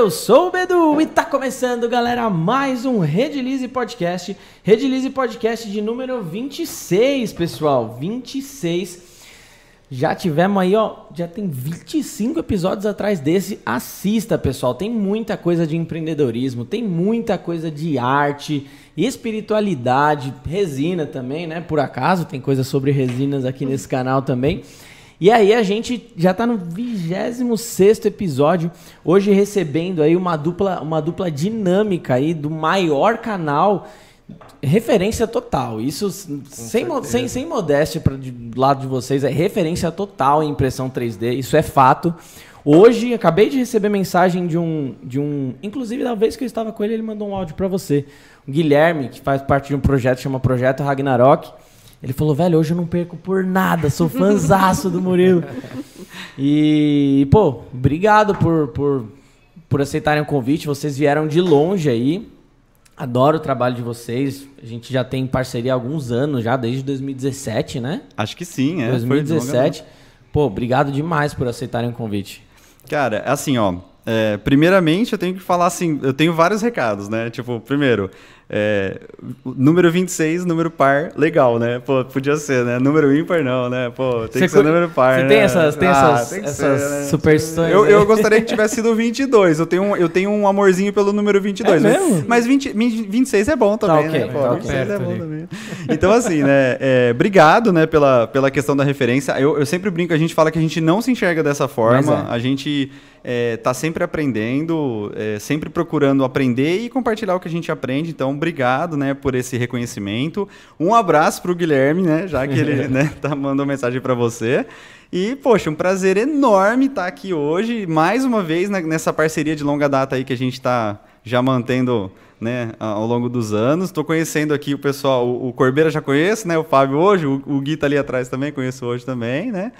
eu sou o Bedu e tá começando, galera, mais um Redilize Podcast. Redilize Podcast de número 26, pessoal. 26. Já tivemos aí, ó, já tem 25 episódios atrás desse. Assista, pessoal. Tem muita coisa de empreendedorismo, tem muita coisa de arte, espiritualidade, resina também, né? Por acaso, tem coisa sobre resinas aqui nesse canal também. E aí a gente já está no 26 episódio, hoje recebendo aí uma dupla, uma dupla dinâmica aí do maior canal referência total. Isso sem, sem, sem modéstia para do lado de vocês, é referência total em impressão 3D, isso é fato. Hoje, acabei de receber mensagem de um, de um. Inclusive, da vez que eu estava com ele, ele mandou um áudio para você. O Guilherme, que faz parte de um projeto chama Projeto Ragnarok. Ele falou, velho, hoje eu não perco por nada, sou fãzaço do Murilo. E, pô, obrigado por, por, por aceitarem o convite. Vocês vieram de longe aí. Adoro o trabalho de vocês. A gente já tem parceria há alguns anos, já desde 2017, né? Acho que sim, é. 2017. Pô, obrigado demais por aceitarem o convite. Cara, assim, ó. É, primeiramente, eu tenho que falar assim, eu tenho vários recados, né? Tipo, primeiro, é, número 26, número par, legal, né? Pô, podia ser, né? Número ímpar não, né? Pô, tem você que ser número par, Você né? tem essas, tem ah, essas, tem essas ser, né? superstições? Eu, eu, gostaria que tivesse sido 22. Eu tenho, um, eu tenho um amorzinho pelo número 22. É mesmo? Mas 20, 26 é bom também, tá okay, né? Pô, tá 26 é bom ali. também. Então, assim, né? É, obrigado, né, pela, pela questão da referência. Eu, eu sempre brinco, a gente fala que a gente não se enxerga dessa forma. É. A gente está é, sempre aprendendo, é, sempre procurando aprender e compartilhar o que a gente aprende. Então, obrigado, né, por esse reconhecimento. Um abraço para o Guilherme, né, já que ele, né, tá mandando mensagem para você. E, poxa, um prazer enorme estar tá aqui hoje, mais uma vez né, nessa parceria de longa data aí que a gente está já mantendo né, ao longo dos anos. Estou conhecendo aqui o pessoal, o, o Corbeira já conheço, né, o Fábio hoje, o, o Gui tá ali atrás também, conheço hoje também, né?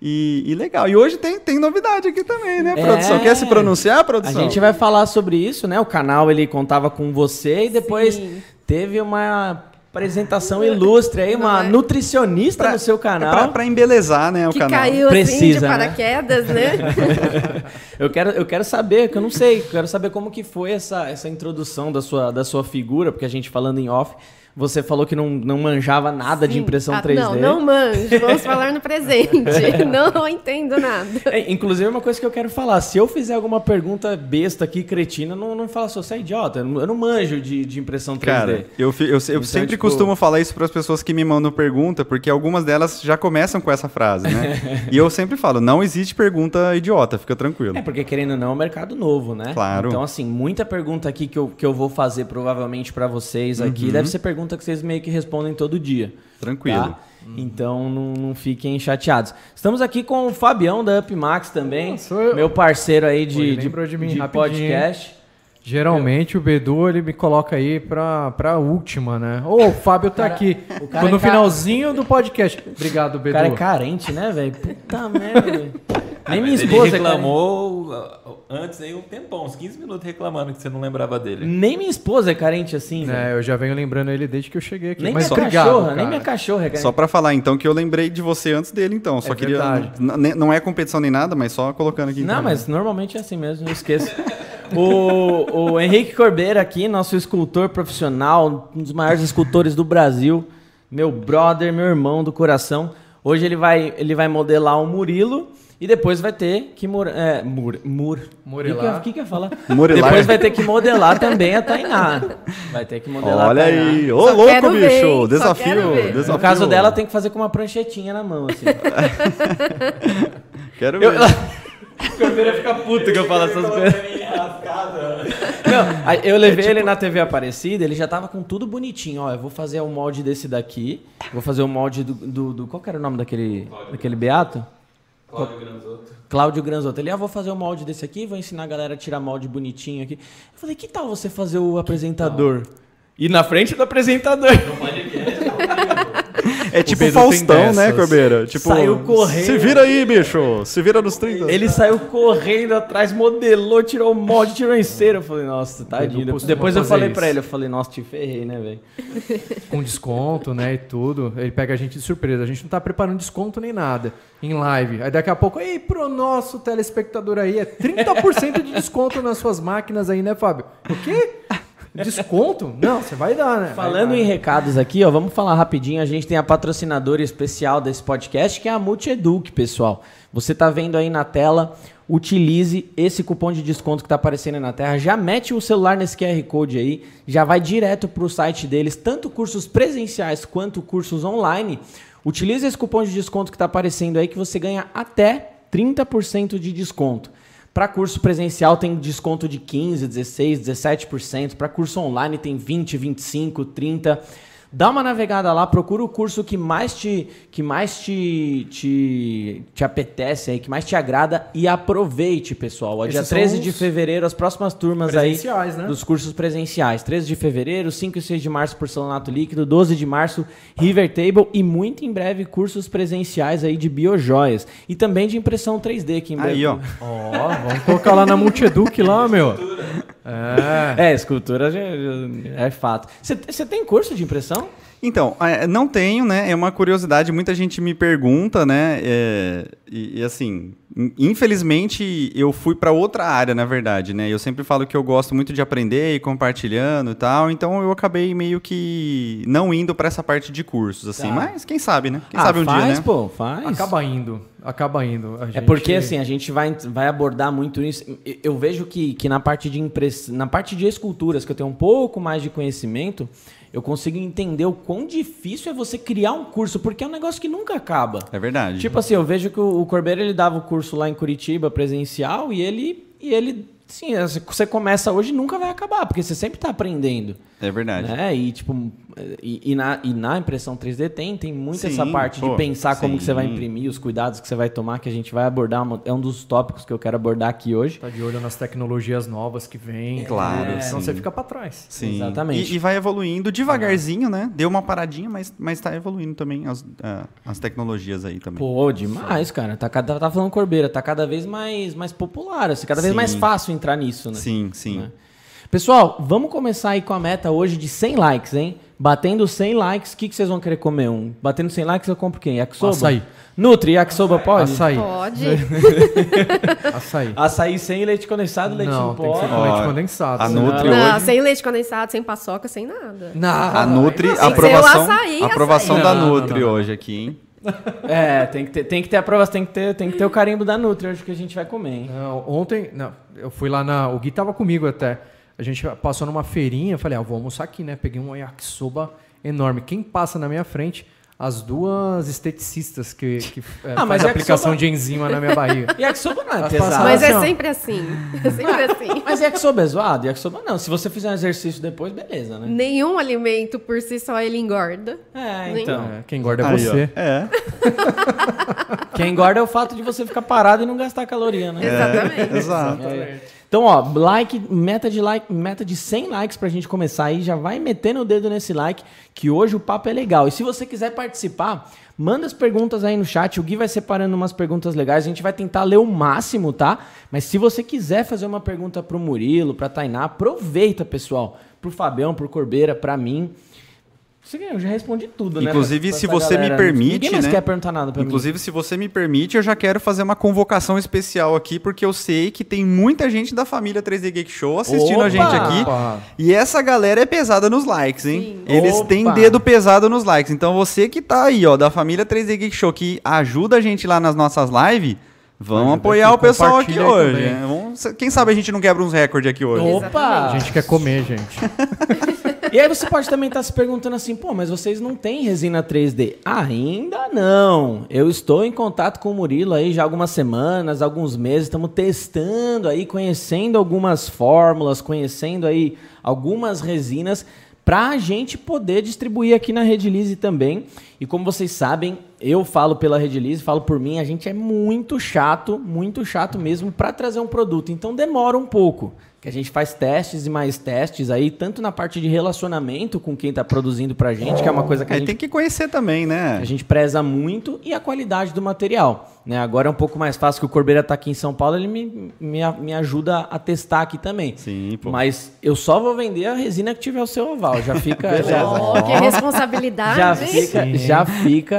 E, e, legal. E hoje tem, tem novidade aqui também, né, produção? É... Quer se pronunciar, produção? A gente vai falar sobre isso, né? O canal ele contava com você e depois Sim. teve uma apresentação ilustre aí, uma é? nutricionista pra, no seu canal. É para embelezar, né, o que canal. caiu Precisa, assim de né? paraquedas, né? né? eu, quero, eu quero saber, que eu não sei, quero saber como que foi essa, essa introdução da sua, da sua figura, porque a gente falando em off, você falou que não, não manjava nada Sim. de impressão ah, 3D. Não, não manjo. Vamos falar no presente. não entendo nada. É, inclusive, uma coisa que eu quero falar. Se eu fizer alguma pergunta besta aqui, cretina, não, não fala só, você é idiota. Eu não manjo de, de impressão 3D. Cara, eu, eu, eu então, sempre tipo... costumo falar isso para as pessoas que me mandam pergunta, porque algumas delas já começam com essa frase, né? e eu sempre falo, não existe pergunta idiota, fica tranquilo. É, porque querendo ou não, é um mercado novo, né? Claro. Então, assim, muita pergunta aqui que eu, que eu vou fazer provavelmente para vocês aqui uhum. deve ser pergunta pergunta que vocês meio que respondem todo dia. Tranquilo. Tá? Então não, não, fiquem chateados. Estamos aqui com o Fabião da UpMax também, meu parceiro aí de, de, de, mim, de podcast. Geralmente eu... o Bedu ele me coloca aí pra, pra última, né? Ô, o Fábio tá cara, aqui. Tô no é finalzinho do podcast. Obrigado, Bedu. O cara é carente, né, velho? Puta merda. Nem minha esposa. Ele reclamou é antes aí um tempão, uns 15 minutos reclamando que você não lembrava dele. Nem minha esposa é carente assim. É, eu já venho lembrando ele desde que eu cheguei aqui. Nem Mas minha obrigado, cachorra, cara. nem minha cachorra é carente. Só para falar então que eu lembrei de você antes dele, então. Só é queria. Não é competição nem nada, mas só colocando aqui. Não, então. mas normalmente é assim mesmo, eu esqueço. o, o Henrique Corbeira aqui, nosso escultor profissional, um dos maiores escultores do Brasil, meu brother, meu irmão do coração. Hoje ele vai, ele vai modelar o Murilo e depois vai ter que mur, é, mur, mur, modelar. O que, que, ia falar? Murilar. Depois vai ter que modelar também a Tainá. Vai ter que modelar Olha aí. Ô, louco, bicho. desafio, desafio. No caso dela, tem que fazer com uma pranchetinha na mão, assim. quero ver. Eu, o Corbeira fica puto que eu falo essas coisas. Não, eu levei é tipo... ele na TV Aparecida, ele já tava com tudo bonitinho. Ó, eu vou fazer o molde desse daqui. Vou fazer o molde do. do, do qual era o nome daquele, daquele beato? Cláudio Granzotto. Cláudio Granzotto. Ele, ah, vou fazer o molde desse aqui, vou ensinar a galera a tirar molde bonitinho aqui. Eu falei, que tal você fazer o apresentador? Não. E na frente do apresentador. é, É tipo Faustão, né, Corbeira? Tipo, saiu correndo. Se vira aí, bicho. Se vira nos 30. Ele saiu correndo atrás, modelou, tirou o molde, tirou em cera. Eu falei, nossa, tadinho. Depois, depois eu falei isso. pra ele, eu falei, nossa, te ferrei, né, velho? Com desconto, né, e tudo. Ele pega a gente de surpresa. A gente não tá preparando desconto nem nada em live. Aí daqui a pouco, ei, pro nosso telespectador aí, é 30% de desconto nas suas máquinas aí, né, Fábio? O quê? Desconto? Não, você vai dar, né? Falando vai, em recados aqui, ó, vamos falar rapidinho. A gente tem a patrocinadora especial desse podcast, que é a Multieduc, pessoal. Você tá vendo aí na tela, utilize esse cupom de desconto que tá aparecendo aí na tela. Já mete o celular nesse QR Code aí, já vai direto pro site deles, tanto cursos presenciais quanto cursos online. Utilize esse cupom de desconto que está aparecendo aí que você ganha até 30% de desconto. Para curso presencial tem desconto de 15, 16, 17%. Para curso online tem 20, 25, 30%. Dá uma navegada lá, procura o curso que mais te, que mais te, te, te apetece aí, que mais te agrada e aproveite, pessoal. Ó, dia 13 de fevereiro, as próximas turmas aí né? dos cursos presenciais. 13 de fevereiro, 5 e 6 de março, porcelanato líquido, 12 de março, River Table e muito em breve cursos presenciais aí de biojoias e também de impressão 3D aqui em breve. Aí, ó. Ó, vamos colocar lá na Multieduc lá, meu. É, é escultura é fato. Você tem curso de impressão? Então, é, não tenho, né? É uma curiosidade, muita gente me pergunta, né? É, e, e, assim, infelizmente eu fui para outra área, na verdade, né? Eu sempre falo que eu gosto muito de aprender e compartilhando e tal, então eu acabei meio que não indo para essa parte de cursos, assim. Tá. Mas quem sabe, né? Quem ah, sabe um faz, dia, né? pô, faz. Acaba indo, acaba indo. Gente... É porque assim a gente vai, vai abordar muito isso. Eu vejo que, que na parte de impress... na parte de esculturas que eu tenho um pouco mais de conhecimento eu consigo entender o quão difícil é você criar um curso, porque é um negócio que nunca acaba. É verdade. Tipo assim, eu vejo que o, Corbeiro ele dava o curso lá em Curitiba presencial e ele e ele sim, você começa hoje e nunca vai acabar, porque você sempre está aprendendo. É verdade. Né? E, tipo, e, e, na, e na impressão 3D tem, tem muito sim, essa parte pô, de pensar sim. como que você vai imprimir, os cuidados que você vai tomar, que a gente vai abordar. é um dos tópicos que eu quero abordar aqui hoje. Tá de olho nas tecnologias novas que vêm. Claro. É, senão você fica para trás. Sim. Exatamente. E, e, vai evoluindo devagarzinho, né? Deu uma paradinha, mas, mas tá evoluindo também as, uh, as tecnologias aí também. Pô, demais, cara. Tá, tá falando Corbeira, tá cada vez mais, mais popular, assim, cada vez mais fácil entrar nisso, né? Sim, sim. Né? Pessoal, vamos começar aí com a meta hoje de 100 likes, hein? Batendo 100 likes, o que, que vocês vão querer comer? Um? Batendo 100 likes, eu compro quem? Yakisoba? Açaí. Nutri, yakisoba pode? Açaí. Pode. Açaí. Açaí sem leite condensado, leite não, em pó. Tem que ser com leite condensado. A Nutri não, hoje... sem leite condensado, sem paçoca, sem nada. Não, a Nutri, a aprovação, açaí, aprovação açaí. da não, Nutri não, hoje aqui, hein? É, tem que ter, tem que ter aprovação, tem que ter, tem que ter o carimbo da Nutri hoje que a gente vai comer, hein? Não, ontem, não, eu fui lá na, o Gui tava comigo até. A gente passou numa feirinha, falei, ah, vou almoçar aqui, né? Peguei um yakisoba enorme. Quem passa na minha frente, as duas esteticistas que, que é, ah, mas aplicação de enzima na minha barriga. Yakisoba não é pesado. Mas é sempre assim. É sempre assim. Mas yakisoba é zoado? Yakisoba não. Se você fizer um exercício depois, beleza, né? Nenhum alimento por si só ele engorda. É, então. É, quem engorda é Aí, você. Ó. É. quem engorda é o fato de você ficar parado e não gastar caloria, né? Exatamente. É, exato. Exatamente. Então, ó, like, meta de like, meta de 100 likes pra gente começar aí, já vai metendo o dedo nesse like, que hoje o papo é legal. E se você quiser participar, manda as perguntas aí no chat, o Gui vai separando umas perguntas legais, a gente vai tentar ler o máximo, tá? Mas se você quiser fazer uma pergunta pro Murilo, pra Tainá, aproveita, pessoal, pro Fabião, pro Corbeira, pra mim. Eu já respondi tudo, né? Inclusive, se você galera. me permite, Ninguém mais né? quer perguntar nada pra Inclusive, mim. se você me permite, eu já quero fazer uma convocação especial aqui, porque eu sei que tem muita gente da família 3D Geek Show assistindo Opa! a gente aqui. Opa! E essa galera é pesada nos likes, hein? Sim. Eles Opa! têm dedo pesado nos likes. Então, você que tá aí, ó, da família 3D Geek Show, que ajuda a gente lá nas nossas lives, Vamos apoiar o pessoal aqui hoje. Né? Vamos, quem sabe a gente não quebra uns recordes aqui hoje. Opa! A gente quer comer, gente. E aí você pode também estar tá se perguntando assim, pô, mas vocês não têm resina 3D? Ainda não. Eu estou em contato com o Murilo aí já há algumas semanas, alguns meses, estamos testando aí, conhecendo algumas fórmulas, conhecendo aí algumas resinas para a gente poder distribuir aqui na Rede Lise também. E como vocês sabem, eu falo pela Redilize, falo por mim, a gente é muito chato, muito chato mesmo para trazer um produto. Então demora um pouco que a gente faz testes e mais testes aí, tanto na parte de relacionamento com quem está produzindo para a gente, que é uma coisa que a é, gente... tem que conhecer também, né? A gente preza muito, e a qualidade do material. Né? Agora é um pouco mais fácil que o Corbeira está aqui em São Paulo, ele me, me, me ajuda a testar aqui também. Sim, pô. Mas eu só vou vender a resina que tiver o seu oval, já fica... já, oh, que responsabilidade! Já fica, já fica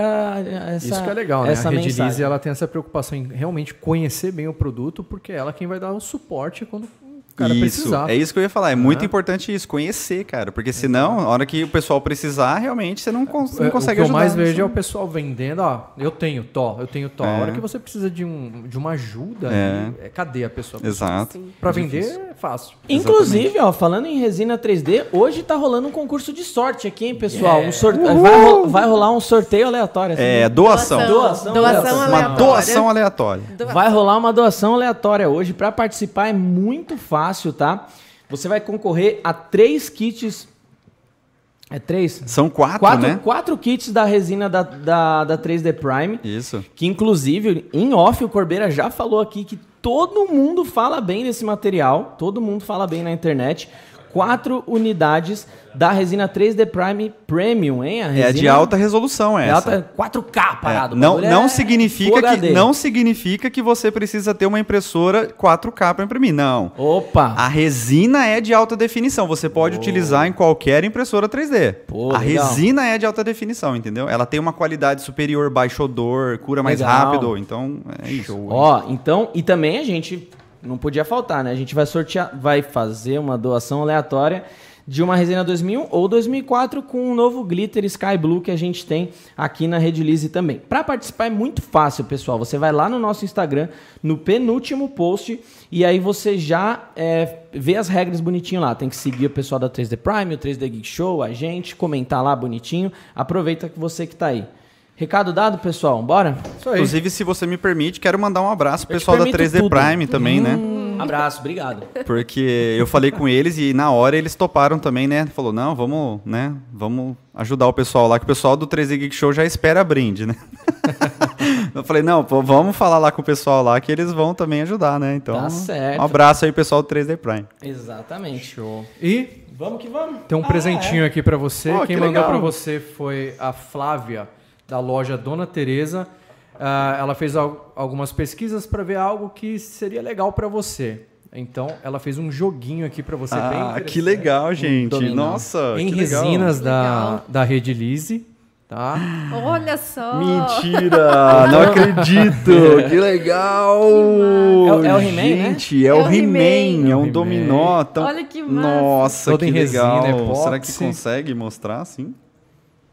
essa Isso que é legal, né? Essa a Redilize, ela tem essa preocupação em realmente conhecer bem o produto, porque ela é quem vai dar o suporte quando cara isso, precisar. é isso que eu ia falar. É muito importante isso, conhecer, cara. Porque senão, na hora que o pessoal precisar, realmente você não, cons não É, consegue O que eu ajudar. mais vejo Isso. é o pessoal vendendo, ó, eu tenho tó, eu tenho tó. É. A hora que você precisa de, um, de uma ajuda, É. é, cadê a pessoa? Exato. Pra vender é fácil. Inclusive, ó, falando em resina 3D, hoje tá rolando um concurso de sorte aqui, hein, pessoal? Um sorte... vai, ro- vai rolar um sorteio aleatório. assim. É, doação. Doação, Doação uma Uma aleatória. doação aleatória. Doação. Vai rolar uma doação aleatória hoje. Para participar é muito fácil, tá? Você vai concorrer a três kits. É três? São quatro, Quatro, né? quatro kits da resina da, da, da 3D Prime. Isso. Que inclusive, em off, o Corbeira já falou aqui que todo mundo fala bem desse material. Todo mundo fala bem na internet. Quatro unidades da resina 3D Prime Premium, hein? A É resina de alta resolução é essa. alta 4K parado. É, não, não é significa que HD. não significa que você precisa ter uma impressora 4K para imprimir, não. Opa! A resina é de alta definição, você pode utilizar em qualquer impressora 3D. Pô, a legal. resina é de alta definição, entendeu? Ela tem uma qualidade superior, baixa odor, cura mais Legal. rápido, então é isso. Ó, então, e também a gente não podia faltar, né? A gente vai sortear, vai fazer uma doação aleatória de uma resina 2001 ou 2004 com um novo glitter Sky Blue que a gente tem aqui na Redilize também. Para participar é muito fácil, pessoal. Você vai lá no nosso Instagram, no penúltimo post, e aí você já é, vê as regras bonitinho lá. Tem que seguir o pessoal da 3D Prime, o 3D Geek Show, a gente, comentar lá bonitinho. Aproveita que você que tá aí. Recado dado, pessoal? Bora? Isso aí. Inclusive, se você me permite, quero mandar um abraço pro pessoal da permito 3D tudo. Prime também, né? Abraço, obrigado. Porque eu falei com eles e na hora eles toparam também, né? Falou, não, vamos, né? Vamos ajudar o pessoal lá, que o pessoal do 3D Geek Show já espera brinde, né? eu falei, não, pô, vamos falar lá com o pessoal lá que eles vão também ajudar, né? Então, Tá certo. um abraço aí, pessoal do 3D Prime. Exatamente. Show. E Vamos que vamos. tem um presentinho aqui pra você. Oh, Quem que mandou pra você foi a Flávia, da loja Dona Teresa. Ah, ela fez al- algumas pesquisas pra ver algo que seria legal pra você. Então, ela fez um joguinho aqui pra você Ah, que legal, gente. dominó. Nossa, Em que legal. resinas da, Legal. da Rede Lise, tá? Olha só. Mentira! Não acredito! Que legal! É o- é o He-Man, né? Gente, é, É o He-Man, é um dominó. Tão... Olha que massa. Nossa, Todo que em legal. resina, epóxi. Será que consegue mostrar assim?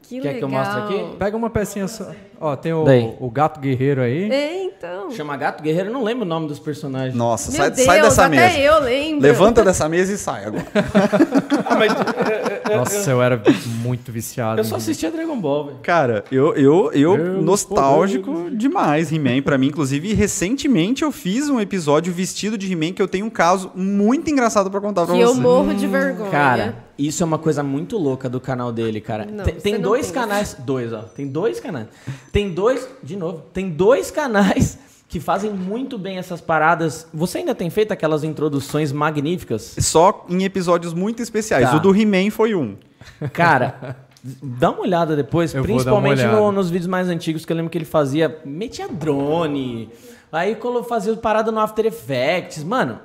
Que Quer que eu legal. mostre aqui? Pega uma pecinha só. Ó, tem o, Daí. o gato guerreiro aí. É, então. Chama Gato Guerreiro, eu não lembro o nome dos personagens. Nossa, Meu sai, Deus, sai dessa até mesa. eu lembro. Levanta dessa mesa e sai agora. Nossa, eu era muito viciado. Eu só assistia Dragon Ball, velho. Cara, eu, eu, eu Meu nostálgico demais, He-Man, pra mim. Inclusive, recentemente eu fiz um episódio vestido de He-Man que eu tenho um caso muito engraçado pra contar pra Que eu você. morro de vergonha. Cara, isso é uma coisa muito louca do canal dele, cara. Não, tem tem dois tem. canais. Dois, ó. Tem dois canais. Tem dois. De novo. Tem dois canais que fazem muito bem essas paradas. Você ainda tem feito aquelas introduções magníficas? Só em episódios muito especiais. Tá. O do He-Man foi um. Cara, dá uma olhada depois, Eu principalmente no- olhada. nos vídeos mais antigos que eu lembro que ele fazia. Metia drone, aí fazia parada no After Effects. Mano,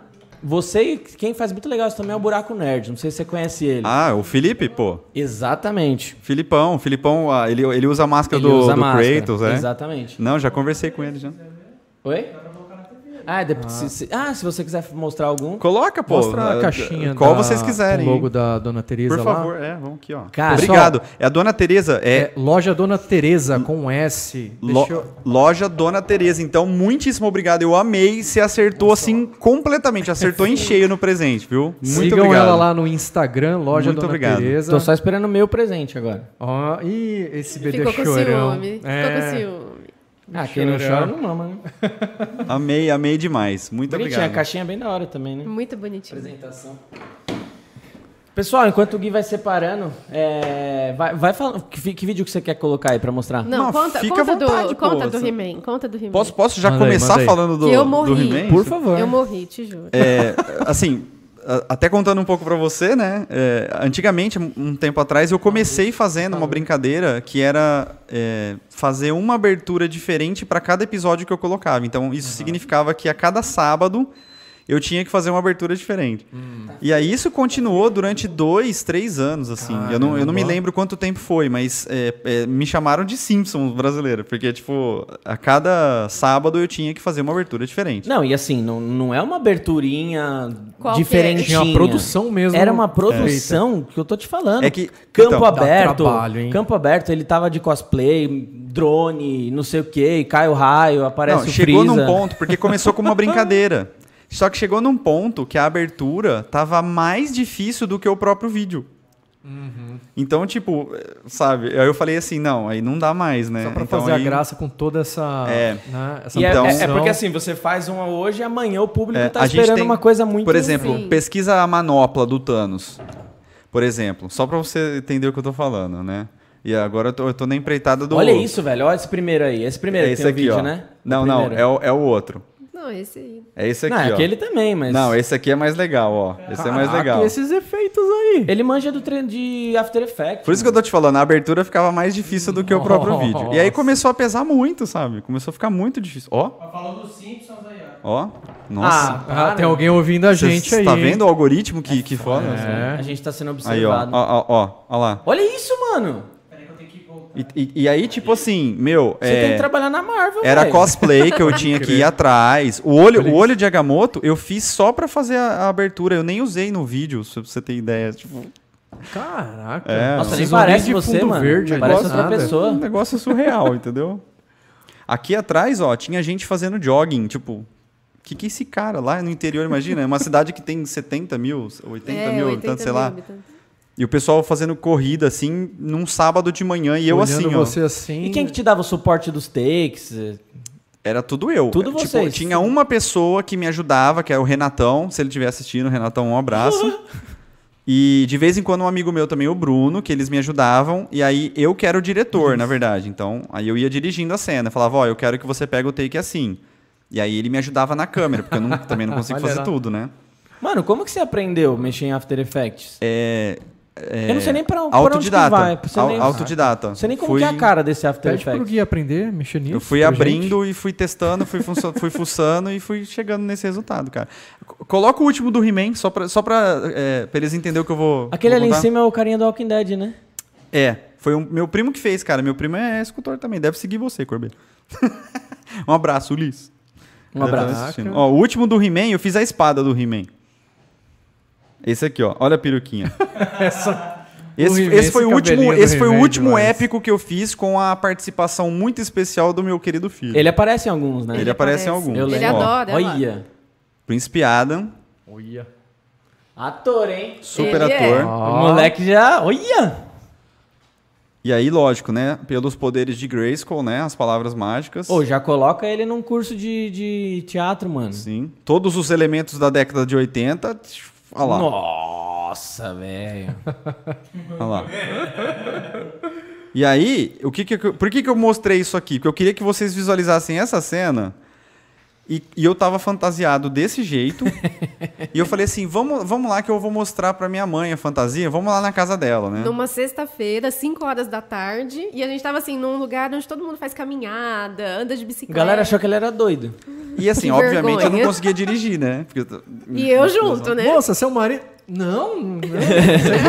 você e quem faz muito legal isso também é o Buraco Nerd. Não sei se você conhece ele. Ah, o Felipe, pô. Exatamente. Filipão, Filipão, ah, ele, ele usa a máscara Ele do, usa do máscara. Kratos, é? Exatamente. Não, já conversei com ele já. Oi? Ah, depois, se, se- ah, se você quiser mostrar algum. Coloca, pô. Mostra ah, a caixinha. Qual da- vocês quiserem. O logo da Dona Teresa Por lá. favor, é, vamos aqui, ó. Cara, Obrigado. É a Dona Teresa, é, É, loja Dona Teresa com S. lo- Deixa eu... loja Dona Teresa. Então, muitíssimo obrigado. Eu amei. Você acertou assim completamente. Acertou em cheio no presente, viu? Muito Sigam obrigado. ela lá no Instagram, loja Muito Dona obrigado. Teresa. Tô só esperando o meu presente agora. Ó, ih, esse bebê Ficou com chorão. ciúme. É. Ficou com ciúme. Ah, quem não chora não mama, né? Amei, amei demais. Muito Bonitinha, a obrigado. caixinha é bem da hora também, né? Muito bonitinho. Apresentação. Pessoal, enquanto o Gui vai separando, é, vai, vai falando. Que, que, vídeo que você quer colocar aí pra mostrar? Não, não conta, conta, vontade, do, conta do He-Man. Conta do He-Man. Posso, posso já manda começar aí, falando do, eu morri. do He-Man? Por favor. Eu morri, te juro. É, assim, até contando um pouco para você, né? É, antigamente, um tempo atrás, eu comecei fazendo uma brincadeira que era é, fazer uma abertura diferente para cada episódio que eu colocava. Então, isso uhum. significava que a cada sábado eu tinha que fazer uma abertura diferente. Hum. E aí isso continuou durante dois, três anos, assim. Caramba. eu não, eu não me lembro quanto tempo foi, mas é, é, me chamaram de Simpsons brasileiro, porque, tipo, a cada sábado eu tinha que fazer uma abertura diferente. Não, e assim, não, não é uma aberturinha diferente. Tinha uma produção mesmo. Era uma produção é. que eu tô te falando. É que, campo então, aberto. Trabalho, campo aberto, ele tava de cosplay, drone, não sei o que, cai o raio, aparece não, o chegou Freeza. num ponto, porque começou com uma brincadeira. Só que chegou num ponto que a abertura tava mais difícil do que o próprio vídeo. Uhum. Então, tipo, sabe? Aí eu falei assim, não, aí não dá mais, né? Só pra então, fazer aí... a graça com toda essa. É. Né, essa então, é, é, porque assim, você faz uma hoje e amanhã o público é, tá esperando tem, uma coisa muito. Por exemplo, assim. pesquisa a manopla do Thanos. Por exemplo, só pra você entender o que eu tô falando, né? E agora eu tô, eu tô na empreitada do. Olha isso, velho. Olha esse primeiro aí. Esse primeiro é esse aqui, vídeo, ó. né? Não, não, é o, é o outro. Não, esse aí. É esse aqui, Não, ó. aquele também, mas... Não, esse aqui é mais legal, ó. Esse é mais legal. esses efeitos aí. Ele manja do treino de After Effects. Por isso que eu tô te falando, a abertura ficava mais difícil do que o próprio vídeo. E aí começou a pesar muito, sabe? Começou a ficar muito difícil. Ó. Falou dos Simpsons aí, ó. Ó. Nossa. Ah, tem alguém ouvindo a gente Cê, aí. Tá vendo o algoritmo que, que foda? É. A gente tá sendo observado. Aí, ó. Ó, ó, ó, ó lá. Olha isso, mano. E, e, e, aí, tipo assim, meu. Você é, tem que trabalhar na Marvel, Era véio. cosplay que eu tinha que ir atrás. O olho, o olho de Agamotto eu fiz só pra fazer a, a abertura. Eu nem usei no vídeo, se você ter ideia. Tipo. Caraca. É, Nossa, nem parece você, mano. Verde, parece outra pessoa. Um negócio surreal, entendeu? Aqui atrás, ó, tinha gente fazendo jogging, tipo. O que, que é esse cara lá no interior, imagina? É uma cidade que tem 70 mil, 80 é, mil habitantes, sei lá. Habitantes. E o pessoal fazendo corrida, assim, num sábado de manhã, e eu Olhando assim, você ó. assim... E quem que te dava o suporte dos takes? Era tudo eu. Tudo tipo, vocês. Tinha uma pessoa que me ajudava, que é o Renatão. Se ele estiver assistindo, Renatão, um abraço. e de vez em quando um amigo meu também, o Bruno, que eles me ajudavam. E aí eu que era o diretor, Isso. na verdade. Então, aí eu ia dirigindo a cena. Falava, ó, oh, eu quero que você pegue o take assim. E aí ele me ajudava na câmera, porque eu não, também não consigo fazer tudo, né? Mano, como que você aprendeu a mexer em After Effects? É, é, eu não sei nem pra, pra autodidata, onde que vai. Nem, autodidata. Não sei nem como fui, que é a cara desse After Effects. Pede pro Gui aprender, mexer nisso. Eu fui abrindo gente. e fui testando, fui, fui fuçando e fui chegando nesse resultado, cara. Coloca o último do He-Man, só pra, só pra, é, pra eles entenderem o que eu vou Aquele vou ali em cima é o carinha do Walking Dead, né? É, foi um, meu primo que fez, cara. Meu primo é escultor também, deve seguir você, Corbê. um abraço, Ulisses. Um abraço. Ó, o último do He-Man, eu fiz a espada do He-Man. Esse aqui, ó. Olha a peruquinha. Essa... Esse, esse, foi o último, esse foi o último épico que eu fiz com a participação muito especial do meu querido filho. Ele aparece em alguns, né? Ele, Ele aparece, em alguns. Eu Ele adora. Olha. Príncipe Adam. Olha. Ator, hein? Super Ele ator. É. O moleque já. Olha! E aí, lógico, né? Pelos poderes de Grayskull, né? As palavras mágicas. Ô, já coloca ele num curso de, de teatro, mano. Sim. Todos os elementos da década de 80. Olha lá. Nossa, velho. Olha lá. E aí, o que que, por que, que eu mostrei isso aqui? Porque eu queria que vocês visualizassem essa cena e, e, eu tava fantasiado desse jeito. e eu falei assim: vamos, vamos lá que eu vou mostrar pra minha mãe a fantasia. Vamos lá na casa dela, né? Numa sexta-feira, 5 horas da tarde. E a gente tava assim, num lugar onde todo mundo faz caminhada, anda de bicicleta. A galera achou que ele era doido. E assim, obviamente, eu não conseguia dirigir, né? Eu... E eu junto, né? Moça, seu marido. Não, não,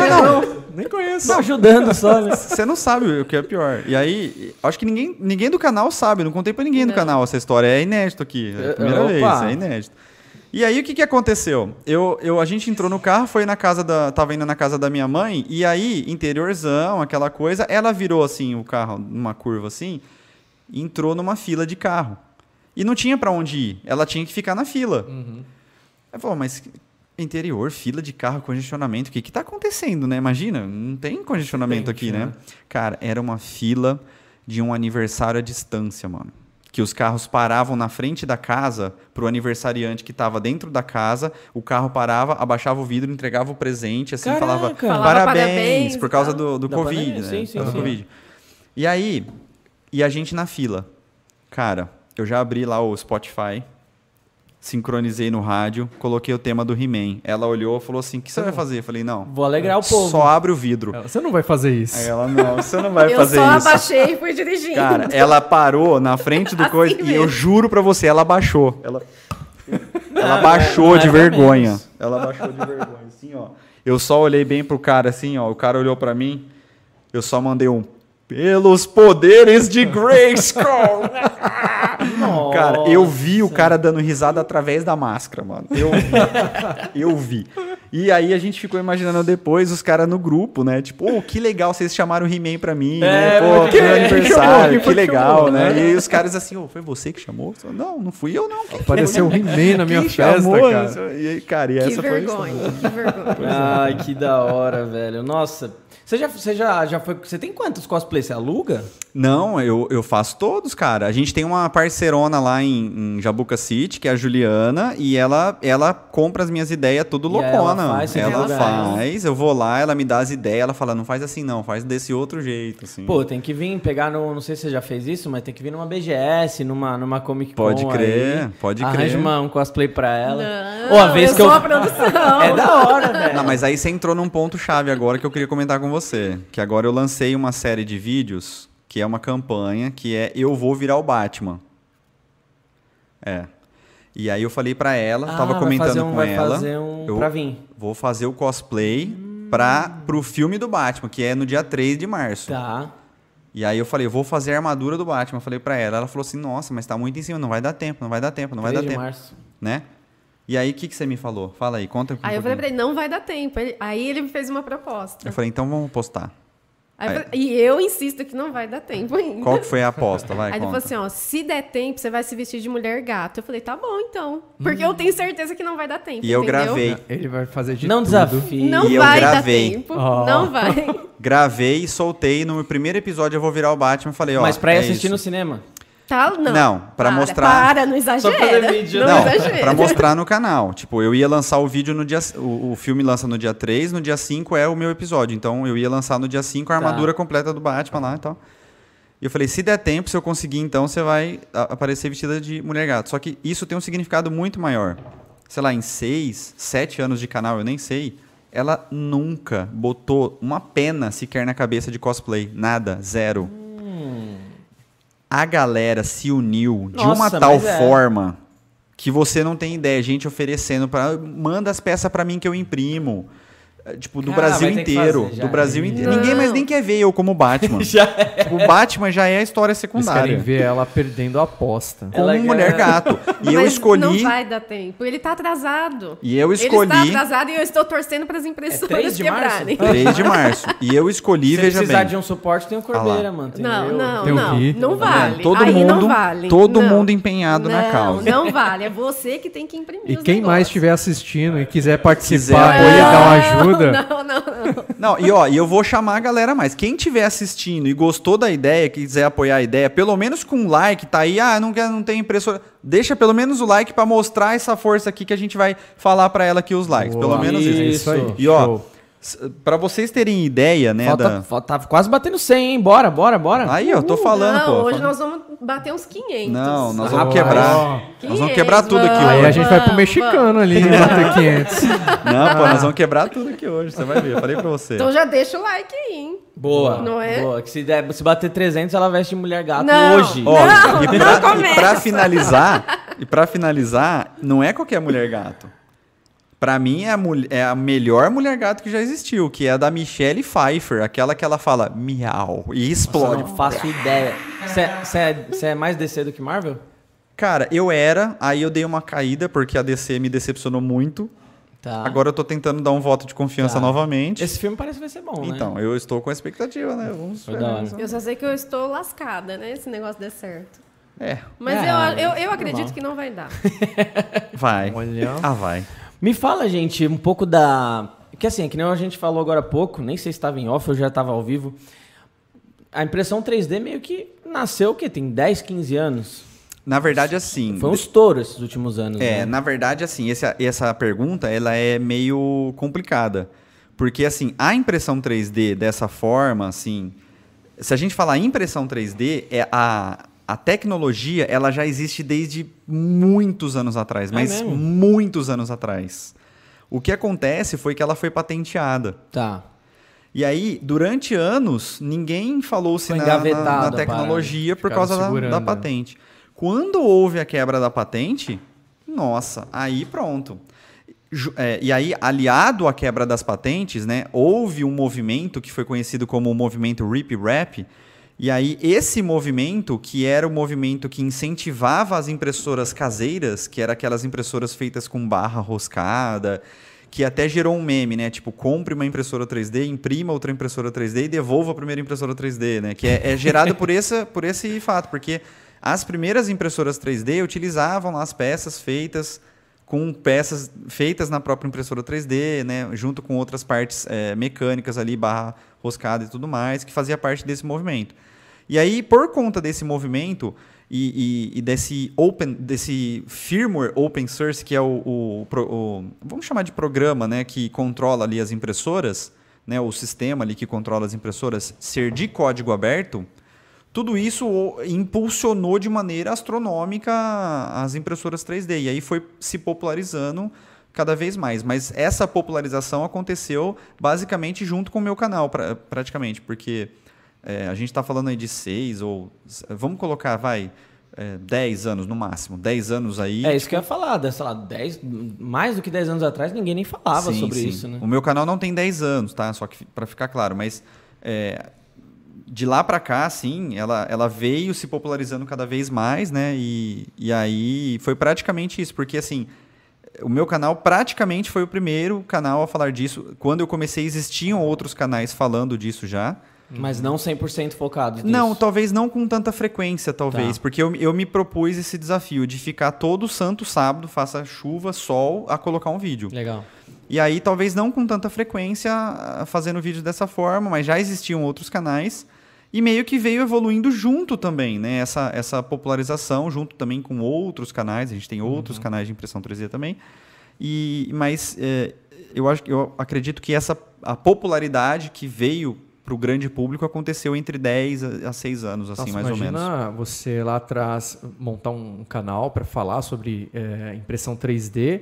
não, não, nem conheço. Tô ajudando só, né? Você não sabe o que é pior. E aí, acho que ninguém, ninguém do canal sabe, não contei pra ninguém do canal essa história. É inédito aqui. É a primeira vez, é inédito. E aí, o que, que aconteceu? Eu, eu, a gente entrou no carro, foi na casa da. Tava indo na casa da minha mãe, e aí, interiorzão, aquela coisa, ela virou assim o carro numa curva assim, e entrou numa fila de carro. E não tinha para onde ir. Ela tinha que ficar na fila. Uhum. Ela falou, mas interior, fila de carro, congestionamento. O que está acontecendo, né? Imagina, não tem congestionamento aqui, né? né? Cara, era uma fila de um aniversário à distância, mano. que os carros paravam na frente da casa para o aniversariante que estava dentro da casa, o carro parava, abaixava o vidro, entregava o presente, assim, Caraca. falava, Falava parabéns, parabéns por causa tal. do, do Covid, pandemia, né? sim, sim, Por causa do sim. Covid. E aí, e a gente na fila. Cara, eu já abri lá o Spotify, sincronizei no rádio, coloquei o tema do He-Man. Ela olhou e falou assim: o que você vai fazer? Eu falei: não. Vou alegrar o povo. Só abre o vidro. Você não vai fazer isso. Aí ela, não, você não vai Eu fazer só isso. abaixei e fui dirigindo. Cara, ela parou na frente do Assim coisa e eu mesmo. juro pra você, ela baixou. Ela, ela baixou de é vergonha. menos. Ela baixou de vergonha, assim, ó. Eu só olhei bem pro cara, assim, ó. O cara olhou pra mim, eu só mandei um. Pelos poderes de Grayskull! Cara, eu vi o cara dando risada através da máscara, mano. Eu vi. eu vi. E aí a gente ficou imaginando depois os caras no grupo, né? Tipo, oh, que legal vocês chamaram o He-Man pra mim, né? É, Pô, porque- que aniversário, que que legal, chamou, né? né? E os caras assim, ô, foi você que chamou? Não, não fui eu não. Apareceu o He-Man na minha Quem festa, chamou? cara. E aí, cara, e Que essa foi a vergonha, história. que vergonha. Ai, que da hora, velho. Nossa. Você já, você já, já foi. Você tem quantos cosplays? Você aluga? Não, eu, eu faço todos, cara. A gente tem uma parceirona lá em, em Jabuca City, que é a Juliana, e ela, ela compra as minhas ideias tudo aí ela loucona. faz, ela faz, eu vou lá, ela me dá as ideias, ela fala, não faz assim não, faz desse outro jeito, assim. Pô, tem que vir pegar no. Não sei se você já fez isso, mas tem que vir numa BGS, numa, numa Comic Con. Pode crer, aí. pode Arranja crer. uma- um cosplay pra ela. Não, Ô, a vez eu que sou eu. a produção. É da hora, velho. Não, mas aí você entrou num ponto chave agora que eu queria comentar com você. Que agora eu lancei uma série de vídeos, que é uma campanha, que é Eu Vou Virar o Batman. É. E aí eu falei pra ela, Ah, tava comentando um- com ela. um eu pra vir. Vou fazer o cosplay pra, pro filme do Batman, que é no dia 3 de março. Tá. E aí eu falei, vou fazer a armadura do Batman. Eu falei pra ela, ela falou assim, nossa, mas tá muito em cima, não vai dar tempo, não vai dar tempo, não vai 3 dar de tempo. março. Né? E aí, o que, que você me falou? Fala aí, conta um Aí eu falei pra ele, não vai dar tempo. Ele- aí ele me fez uma proposta. Eu falei, então vamos postar. Aí eu Aí- falei- e eu insisto que não vai dar tempo ainda. Qual que foi a aposta? Vai, Aí ele conta. falou assim, ó, se der tempo, você vai se vestir de mulher gato. Eu falei, tá bom, então. Porque eu tenho certeza que não vai dar tempo, E eu entendeu? gravei. Ele vai fazer de Não tudo. desafie. Não E eu vai gravei. dar tempo. Oh. Não vai. Gravei, soltei. No primeiro episódio eu vou virar o Batman. Falei, ó. Mas pra ir é assistir no isso. cinema. Tá, não. Não, pra Para, mostrar- Para, não exagera. fazer vídeo, não, né? Não, exagera. pra mostrar no canal. Tipo, eu ia lançar o vídeo no dia. O, o filme lança no dia 3, no dia 5 é o meu episódio. Então eu ia lançar no dia 5 a Tá. armadura completa do Batman lá e tal. E eu falei, se der tempo, se eu conseguir, então você vai aparecer vestida de mulher gato. Só que isso tem um significado muito maior. Sei lá, em 6, 7 anos de canal, eu nem sei. Ela nunca botou uma pena sequer na cabeça de cosplay. Nada, zero. A galera se uniu de uma Nossa, tal é. forma que você não tem ideia. Gente oferecendo para manda as peças pra mim que eu imprimo. É, Tipo, do Cara, Brasil ter que inteiro. fazer do Brasil inteiro. Não. Ninguém mais nem quer ver eu como Batman. Já é. Tipo, o Batman já é a história Eles secundária. querem ver ela perdendo a aposta. Como Ela mulher gato. E eu Mas escolhi. Não vai dar tempo. Ele tá atrasado. E eu Ele escolhi. está atrasado e eu estou torcendo para as É impressoras 3 de março? quebrarem. 3 de março. E eu escolhi, Se veja precisar bem. de um suporte, tem o Corbeira, mano. Não, não, Tem não. Gui. Não vale. Todo Aí mundo, não vale. todo Não. mundo empenhado na Não, causa. Não vale. É você que tem que imprimir E os quem mais negócios. estiver assistindo e quiser participar Quiser apoiar. dar uma ajuda, Não, não, não. Não, e ó, e eu vou chamar a galera mais. Quem estiver assistindo e gostou da ideia, quiser apoiar a ideia, pelo menos com um like, tá aí, ah, não, quer, não tem impressora. Deixa pelo menos o like pra mostrar essa força aqui que a gente vai falar pra ela aqui os likes. Pelo Boa. menos isso. Isso. isso aí. E ó, show. Pra vocês terem ideia, né, Falta, da... falta- tá quase batendo 100, hein? Bora, bora, bora. Aí, eu tô falando, não, pô. hoje nós vamos bater uns 500. Não, nós vamos quebrar. Nós vamos quebrar tudo aqui vamos. Aí hoje. a gente vai pro mexicano ali, bater 500. Não, pô, nós vamos quebrar tudo aqui hoje, você vai ver. Eu falei pra você. Então já deixa o like aí, hein? Boa. Não é? Boa. Que se, der, se bater 300, ela veste mulher gato Não. hoje. Ó, Não, e, não pra, e começa. pra finalizar, e para finalizar, não é qualquer mulher gato. Pra mim é a, mul- é a melhor mulher gato que já existiu, que é a da Michelle Pfeiffer, aquela que ela fala miau e Nossa, explode. eu não faço ideia. Você é, cê é mais DC do que Marvel? Cara, eu era, aí eu dei uma caída porque a DC me decepcionou muito. Tá. Agora eu tô tentando dar um voto de confiança Tá. novamente. Esse filme parece que vai ser bom, né? Então, eu estou com a expectativa, né? Vamos ver. Eu só sei que eu estou lascada, né? Esse negócio der certo. É, Mas É, eu, eu, eu normal. acredito que não vai dar. vai. Olha. Ah, vai. Me fala, gente, um pouco da. Que assim, que nem a gente falou agora há pouco, nem sei se estava em off ou já estava ao vivo. A impressão 3D meio que nasceu o quê? Tem 10, 15 anos? Na verdade, assim. Foi um estouro esses últimos anos. É, né? na verdade, assim, essa, essa pergunta ela é meio complicada. Porque, assim, a impressão 3D dessa forma, assim. Se a gente falar impressão 3D, é a, a tecnologia ela já existe desde muitos anos atrás, é mas mesmo? muitos anos atrás. O que acontece foi que ela foi patenteada. Tá. E aí, durante anos, ninguém falou-se na, na, na, tecnologia por causa da, da, patente. Quando houve a quebra da patente, nossa, aí pronto. É, e aí, aliado à quebra das patentes, né, houve um movimento que foi conhecido como o movimento Rip Rap. E aí, esse movimento, que era o movimento que incentivava as impressoras caseiras, que eram aquelas impressoras feitas com barra roscada, que até gerou um meme, né? Tipo, compre uma impressora 3D, imprima outra impressora 3D e devolva a primeira impressora 3D, né? Que é, é gerado por, essa, por esse fato, porque as primeiras impressoras 3D utilizavam as peças feitas com peças feitas na própria impressora 3D, né, junto com outras partes é, mecânicas ali, barra roscada e tudo mais, que fazia parte desse movimento. E aí, por conta desse movimento e, e, e desse open, desse firmware open source, que é o, o, o, vamos chamar de programa, né, que controla ali as impressoras, né, o sistema ali que controla as impressoras, ser de código aberto, tudo isso impulsionou de maneira astronômica as impressoras 3D. E aí foi se popularizando cada vez mais. Mas essa popularização aconteceu basicamente junto com o meu canal, pra, praticamente, porque é, a gente está falando aí de seis ou. Vamos colocar, vai. É, 10 anos no máximo, 10 anos aí. É isso que eu ia falar, sei lá, 10, mais do que 10 anos atrás, ninguém nem falava sim, sobre sim. isso, né? O meu canal não tem 10 anos, tá? Só que para ficar claro, mas é, de lá para cá, assim, ela, ela veio se popularizando cada vez mais, né? E, e aí foi praticamente isso, porque assim, o meu canal praticamente foi o primeiro canal a falar disso. Quando eu comecei, existiam outros canais falando disso já. Mas não 100% focados nisso. Não, talvez não com tanta frequência, talvez. Tá. Porque eu, eu me propus esse desafio de ficar todo santo sábado, faça chuva, sol, a colocar um vídeo. Legal. E aí, talvez não com tanta frequência fazendo vídeo dessa forma, mas já existiam outros canais. E meio que veio evoluindo junto também, né? Essa, essa popularização, junto também com outros canais. A gente tem outros uhum. canais de impressão 3D também. E, mas é, eu, acho, eu acredito que essa a popularidade que veio para o grande público aconteceu entre 10 a 6 anos, assim, Nossa, mais ou menos. Imagina você lá atrás montar um canal para falar sobre é, impressão 3D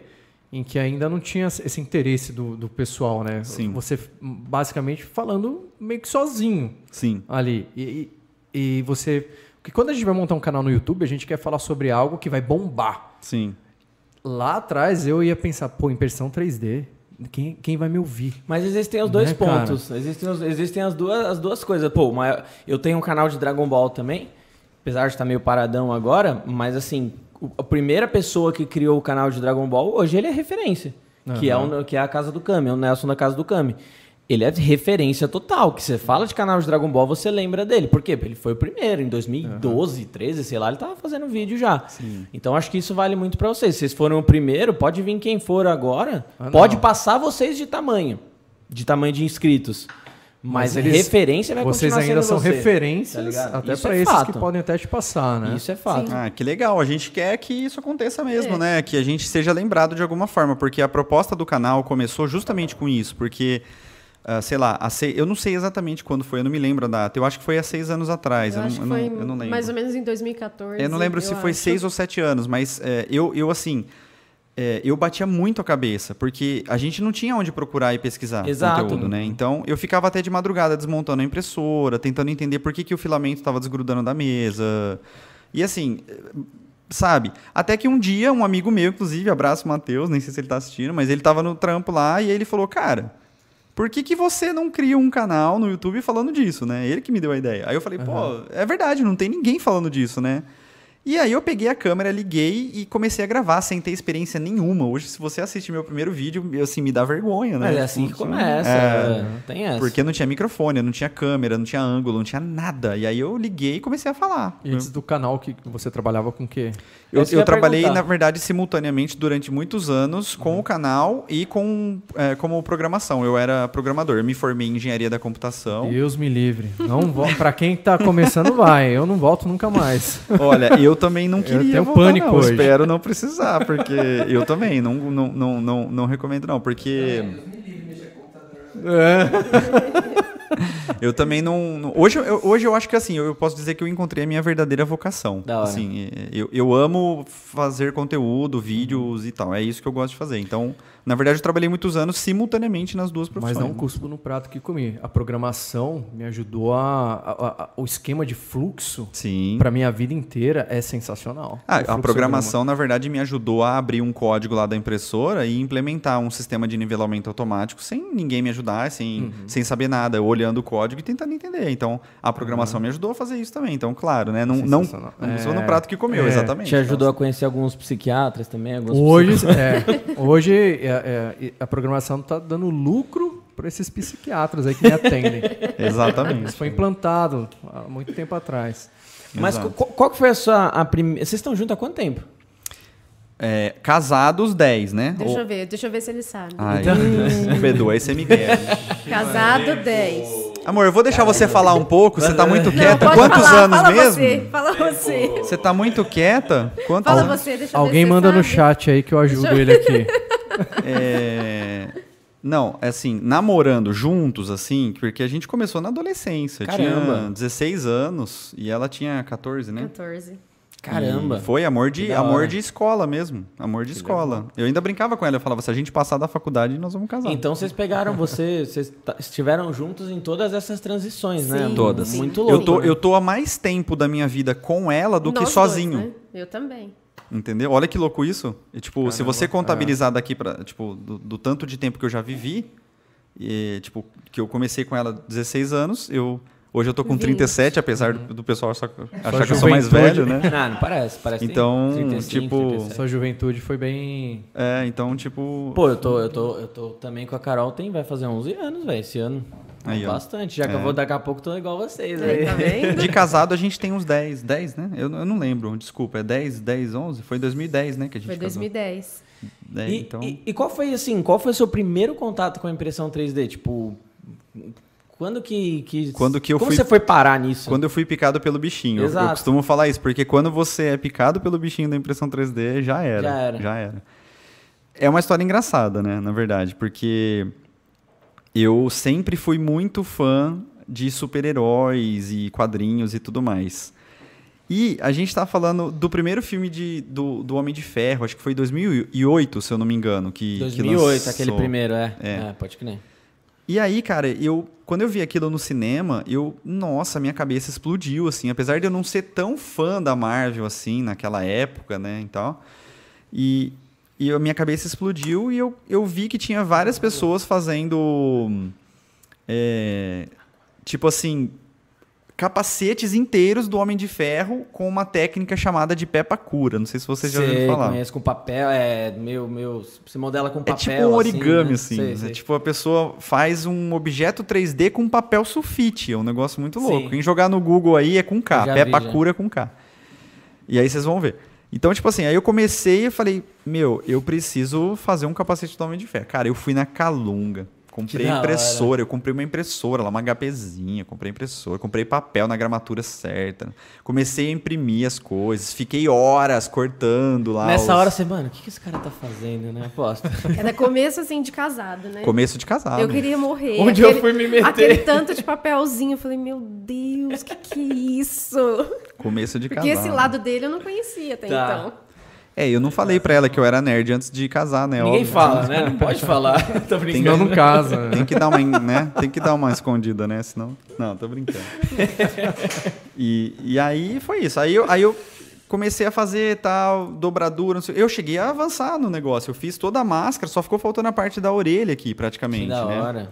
em que ainda não tinha esse interesse do, do pessoal, né? Sim. Você basicamente falando meio que sozinho. Sim. Ali. E, e você. Porque quando a gente vai montar um canal no YouTube, a gente quer falar sobre algo que vai bombar. Sim. Lá atrás eu ia pensar, pô, impressão 3D. Quem, quem vai me ouvir? Mas existem os dois né, pontos. Existem, os, existem as, duas, as duas coisas. Pô, eu tenho um canal de Dragon Ball também. Apesar de estar meio paradão agora, mas assim, a primeira pessoa que criou o canal de Dragon Ball, hoje ele é referência. Uhum. Que, é o, que é a Casa do Kami, é o Nelson da Casa do Kami. Ele é referência total. Que você fala de canal de Dragon Ball, você lembra dele. Por quê? Ele foi o primeiro. Em 2012, uhum. 13, sei lá, ele tava fazendo vídeo já. Sim. Então acho que isso vale muito para vocês. Vocês foram o primeiro, pode vir quem for agora. Ah, pode passar vocês de tamanho. De tamanho de inscritos. Mas, Mas eles, referência vai Vocês ainda são você, referências, tá até para é esses fato. que podem até te passar, né? Isso é fato. Sim. Ah, que legal. A gente quer que isso aconteça mesmo, é. né? Que a gente seja lembrado de alguma forma, porque a proposta do canal começou justamente com isso, porque Uh, sei lá, seis, eu não sei exatamente quando foi, eu não me lembro a data. Eu acho que foi há seis anos atrás. Eu, eu, não, eu, não, eu não, lembro. Mais ou menos em 2014. Eu não lembro se foi seis ou sete anos, mas é, eu, eu, assim, é, eu batia muito a cabeça, porque a gente não tinha onde procurar e pesquisar Exato. conteúdo, né? Então, eu ficava até de madrugada desmontando a impressora, tentando entender por que, que o filamento estava desgrudando da mesa. E assim, sabe? Até que um dia, um amigo meu, inclusive, abraço Matheus, nem sei se ele está assistindo, mas ele estava no trampo lá e ele falou, cara... Por que, que você não cria um canal no YouTube falando disso, né? Ele que me deu a ideia. Aí eu falei, uhum. pô, é verdade, não tem ninguém falando disso, né? E aí eu peguei a câmera, liguei e comecei a gravar sem ter experiência nenhuma. Hoje, se você assiste meu primeiro vídeo, assim, me dá vergonha, né? Mas é assim que começa, é, tem essa. Porque não tinha microfone, não tinha câmera, não tinha ângulo, não tinha nada. E aí eu liguei e comecei a falar. E antes do canal, que você trabalhava com o quê? Eu, eu trabalhei, perguntar. na verdade, simultaneamente durante muitos anos com uhum. o canal e com é, como programação. Eu era programador, eu me formei em engenharia da computação. Deus me livre. Não para quem está começando, vai. Eu não volto nunca mais. Olha, eu eu também não queria eu voltar, pânico não. hoje. Espero não precisar, porque eu também não, não, não, não, não recomendo não, porque eu também não. não- hoje, eu, hoje eu acho que assim, eu posso dizer que eu encontrei a minha verdadeira vocação. Da hora. Assim, eu, eu amo fazer conteúdo, vídeos e tal. É isso que eu gosto de fazer. Então, na verdade, eu trabalhei muitos anos simultaneamente nas duas profissões. Mas não cuspo no prato que comi. A programação me ajudou a, a- a- o esquema de fluxo Sim. para minha vida inteira é sensacional. Ah, a programação, na verdade, me ajudou a abrir um código lá da impressora e implementar um sistema de nivelamento automático sem ninguém me ajudar, sem, Uhum. sem saber nada, olhando o código e tentando entender. Então, a programação me ajudou a fazer isso também. Então, claro, né? Não, não, não sou É. no prato que comeu, É. exatamente. Te ajudou a conhecer alguns psiquiatras também? Alguns Hoje, é, hoje é, é, a programação está dando lucro para esses psiquiatras aí que me atendem. Exatamente. Isso foi implantado há muito tempo atrás. Mas Exato. qual, foi a sua a primeira. Vocês estão juntos há quanto tempo? É, casados 10, né? Deixa Ou- eu ver, deixa eu ver se ele sabe. Ai, Bedu, aí você me quer. Casado 10. Amor, eu vou deixar você falar um pouco. Você tá muito Não, quieta. pode Quantos falar, anos fala mesmo? Você, fala você. Você tá muito quieta? Quantos Fala anos? você, deixa eu ver Alguém manda no sabe. chat aí que eu ajudo eu- ele aqui. É, Não, é assim, namorando juntos, assim, porque a gente começou na adolescência. Caramba. Tinha 16 anos e ela tinha 14, né? 14. Caramba. E foi amor de, Que amor de escola mesmo. Amor de escola. Eu ainda brincava com ela, eu falava, se a gente passar da faculdade, nós vamos casar. Então vocês pegaram você, vocês estiveram juntos em todas essas transições, né? Sim, Todas. sim. Muito eu, louco. tô, né? eu tô há mais tempo da minha vida com ela do que Nós sozinho. dois, né? Eu também. Entendeu? Olha que louco isso. E, tipo, se você contabilizar daqui para, tipo, do, do tanto de tempo que eu já vivi, e, tipo, que eu comecei com ela 16 anos, eu hoje eu tô com 37, apesar do, do pessoal só achar que eu sou mais velho, né? Ah, não parece, parece que Então, tem 35, tipo, 37. Sua juventude foi bem. É, então, tipo, Pô, eu tô, eu tô, eu tô também com a Carol, tem, vai fazer 11 anos, velho, esse ano. Aí. Bastante, já que É. eu vou daqui a pouco tô igual vocês Aí, tá de casado a gente tem uns 10, 10, né? Eu, eu não lembro, desculpa, é 10, 10, 11? Foi 2010, né, que a gente Foi casou. 2010. É, E, então, e- e qual foi assim, qual foi o seu primeiro contato com a impressão 3D? Tipo, quando que, que Quando que eu como fui- você foi parar nisso? quando eu fui picado pelo bichinho. Eu- Eu, Exato. costumo falar isso, porque quando você é picado pelo bichinho da impressão 3D, já era. Já era. Já era. É uma história engraçada, né, na verdade, porque eu sempre fui muito fã de super-heróis e quadrinhos e tudo mais. E a gente tá falando do primeiro filme de, do, do Homem de Ferro, acho que foi em 2008, se eu não me engano. Que, que 2008, lançou. aquele primeiro, é. É. É, pode crer. E aí, cara, eu quando eu vi aquilo no cinema, eu, nossa, minha cabeça explodiu assim, apesar de eu não ser tão fã da Marvel assim naquela época, né, e tal. E, e a minha cabeça explodiu e eu, eu vi que tinha várias pessoas fazendo é, tipo assim, capacetes inteiros do Homem de Ferro com uma técnica chamada de Peppa Cura. Não sei se vocês já ouviram falar. conheço com papel, é meu, meu, se modela com papel. É tipo um origami, né? assim. Sei, É sei. tipo, a pessoa faz um objeto 3D com papel sulfite. É um negócio muito louco. Sim. Quem jogar no Google aí é com K. Peppa vi, já. Cura com K. E aí vocês vão ver. Então, tipo assim, aí eu comecei e falei, meu, eu preciso fazer um capacete do Homem de Ferro. Cara, eu fui na Calunga. Comprei impressora, eu comprei uma impressora lá, uma HPzinha, comprei impressora, comprei papel na gramatura certa. Comecei a imprimir as coisas, fiquei horas cortando lá. Nessa os- hora você, mano, o que, que esse cara tá fazendo, né? Aposto. Era começo, assim, de casado, né? Começo de casado. Eu queria morrer. Onde eu fui me meter? Aquele tanto de papelzinho. Eu falei, meu Deus, que que é isso? Começo de Porque casado. esse lado dele eu não conhecia até Tá. então. É, eu não falei pra ela que eu era nerd antes de casar, né? Ninguém óbvio. fala, né? Não pode falar. Tô Senão brincando. não casa. né? Tem que dar uma, né? Tem que dar uma escondida, né? Senão. Não, tô brincando. E, e aí foi isso. Aí eu, aí eu comecei a fazer tal, dobradura, não sei. Eu cheguei a avançar no negócio. Eu fiz toda a máscara, só ficou faltando a parte da orelha aqui, praticamente. Que da né? hora.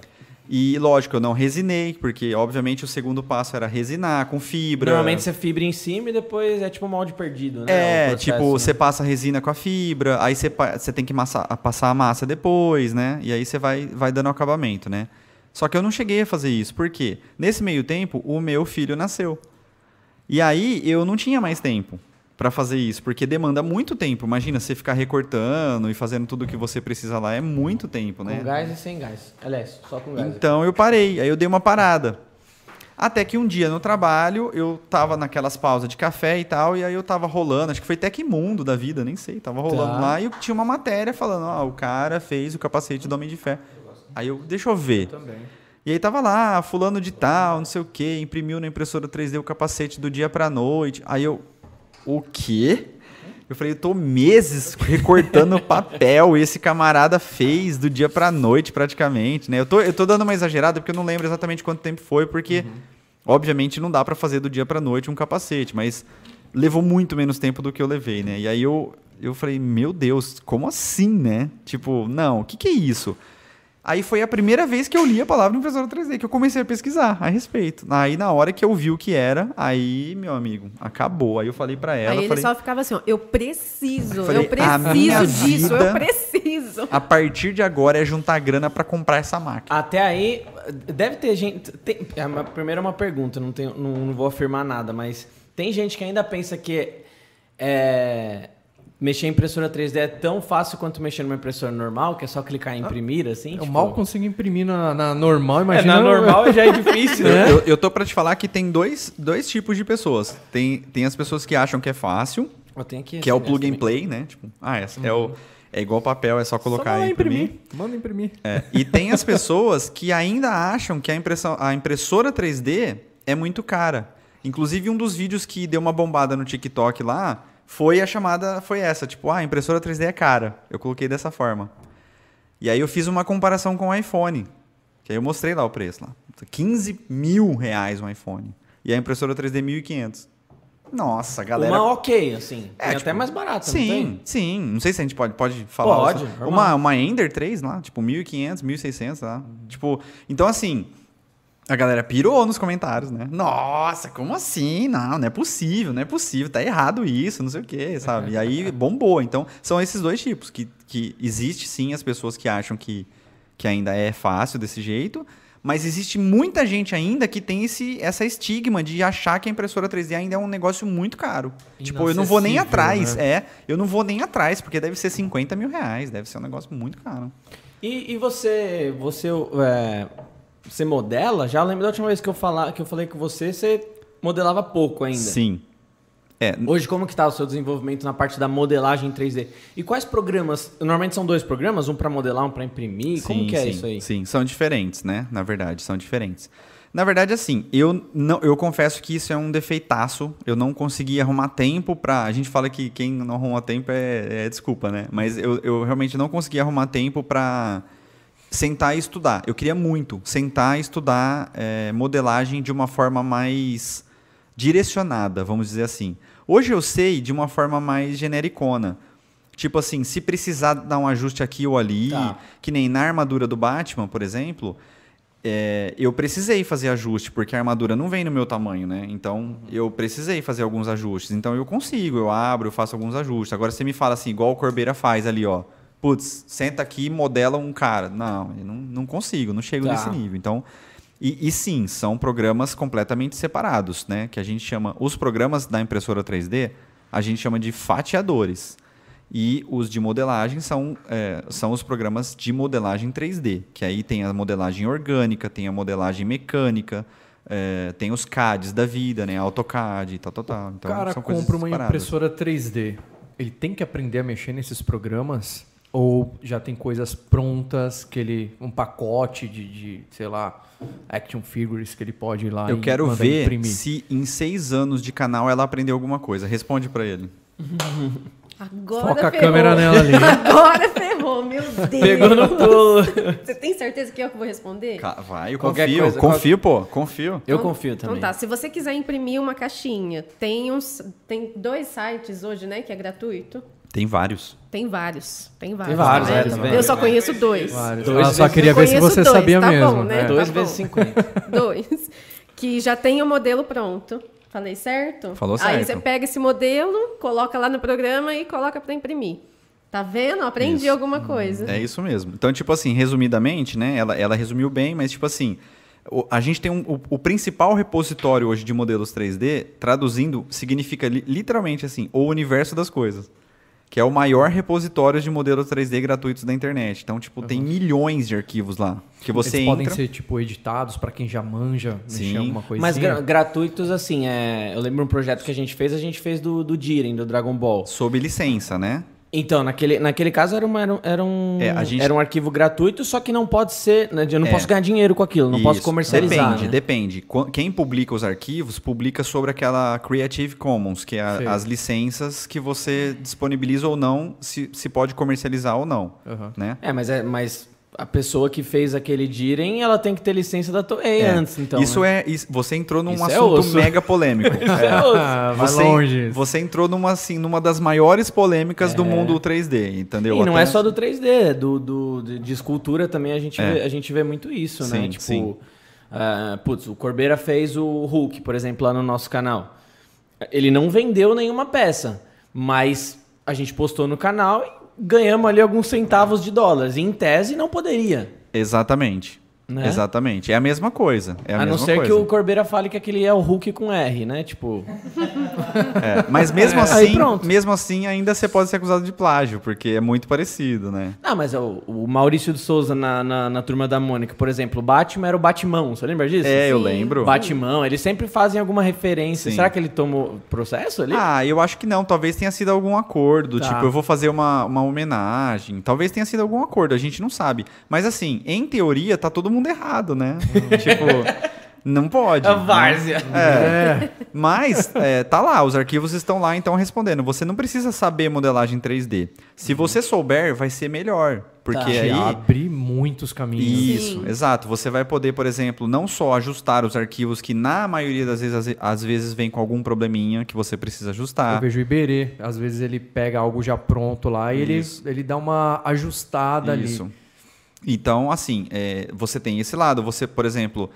E lógico, eu não resinei, porque obviamente o segundo passo era resinar com fibra. Normalmente você fibra em cima e depois é tipo um molde perdido, né? É, O processo, tipo, né? você passa a resina com a fibra, aí você, você tem que massa- passar a massa depois, né? E aí você vai, vai dando acabamento, né? Só que eu não cheguei a fazer isso, por quê? Nesse meio tempo, o meu filho nasceu. E aí eu não tinha mais tempo para fazer isso, porque demanda muito tempo. Imagina você ficar recortando e fazendo tudo o que você precisa lá, é muito tempo, né? Com gás e sem gás. Aliás, só com gás. Então eu parei, aí eu dei uma parada. Até que um dia no trabalho, eu tava naquelas pausas de café e tal, e aí eu tava rolando, acho que foi Tec Mundo da vida, nem sei, tava rolando tá. lá, e tinha uma matéria falando, ó, o cara fez o capacete do Homem de Fé. Aí eu, deixa eu ver. Eu também. E aí tava lá, fulano de tal, não sei o quê, imprimiu na impressora 3D o capacete do dia pra noite. Aí eu, o quê? Eu falei, eu tô meses recortando papel e esse camarada fez do dia pra noite praticamente, né? Eu tô, eu tô dando uma exagerada porque eu não lembro exatamente quanto tempo foi, porque uhum. obviamente não dá para fazer do dia pra noite um capacete, mas levou muito menos tempo do que eu levei, né? E aí eu, eu falei, meu Deus, como assim, né? Tipo, não, o que, que é isso? Aí foi a primeira vez que eu li a palavra impressora 3D, que eu comecei a pesquisar a respeito. Aí na hora que eu vi o que era, aí, meu amigo, acabou. Aí eu falei para ela. Aí ele falei, só ficava assim, ó, eu preciso, eu, falei, eu preciso disso, eu preciso. A partir de agora é juntar grana para comprar essa máquina. Até aí, deve ter gente. Tem, é primeiro uma pergunta, não, tenho, não, não vou afirmar nada, mas tem gente que ainda pensa que é mexer em impressora 3D é tão fácil quanto mexer numa impressora normal, que é só clicar em imprimir, assim? Eu tipo... mal consigo imprimir na, na normal, imagina. É, na normal já é difícil, né? Eu, eu tô pra te falar que tem dois, dois tipos de pessoas. Tem, tem as pessoas que acham que é fácil, aqui, que é o plug and play, né? Tipo, ah, essa uhum. é o... É igual papel, é só colocar só e imprimir. imprimir. Manda imprimir. É, e tem as pessoas que ainda acham que a, impressão, a impressora 3D é muito cara. Inclusive, um dos vídeos que deu uma bombada no TikTok lá foi a chamada, foi essa, tipo, ah, a impressora 3D é cara. Eu coloquei dessa forma. E aí eu fiz uma comparação com o iPhone. Que aí eu mostrei lá o preço lá. 15 mil reais um iPhone. E a impressora 3D 1.500. Nossa, galera. Uma ok, assim. É, tipo, até mais barata, sim, não tem? Sim, não sei se a gente pode, pode falar. Pode. Uma, uma Ender 3 lá, tipo 1.500, 1.600 lá. Tipo, então assim, a galera pirou nos comentários, né? Nossa, como assim? Não, não é possível, não é possível, tá errado isso, não sei o quê, sabe? E aí bombou. Então, são esses dois tipos, que, que existe sim as pessoas que acham que, que ainda é fácil desse jeito, mas existe muita gente ainda que tem esse, essa estigma de achar que a impressora 3D ainda é um negócio muito caro. Tipo, eu não vou nem atrás, né? é, eu não vou nem atrás, porque deve ser 50 mil reais, deve ser um negócio muito caro. E, e você, você é você modela? Já lembro da última vez que eu, falar, que eu falei com você, você modelava pouco ainda. Sim. É. Hoje, como que está o seu desenvolvimento na parte da modelagem 3D? E quais programas? Normalmente são dois programas, um para modelar, um para imprimir. Sim, como que é sim, isso aí? Sim, são diferentes, né? Na verdade, são diferentes. Na verdade, assim, eu não, eu confesso que isso é um defeitaço. Eu não consegui arrumar tempo para. A gente fala que quem não arruma tempo é, é desculpa, né? Mas eu, eu realmente não consegui arrumar tempo para sentar e estudar. Eu queria muito sentar e estudar é, modelagem de uma forma mais direcionada, vamos dizer assim. Hoje eu sei de uma forma mais genericona. Tipo assim, se precisar dar um ajuste aqui ou ali, tá. que nem na armadura do Batman, por exemplo, é, eu precisei fazer ajuste, porque a armadura não vem no meu tamanho, né? Então, eu precisei fazer alguns ajustes. Então, eu consigo, eu abro, eu faço alguns ajustes. Agora, você me fala assim, igual o Corbeira faz ali, ó putz, senta aqui e modela um cara. Não, eu não, não consigo, não chego tá. nesse nível. Então, e, e, sim, são programas completamente separados, né? Que a gente chama. Os programas da impressora 3D, a gente chama de fatiadores. E os de modelagem são, é, são os programas de modelagem 3D, que aí tem a modelagem orgânica, tem a modelagem mecânica, é, tem os CADs da vida, né? AutoCAD, tal, tal, tal. Então, o cara compra uma impressora 3D. Ele tem que aprender a mexer nesses programas ou já tem coisas prontas, que ele. um pacote de, de sei lá, action figures que ele pode ir lá Eu quero ver imprimir. se em seis anos de canal ela aprendeu alguma coisa. Responde para ele. Agora Foca ferrou. a câmera nela ali. Agora ferrou, meu Deus. Pegou no pulo. Você tem certeza que eu vou responder? Vai, eu Qualquer confio. Coisa, confio, pô. Confio. Eu então, confio também. Então tá, se você quiser imprimir uma caixinha, tem, uns, tem dois sites hoje, né, que é gratuito. Tem vários. Tem vários. Tem vários. Tem vários, é, tá Eu só conheço dois. Vários. dois só queria ver se você dois, sabia tá mesmo. Bom, né? É. Dois tá vezes cinquenta. dois. Que já tem o modelo pronto. Falei certo? Falou certo. Aí você pega esse modelo, coloca lá no programa e coloca para imprimir. Tá vendo? Aprendi isso. alguma coisa. É isso mesmo. Então, tipo assim, resumidamente, né? Ela, ela resumiu bem, mas tipo assim, a gente tem um, o, o, principal repositório hoje de modelos 3D, traduzindo, significa li, literalmente assim, o universo das coisas. Que é o maior repositório de modelos 3D gratuitos da internet. Então, tipo, uhum. tem milhões de arquivos lá. Que você Eles entra... podem ser, tipo, editados para quem já manja, Sim. alguma coisa Mas gra gratuitos, assim, é... eu lembro um projeto que a gente fez, a gente fez do, do Jiren, do Dragon Ball. Sob licença, né? Então, naquele, naquele caso era, uma, era, um, é, gente... era um arquivo gratuito, só que não pode ser. Né, eu não é. posso ganhar dinheiro com aquilo, não Isso. posso comercializar. Depende, né? depende. Quem publica os arquivos, publica sobre aquela Creative Commons, que é a, as licenças que você disponibiliza ou não, se, se pode comercializar ou não. Uhum. Né? É, mas é. Mas a pessoa que fez aquele Jiren, ela tem que ter licença da Toei é. antes, então. Isso né? é. Isso, você entrou num isso é assunto é mega polêmico. é. é você, longe. Você entrou numa, assim, numa das maiores polêmicas do é. mundo 3D, entendeu? E não Até... é só do 3D, do, do, de escultura também a gente, vê, a gente vê muito isso, né? sim, né? Tipo, sim. Uh, putz, o Corbeira fez o Hulk, por exemplo, lá no nosso canal. Ele não vendeu nenhuma peça, mas a gente postou no canal e ganhamos ali alguns centavos de dólares. Em tese não poderia. Exatamente. Né? Exatamente. É a mesma coisa. É a, a não ser coisa. que o Corbeira fale que aquele é o Hulk com R, né? Tipo. É, mas mesmo assim, mesmo assim, ainda você pode ser acusado de plágio, porque é muito parecido, né? Não, mas o, o Maurício de Souza na, na, na, turma da Mônica, por exemplo, o Batman era o Batimão. Você lembra disso? É, Sim. eu lembro. Batimão, eles sempre fazem alguma referência. Sim. Será que ele tomou processo ali? Ah, eu acho que não. Talvez tenha sido algum acordo. Tá. Tipo, eu vou fazer uma, uma homenagem. Talvez tenha sido algum acordo, a gente não sabe. Mas assim, em teoria, tá todo mundo errado, né? tipo, não pode. A várzea. Né? É. Mas, é, tá lá, os arquivos estão lá, então respondendo. Você não precisa saber modelagem 3D. Se você souber, vai ser melhor. Porque tá. aí. Abre muitos caminhos. Isso, Sim. exato. Você vai poder, por exemplo, não só ajustar os arquivos que, na maioria das vezes, às vezes vem com algum probleminha que você precisa ajustar. Eu vejo o Iberê. Às vezes ele pega algo já pronto lá e ele, ele dá uma ajustada Isso. ali. Então, assim, é, você tem esse lado. Você, por exemplo,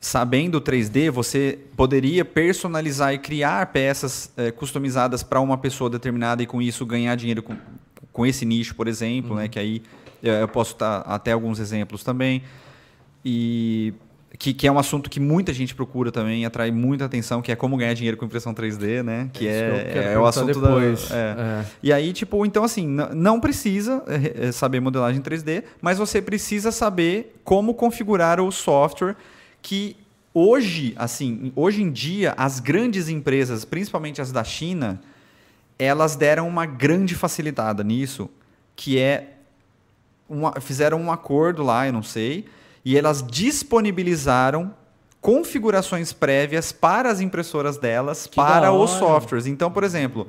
sabendo 3D, você poderia personalizar e criar peças é, customizadas para uma pessoa determinada e com isso ganhar dinheiro com, com esse nicho, por exemplo, né? uhum. né? Que aí é, eu posso dar até alguns exemplos também. E que, que, é um assunto que muita gente procura também, atrai muita atenção, que é como ganhar dinheiro com impressão 3D, né? Que é, é, é o assunto depois. da. É. É. E aí, tipo, então assim, não precisa é, é, saber modelagem 3D, mas você precisa saber como configurar o software que hoje, assim, hoje em dia, as grandes empresas, principalmente as da China, elas deram uma grande facilitada nisso, que é uma, fizeram um acordo lá, eu não sei e elas disponibilizaram configurações prévias para as impressoras delas, que para os softwares. Então, por exemplo,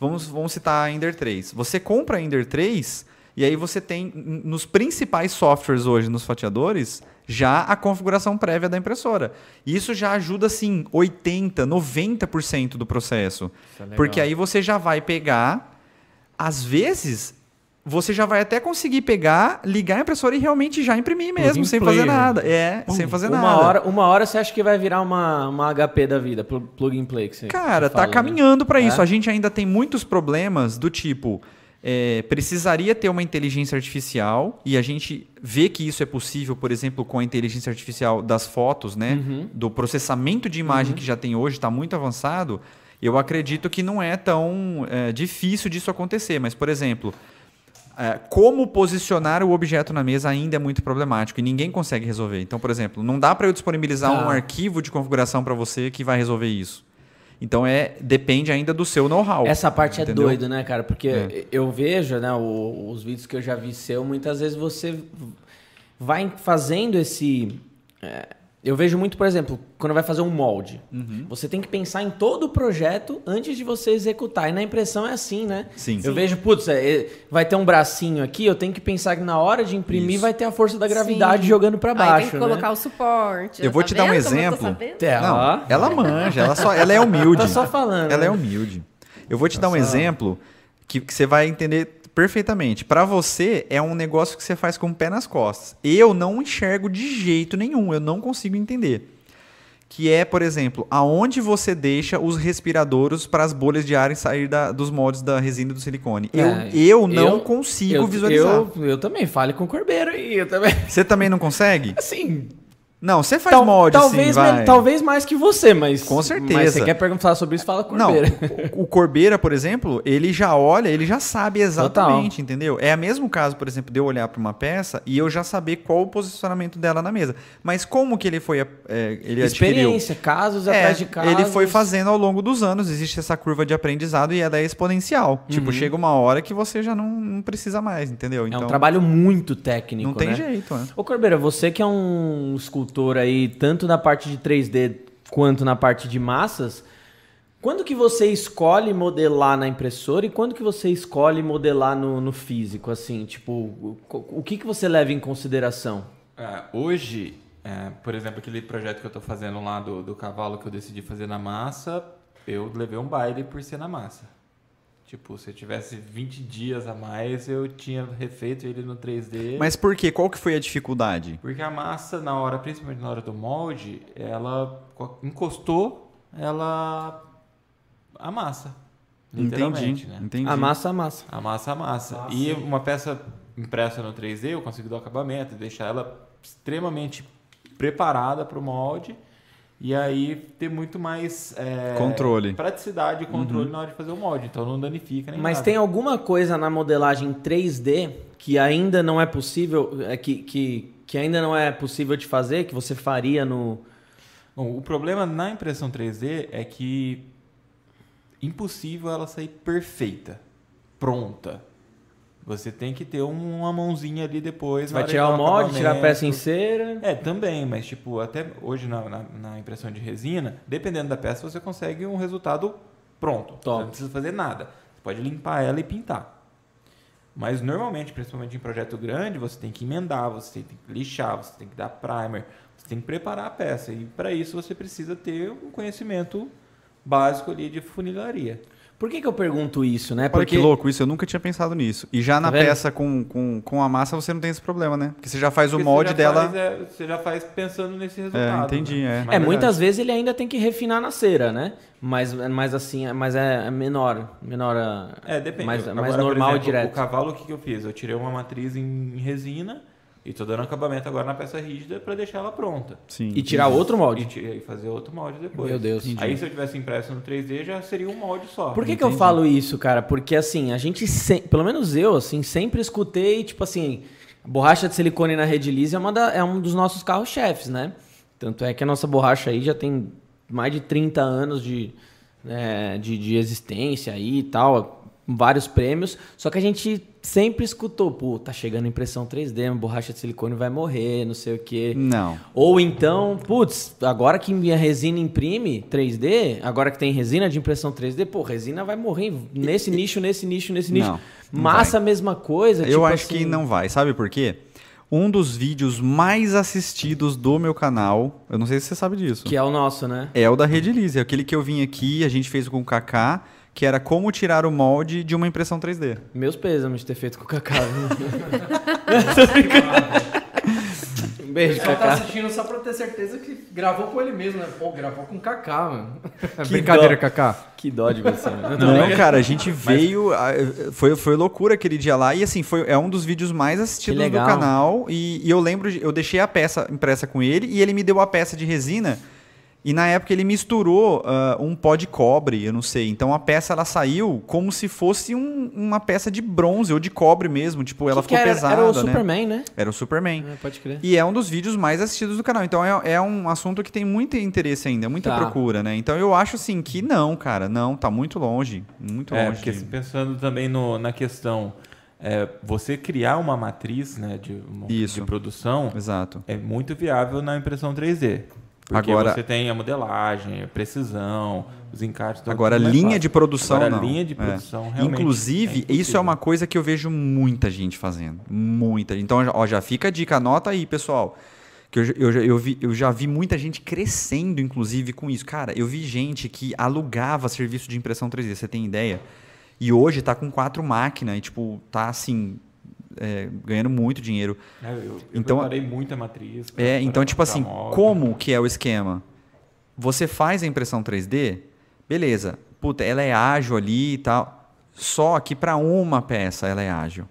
vamos, vamos citar a Ender 3. Você compra a Ender 3 e aí você tem nos principais softwares hoje, nos fatiadores, já a configuração prévia da impressora. Isso já ajuda, assim, 80%, 90% do processo. É porque aí você já vai pegar, às vezes, você já vai até conseguir pegar, ligar a impressora e realmente já imprimir mesmo, sem fazer né? nada. É, sem fazer uma nada. Hora, uma hora você acha que vai virar uma, uma HP da vida, plug and play. Que você, Cara, você tá fala, né? caminhando né? para isso. É? A gente ainda tem muitos problemas do tipo. É, precisaria ter uma inteligência artificial e a gente vê que isso é possível, por exemplo, com a inteligência artificial das fotos, né? Uhum. Do processamento de imagem uhum. que já tem hoje, está muito avançado. Eu acredito que não é tão é, difícil disso acontecer. Mas, por exemplo, é, como posicionar o objeto na mesa ainda é muito problemático e ninguém consegue resolver. Então, por exemplo, não dá para eu disponibilizar tá. um arquivo de configuração para você que vai resolver isso. Então é depende ainda do seu know-how. Essa parte é entendeu? é doido, né, cara? Porque é. eu vejo, né, o, os vídeos que eu já vi seu, muitas vezes você vai fazendo esse é, eu vejo muito, por exemplo, quando vai fazer um molde. Uhum. Você tem que pensar em todo o projeto antes de você executar. E na impressão é assim, né? Sim. Eu sim. vejo, putz, é, vai ter um bracinho aqui, eu tenho que pensar que na hora de imprimir Isso. vai ter a força da gravidade sim. jogando para baixo. Aí tem que né? colocar o suporte. Eu vou tá te dar um exemplo. Não, ela manja, ela, só, ela é humilde. Tô só falando. Ela é né? é humilde. Eu vou te tá dar um exemplo que, que você vai entender perfeitamente. Para você é um negócio que você faz com o pé nas costas. Eu não enxergo de jeito nenhum, eu não consigo entender. Que é, por exemplo, aonde você deixa os respiradores para as bolhas de ar sair da, dos moldes da resina do silicone. É, eu, eu não eu, consigo eu, visualizar. Eu, eu também, fale com o Corbeiro aí, eu também. Você também não consegue? Assim, Não, você faz Tal, molde, talvez, sim, vai. talvez mais que você, mas... Com certeza. Mas você quer perguntar sobre isso, fala Corbeira. Não, o Corbeira, por exemplo, ele já olha, ele já sabe exatamente, Total. entendeu? É o mesmo caso, por exemplo, de eu olhar para uma peça e eu já saber qual o posicionamento dela na mesa. Mas como que ele foi... É, ele Experiência, adquiriu? casos é, atrás de casos. Ele foi fazendo ao longo dos anos, existe essa curva de aprendizado e ela é exponencial. Tipo, uhum. Tipo, chega uma hora que você já não, não precisa mais, entendeu? Então, é um então trabalho muito técnico, Não tem né? jeito, né? Ô Corbeira, você que é um escultor aí, tanto na parte de 3D quanto na parte de massas, quando que você escolhe modelar na impressora e quando que você escolhe modelar no, no físico, assim, tipo, o, o, que que você leva em consideração? É, hoje, é, por exemplo, aquele projeto que eu estou fazendo lá do, do cavalo que eu decidi fazer na massa, eu levei um baile por ser na massa. Tipo, se eu tivesse 20 dias a mais, eu tinha refeito ele no 3D. Mas por quê? Qual que foi a dificuldade? Porque a massa, na hora, principalmente na hora do molde, ela encostou, ela amassa. Literalmente, entendi, né? Entendi. Amassa, amassa. Amassa, amassa. Nossa. E uma peça impressa no 3D, eu consigo dar o acabamento, deixar ela extremamente preparada para o molde e aí ter muito mais é, controle. praticidade e controle uhum. na hora de fazer o molde, então não danifica nem Mas nada. tem alguma coisa na modelagem 3D que ainda não é possível, é, que, que, que ainda não é possível de fazer, que você faria no. Bom, o problema na impressão 3D é que impossível ela sair perfeita, pronta. Você tem que ter uma mãozinha ali depois. Vai tirar o molde, tirar a peça em cera. É, também, mas tipo, até hoje na, na, na, impressão de resina, dependendo da peça, você consegue um resultado pronto. Top. Você não precisa fazer nada. Você pode limpar ela e pintar. Mas normalmente, principalmente em projeto grande, você tem que emendar, você tem que lixar, você tem que dar primer, você tem que preparar a peça. E para isso você precisa ter um conhecimento básico ali de funilaria. Por que, que eu pergunto isso, né? Porque... Olha que louco isso, eu nunca tinha pensado nisso. E já tá na peça com, com, com a massa você não tem esse problema, né? Porque você já faz Porque o molde dela. Faz, é, você já faz pensando nesse é, resultado. É, entendi, né? é. É, muitas vezes ele ainda tem que refinar na cera, né? Mas, mas assim, mas é menor. menor é, depende. Mais, Agora, mais normal exemplo, e direto. O cavalo, o que, que eu fiz? Eu tirei uma matriz em resina e tô dando acabamento agora na peça rígida para deixar ela pronta. Sim. E tirar outro molde. E, e, fazer outro molde depois. Meu Deus. Entendi. Aí se eu tivesse impresso no 3D já seria um molde só. Por que, que eu falo isso, cara? Porque assim, a gente, se... pelo menos eu, assim, sempre escutei, tipo assim, borracha de silicone na rede lisa é, uma da... é um dos nossos carros-chefes, né? Tanto é que a nossa borracha aí já tem mais de 30 anos de, né, de, de existência aí e tal vários prêmios, só que a gente sempre escutou, pô, tá chegando impressão 3D, uma borracha de silicone vai morrer, não sei o quê. Não. Ou então, putz, agora que minha resina imprime 3D, agora que tem resina de impressão 3D, pô, resina vai morrer nesse nicho, nesse nicho, nesse nicho. Não, não Massa, vai. mesma coisa. Eu tipo acho assim... que não vai, sabe por quê? Um dos vídeos mais assistidos do meu canal, eu não sei se você sabe disso. Que é o nosso, né? É o da Rede Lise, aquele que eu vim aqui, a gente fez com o Kaká que era como tirar o molde de uma impressão 3D. Meus pêsames de ter feito com o Kaká. um beijo, Kaká. tá assistindo só pra ter certeza que gravou com ele mesmo, né? Pô, gravou com o Kaká, mano. Que Brincadeira, dó. Kaká. Que dó de você. Não, não, cara, a gente veio... Foi, foi loucura aquele dia lá. E assim, foi, é um dos vídeos mais assistidos do canal. E, e eu lembro, eu deixei a peça impressa com ele e ele me deu a peça de resina... E na época ele misturou uh, um pó de cobre, eu não sei. Então a peça ela saiu como se fosse um, uma peça de bronze ou de cobre mesmo. Tipo, ela que ficou que era? pesada. Era o né? Superman, né? Era o Superman. É, pode crer. E é um dos vídeos mais assistidos do canal. Então é, é um assunto que tem muito interesse ainda, muita tá. procura, né? Então eu acho assim que não, cara, não, tá muito longe. Muito é, longe. Porque de... pensando também no, na questão. É, você criar uma matriz né, de, de produção Exato. é muito viável na impressão 3D. Porque agora, você tem a modelagem, a precisão, os encartes. Agora, linha de produção agora, não. linha de é. produção é. realmente Inclusive, é isso é uma coisa que eu vejo muita gente fazendo. Muita. Então, ó, já fica a dica, anota aí, pessoal. Que eu, eu, eu, vi, eu já vi muita gente crescendo, inclusive, com isso. Cara, eu vi gente que alugava serviço de impressão 3D, você tem ideia? E hoje tá com quatro máquinas e, tipo, tá assim, é, ganhando muito dinheiro. É, eu, eu então, preparei muita matriz. É, então, tipo assim, como que é o esquema? Você faz a impressão 3D, beleza. Puta, ela é ágil ali e tal. Só que para uma peça ela é ágil.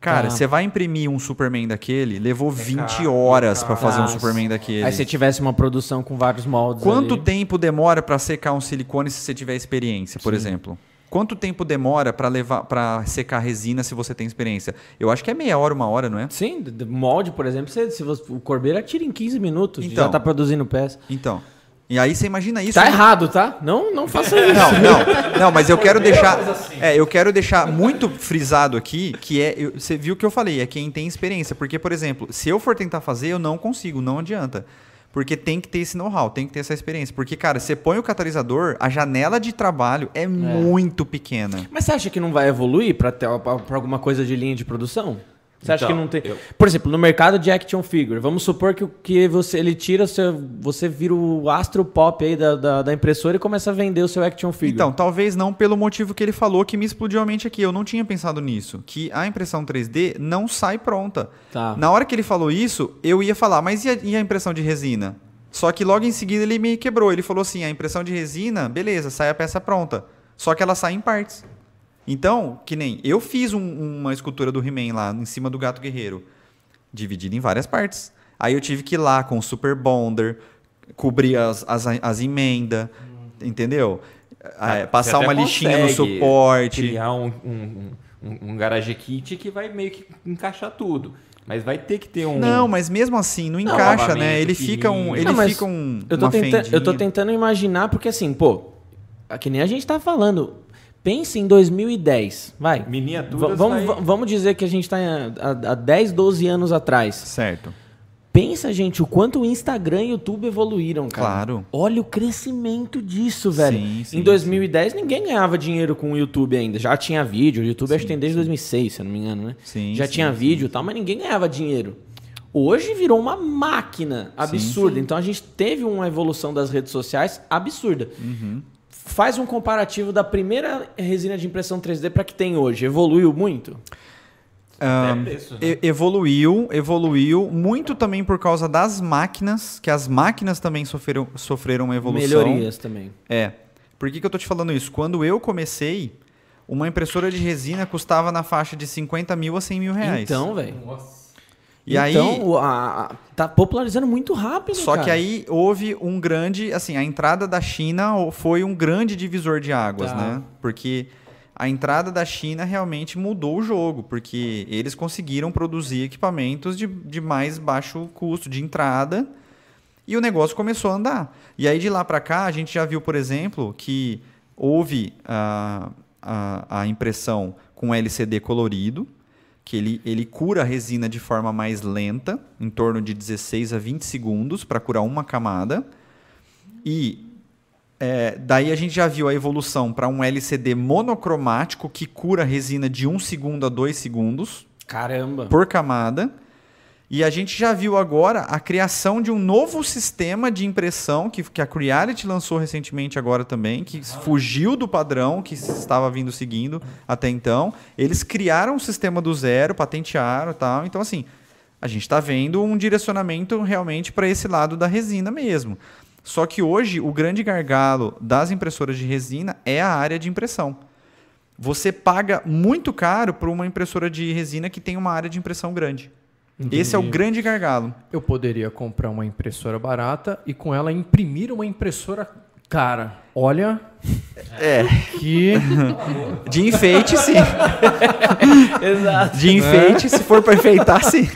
Cara, você vai imprimir um Superman daquele, levou 20 horas para fazer um Superman daquele. Aí você tivesse uma produção com vários moldes. Quanto ali. tempo demora para secar um silicone se você tiver experiência, por Sim. exemplo? Quanto tempo demora para levar para secar resina se você tem experiência? Eu acho que é meia hora, uma hora, não é? Sim, molde, por exemplo, você, se você, o Corbeira tira em 15 minutos, então, já tá produzindo peça. Então, e aí você imagina isso. Tá errado, tá? Não, não faça isso. Não, não, não, mas eu quero deixar. É, eu quero deixar muito frisado aqui que é. Eu, você viu o que eu falei, é quem tem experiência. Porque, por exemplo, se eu for tentar fazer, eu não consigo, não adianta. Porque tem que ter esse know-how, tem que ter essa experiência. Porque, cara, você põe o catalisador, a janela de trabalho é, é. muito pequena. Mas você acha que não vai evoluir para alguma coisa de linha de produção? Você acha então, que não tem. Eu... Por exemplo, no mercado de action figure, vamos supor que, que você, ele tira, você, você vira o astro pop aí da, da, da, impressora e começa a vender o seu action figure. Então, talvez não pelo motivo que ele falou que me explodiu a mente aqui. Eu não tinha pensado nisso. Que a impressão 3D não sai pronta. Tá. Na hora que ele falou isso, eu ia falar, mas e a, e a impressão de resina? Só que logo em seguida ele me quebrou. Ele falou assim: a impressão de resina, beleza, sai a peça pronta. Só que ela sai em partes. Então, que nem eu fiz um, uma escultura do He-Man lá em cima do gato guerreiro, dividida em várias partes. Aí eu tive que ir lá com o Super Bonder, cobrir as, as, as emendas, hum. entendeu? Ah, passar uma lixinha no suporte. Criar um, um, um, um garage kit que vai meio que encaixar tudo. Mas vai ter que ter um. Não, mas mesmo assim, não, não encaixa, né? Ele fica um. Ele não, fica um. Eu tô, tenta eu tô tentando imaginar, porque assim, pô, que nem a gente tá falando. Pense em 2010, vai. Miniaturas. vamos, vai... vamos dizer que a gente está há, há 10, 12 anos atrás. Certo. Pensa, gente, o quanto o Instagram e o YouTube evoluíram, cara. Claro. Olha o crescimento disso, velho. Sim, sim, em 2010, sim. ninguém ganhava dinheiro com o YouTube ainda. Já tinha vídeo. O YouTube sim, acho que tem desde 2006, se eu não me engano, né? Sim, Já tinha vídeo e tal, mas ninguém ganhava dinheiro. Hoje virou uma máquina absurda. Então a gente teve uma evolução das redes sociais absurda. Uhum. Faz um comparativo da primeira resina de impressão 3D para que tem hoje. Evoluiu muito? Um, preço, né? Evoluiu, evoluiu muito também por causa das máquinas, que as máquinas também sofreram, sofreram uma evolução. Melhorias também. É. Por que, que eu tô te falando isso? Quando eu comecei, uma impressora de resina custava na faixa de 50 mil a 100 mil reais. Então, velho. E então, aí, a, a, tá popularizando muito rápido, Só cara. que aí houve um grande, assim, a entrada da China foi um grande divisor de águas, tá. né? Porque a entrada da China realmente mudou o jogo, porque eles conseguiram produzir equipamentos de, de mais baixo custo de entrada e o negócio começou a andar. E aí de lá para cá, a gente já viu, por exemplo, que houve a, a, a impressão com LCD colorido, que ele, ele cura a resina de forma mais lenta, em torno de 16 a 20 segundos para curar uma camada. E é, daí a gente já viu a evolução para um LCD monocromático que cura a resina de 1 segundo a 2 segundos. Caramba! Por camada. E a gente já viu agora a criação de um novo sistema de impressão que, que a Creality lançou recentemente agora também, que fugiu do padrão que estava vindo seguindo até então. Eles criaram um sistema do zero, patentearam e tal. Então, assim, a gente está vendo um direcionamento realmente para esse lado da resina mesmo. Só que hoje o grande gargalo das impressoras de resina é a área de impressão. Você paga muito caro por uma impressora de resina que tem uma área de impressão grande. Entendi. Esse é o grande gargalo. Eu poderia comprar uma impressora barata e com ela imprimir uma impressora cara. Olha. É. Que. De enfeite, sim. Exato. De enfeite, é. se for para enfeitar, sim.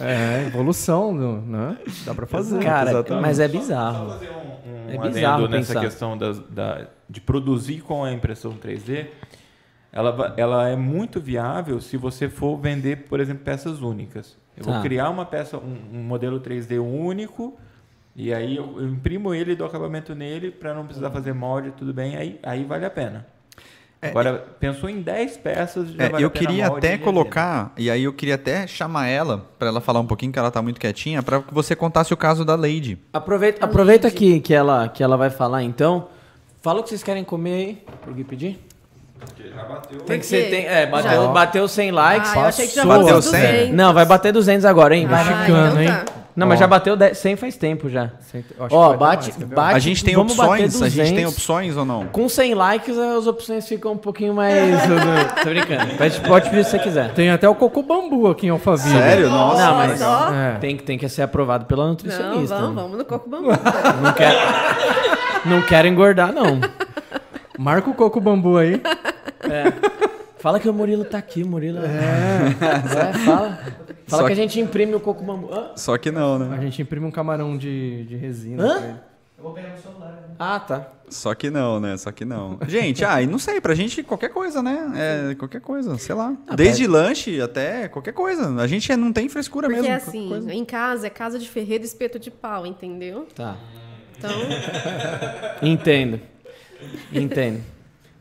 É, evolução, né? Dá para fazer. Cara, Exatamente. mas é bizarro. Só fazer um, um é bizarro nessa pensar. questão das, da, de produzir com a impressão 3D ela, ela é muito viável se você for vender, por exemplo, peças únicas. Eu vou ah. criar uma peça, um, um, modelo 3D único, e aí eu, eu imprimo ele e dou acabamento nele para não precisar fazer molde, tudo bem, aí, aí vale a pena. É, Agora, pensou em 10 peças, já é, vale Eu queria até colocar, e aí eu queria até chamar ela, para ela falar um pouquinho, que ela está muito quietinha, para que você contasse o caso da Lady. Aproveita, aproveita que, que, ela, que ela vai falar, então. Fala o que vocês querem comer aí, pro Gui pedir. Bateu. Tem que ser, tem, é, bateu, bateu 100 likes. Ah, eu achei que já bateu 100. Não, vai bater 200 agora, hein? Vai ficando, hein? Não, mas já bateu 100 faz tempo já. Ó, bate, bate. A gente tem opções? A gente tem opções ou não? Com 100 likes as opções ficam um pouquinho mais. Tô brincando. Pode, pode pedir se você quiser. Tem até o coco bambu aqui em Alphaville. Sério? Nossa. Não, mas é. tem, tem que ser aprovado pela nutricionista. Não, vamos, vamos no coco bambu. não, quero, não quero engordar, não. Marca o coco bambu aí. É. Fala que o Murilo tá aqui, Murilo. É. é fala. Fala Só que, a gente imprime o coco bambu. Hã? Só que não, né? A gente imprime um camarão de, de resina. Hã? Eu vou pegar no celular. Né? Ah, tá. Só que não, né? Só que não. Gente, ah, e não sei, pra gente qualquer coisa, né? É, qualquer coisa, sei lá. Ah, Desde lanche até qualquer coisa. A gente não tem frescura Porque mesmo. Porque assim, em casa é casa de ferreiro e espeto de pau, entendeu? Tá. Então. Entendo. Entendo.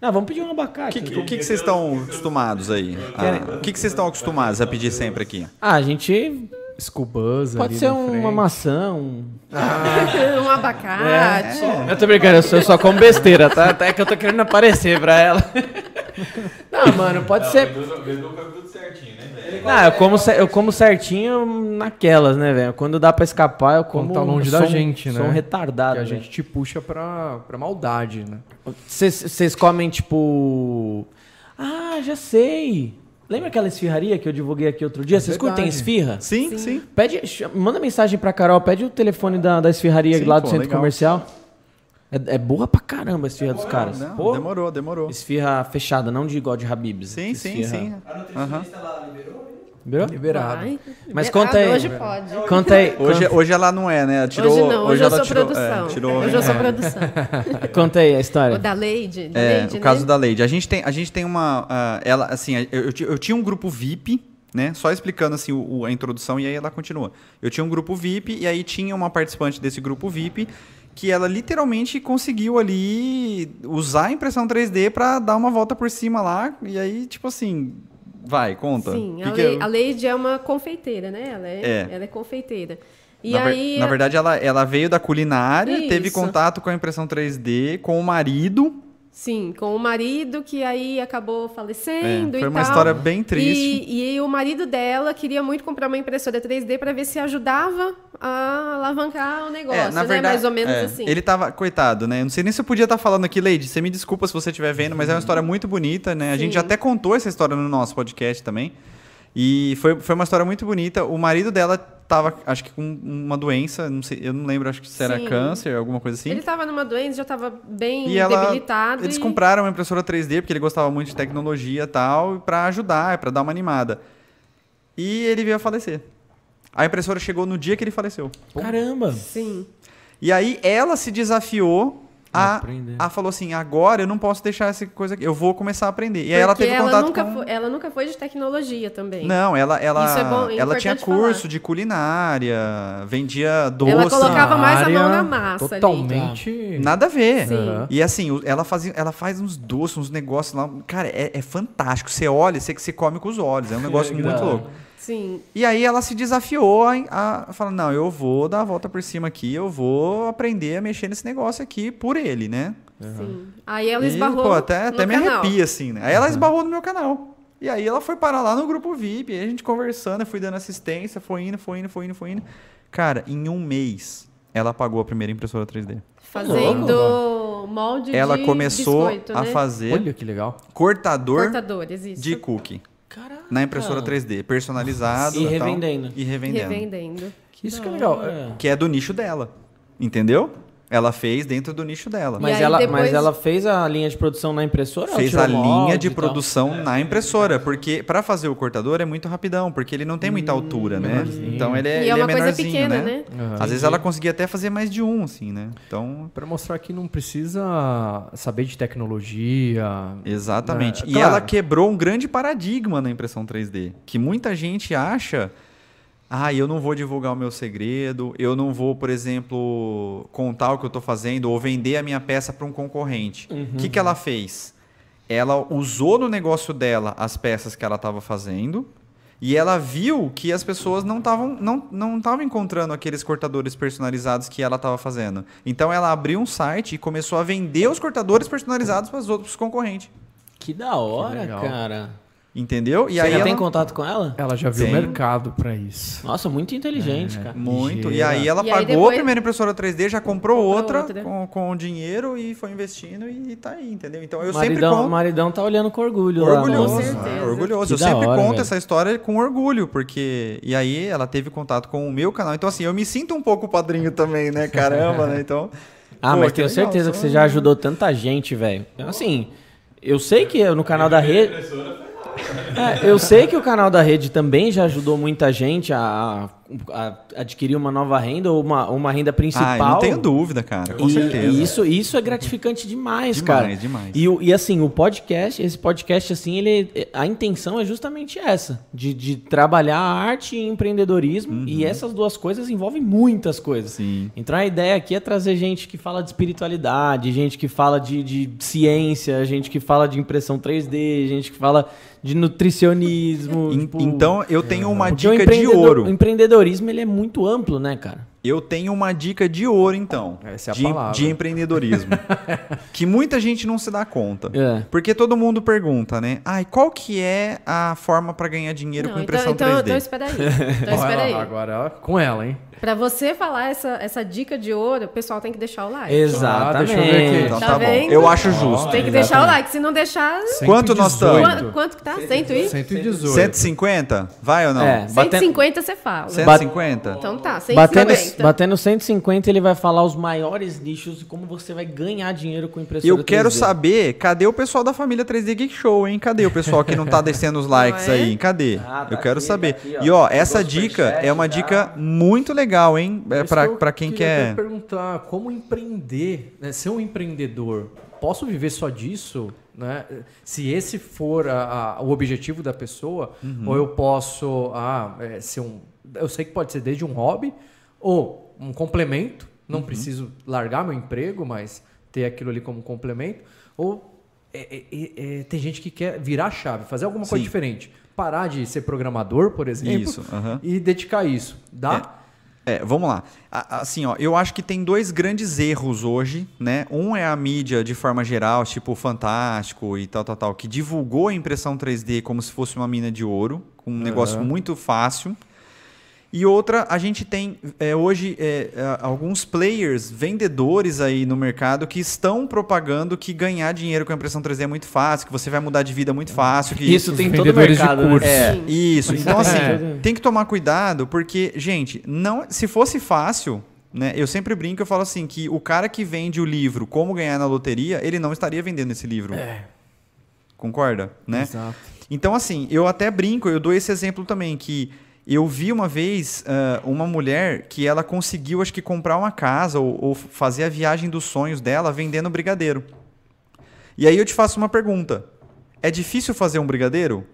Não, vamos pedir um abacate. Que, o que, que vocês estão acostumados aí? Ah, o que, que vocês estão acostumados a pedir sempre aqui? Ah, a gente. Scubuzz Pode ser uma maçã, um. Ah. um abacate. É. Eu tô brincando, eu só, eu só como besteira, tá? Até que eu tô querendo aparecer pra ela. Não, mano, pode Não, ser. tudo certinho, Não, eu como, eu como certinho naquelas, né, velho? Quando dá pra escapar, eu como. Quando tá longe da gente, né? Sou um retardado. Que a gente te puxa pra, pra maldade, né? Vocês comem, tipo. Ah, já sei. Lembra aquela esfirraria que eu divulguei aqui outro dia? Vocês é curtem esfirra? Sim, sim, sim. Pede, manda mensagem pra Carol, pede o telefone da, da esfirraria sim, lá do pô, centro legal. comercial. É, é, boa pra caramba a esfirra dos caras. Não, Pô, demorou, demorou. Esfirra fechada, não de God Habibs. Sim, esfirra... sim, sim. A nutricionista uhum. lá liberou? Liberou? Liberado. Vai. Mas conta aí. Hoje pode. Conta aí. Hoje, hoje ela não é, né? tirou, hoje não, hoje, hoje eu sou tirou, produção. É, tirou, hoje eu sou é. produção. conta aí a história. O da Leide. Da é, Leide, o né? caso da Leide. A gente tem, a gente tem uma... Uh, ela, assim, eu, eu, eu tinha um grupo VIP né? Só explicando assim o, a introdução e aí ela continua. Eu tinha um grupo VIP e aí tinha uma participante desse grupo VIP que ela literalmente conseguiu ali usar a impressão 3D para dar uma volta por cima lá e aí tipo assim vai conta sim que a, que é? a Leide é uma confeiteira né ela é, é. ela é confeiteira e na, aí na verdade ela, ela veio da culinária Isso. teve contato com a impressão 3D com o marido Sim, com o marido que aí acabou falecendo é, foi uma tal. história bem triste. E, e, o marido dela queria muito comprar uma impressora 3D para ver se ajudava a alavancar o negócio, é, na né? Verdade, Mais ou menos é, assim. Ele tava, coitado, né? Não sei nem se eu podia estar tá falando aqui, Leide, você me desculpa se você estiver vendo, mas é uma história muito bonita, né? A Sim. gente até contou essa história no nosso podcast também. E foi, foi uma história muito bonita. O marido dela tava, acho que com uma doença, não sei, eu não lembro, acho que se era Sim. câncer, alguma coisa assim. Ele tava numa doença, já tava bem e ela, debilitado. Eles e... compraram uma impressora 3D, porque ele gostava muito de tecnologia e tal, para ajudar, para dar uma animada. E ele veio a falecer. A impressora chegou no dia que ele faleceu. Caramba! Sim. E aí ela se desafiou a, a falou assim, agora eu não posso deixar essa coisa aqui, eu vou começar a aprender. E Porque aí ela teve ela contato nunca com... Foi, ela nunca foi de tecnologia também. Não, ela ela Isso é bom, é ela tinha curso falar. de culinária, vendia doce. Ela colocava mais a mão na massa Totalmente. Ali. Nada a ver. Sim. E assim, ela faz, ela faz uns doces, uns negócios lá, cara, é, é fantástico. Você olha, você que você come com os olhos, é um negócio muito louco. Sim. E aí ela se desafiou a, a falar, não, eu vou dar a volta por cima aqui, eu vou aprender a mexer nesse negócio aqui por ele, né? Uhum. Sim. Aí ela esbarrou. E, pô, até, até me arrepia, assim, né? Aí ela esbarrou no meu canal. E aí ela foi parar lá no grupo VIP, aí a gente conversando, eu fui dando assistência, foi indo, foi indo, foi indo, foi indo. Cara, em um mês, ela pagou a primeira impressora 3D. Fazendo molde ela de começou biscoito, a né? fazer Olha que legal. cortador, Cortadores, isso. de cookie. Caraca. Na impressora 3D, personalizado. E revendendo. Tal, e revendendo. Revendendo. Isso que é legal. Que é do nicho dela. Entendeu? Ela fez dentro do nicho dela. Mas, ela, depois... mas ela fez a linha de produção na impressora? Fez a linha de produção na impressora, porque para fazer o cortador é muito rapidão, porque ele não tem muita hum, altura, né? Então ele é, e é, é uma é menorzinho, pequena, né? né? Uhum. Às vezes ela conseguia até fazer mais de um, assim, né? Então para mostrar que não precisa saber de tecnologia. Exatamente. Né? E claro. ela quebrou um grande paradigma na impressão 3D, que muita gente acha ah, eu não vou divulgar o meu segredo, eu não vou, por exemplo, contar o que eu estou fazendo ou vender a minha peça para um concorrente. O uhum. que, que ela fez? Ela usou no negócio dela as peças que ela estava fazendo e ela viu que as pessoas não estavam não, não tavam encontrando aqueles cortadores personalizados que ela estava fazendo. Então ela abriu um site e começou a vender os cortadores personalizados para os outros concorrentes. Que da hora, que cara. Entendeu? E Você aí já ela... tem contato com ela? Ela já viu o mercado para isso. Nossa, muito inteligente, é, cara. Muito. E aí ela e pagou aí depois... a primeira impressora 3D, já comprou, comprou outra, outra, Com, com dinheiro e foi investindo e tá aí, entendeu? Então eu maridão, sempre conto... O maridão tá olhando com orgulho Orgulhoso. Lá, é, orgulhoso. Que eu sempre hora, conto velho. essa história com orgulho, porque... E aí ela teve contato com o meu canal. Então assim, eu me sinto um pouco padrinho também, né? Caramba, né? Então... Ah, Pô, mas tenho legal, certeza que você já ajudou tanta gente, velho. Assim, eu sei que no canal da rede... É, eu sei que o canal da rede também já ajudou muita gente a, a adquirir uma nova renda ou uma, uma renda principal. Ah, não tenho dúvida, cara. Com e, certeza. E isso, isso é gratificante demais, demais cara. Demais, demais. E, e assim, o podcast, esse podcast, assim, ele, a intenção é justamente essa: de, de trabalhar arte e empreendedorismo. Uhum. E essas duas coisas envolvem muitas coisas. Sim. Então a ideia aqui é trazer gente que fala de espiritualidade, gente que fala de, de ciência, gente que fala de impressão 3D, gente que fala de nutricionismo. tipo, então eu tenho uma dica de ouro. O empreendedorismo ele é muito amplo, né, cara? Eu tenho uma dica de ouro, então. Essa é a de, palavra. de empreendedorismo. que muita gente não se dá conta. É. Porque todo mundo pergunta, né? Ai, qual que é a forma para ganhar dinheiro não, com impressão então, 3D? Então, espera aí. Então, espera aí. Agora, com ela, hein? Pra você falar essa, essa dica de ouro, o pessoal tem que deixar o like. Exatamente. Ah, deixa eu ver aqui. Então tá, tá, bom. Eu acho justo. Tem que deixar o like. Se não deixar. Quanto nós estamos? Quanto, quanto que tá? 100 118. 150? Vai ou não? É, 150 você fala. 150? Então tá, 150. Batendo, batendo 150, ele vai falar os maiores nichos e como você vai ganhar dinheiro com impressora Eu quero 3D. saber, cadê o pessoal da família 3D Geek Show, hein? Cadê o pessoal que não tá descendo os likes é? aí? Cadê? Ah, tá eu quero aqui, saber. Tá aqui, e ó, essa dica é uma dica muito legal, hein? É para quem quer. Eu perguntar como empreender, né? ser um empreendedor. Posso viver só disso? Né? Se esse for a, a, o objetivo da pessoa, uhum. ou eu posso ah, é, ser um. Eu sei que pode ser desde um hobby ou um complemento. Não uhum. preciso largar meu emprego, mas ter aquilo ali como complemento. Ou é, é, é tem gente que quer virar a chave, fazer alguma Sim. coisa diferente. Parar de ser programador, por exemplo, isso, uhum. e dedicar isso. Dá? É. É, vamos lá. Assim, ó, eu acho que tem dois grandes erros hoje, né? Um é a mídia de forma geral, tipo Fantástico e tal, tal, tal, que divulgou a impressão 3D como se fosse uma mina de ouro, com um uhum. negócio muito fácil. E outra, a gente tem é, hoje é, é, alguns players, vendedores aí no mercado que estão propagando que ganhar dinheiro com a impressão 3D é muito fácil, que você vai mudar de vida muito fácil. Que isso tem todo o mercado. Né? É, isso. Então, assim, é. tem que tomar cuidado, porque, gente, não, se fosse fácil, né? Eu sempre brinco, eu falo assim, que o cara que vende o livro Como Ganhar na Loteria, ele não estaria vendendo esse livro. É. Concorda? Né? Exato. Então, assim, eu até brinco, eu dou esse exemplo também, que eu vi uma vez uh, uma mulher que ela conseguiu, acho que, comprar uma casa ou, ou, fazer a viagem dos sonhos dela vendendo brigadeiro. E aí eu te faço uma pergunta: é difícil fazer um brigadeiro?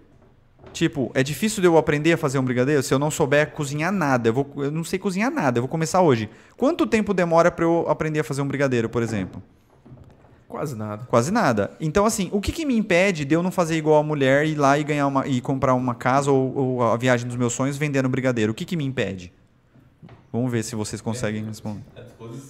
Tipo, é difícil de eu aprender a fazer um brigadeiro se eu não souber cozinhar nada? Eu, vou, eu não sei cozinhar nada, eu vou começar hoje. Quanto tempo demora para eu aprender a fazer um brigadeiro, por exemplo? Quase nada. Quase nada. Então, assim, o que, que, me impede de eu não fazer igual a mulher e ir lá e ganhar uma e comprar uma casa ou, ou a viagem dos meus sonhos vendendo brigadeiro? O que, que me impede? Vamos ver se vocês conseguem responder.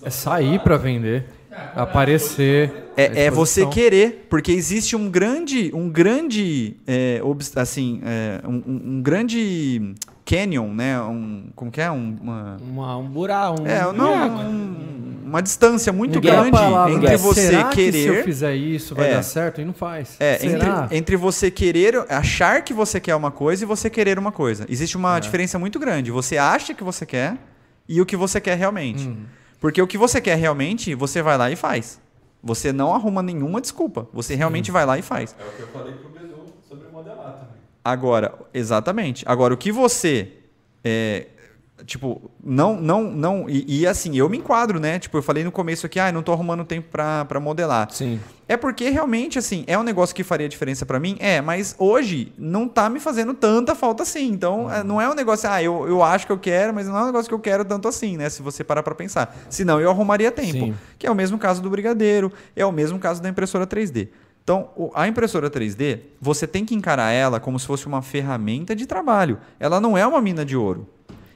É sair para vender, aparecer. É, é, você querer, porque existe um grande, um grande, é, assim, é, um, um, grande canyon, né? Um, como que é? Um, uma... uma um buraco. Um, é, não, um, uma distância muito Ninguém grande palavra, entre você Será querer. Que se eu fizer isso vai é, dar certo e não faz. É, entre, entre, você querer, achar que você quer uma coisa e você querer uma coisa. Existe uma é. diferença muito grande. Você acha que você quer e o que você quer realmente. Hum. Porque o que você quer realmente, você vai lá e faz. Você não arruma nenhuma desculpa. Você realmente hum. vai lá e faz. É o que eu falei pro Bedu sobre modelar também. Agora, exatamente. Agora, o que você é, Tipo, não, não, não. E, e, assim, eu me enquadro, né? Tipo, eu falei no começo aqui, ah, não tô arrumando tempo pra, pra modelar. Sim. É porque realmente, assim, é um negócio que faria diferença para mim? É, mas hoje não tá me fazendo tanta falta assim. Então, uhum. não é um negócio, ah, eu, eu acho que eu quero, mas não é um negócio que eu quero tanto assim, né? Se você parar pra pensar. Senão eu arrumaria tempo. Sim. Que é o mesmo caso do Brigadeiro, é o mesmo caso da impressora 3D. Então, a impressora 3D, você tem que encarar ela como se fosse uma ferramenta de trabalho. Ela não é uma mina de ouro.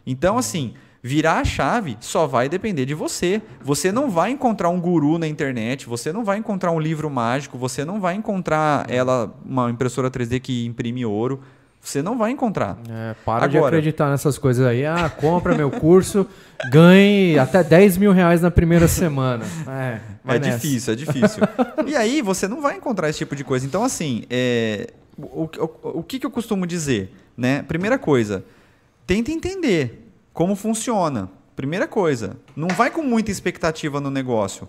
Então, assim, Virar a chave só vai depender de você. Você não vai encontrar um guru na internet, você não vai encontrar um livro mágico, você não vai encontrar ela uma impressora 3D que imprime ouro. Você não vai encontrar. É, para Agora, de acreditar nessas coisas aí. Ah, compra meu curso, ganhe até 10 mil reais na primeira semana. É, é difícil, é difícil. e aí você não vai encontrar esse tipo de coisa. Então, assim, é, o, o, o que, que eu costumo dizer? Né? Primeira coisa, tenta entender como funciona. Primeira coisa, não vai com muita expectativa no negócio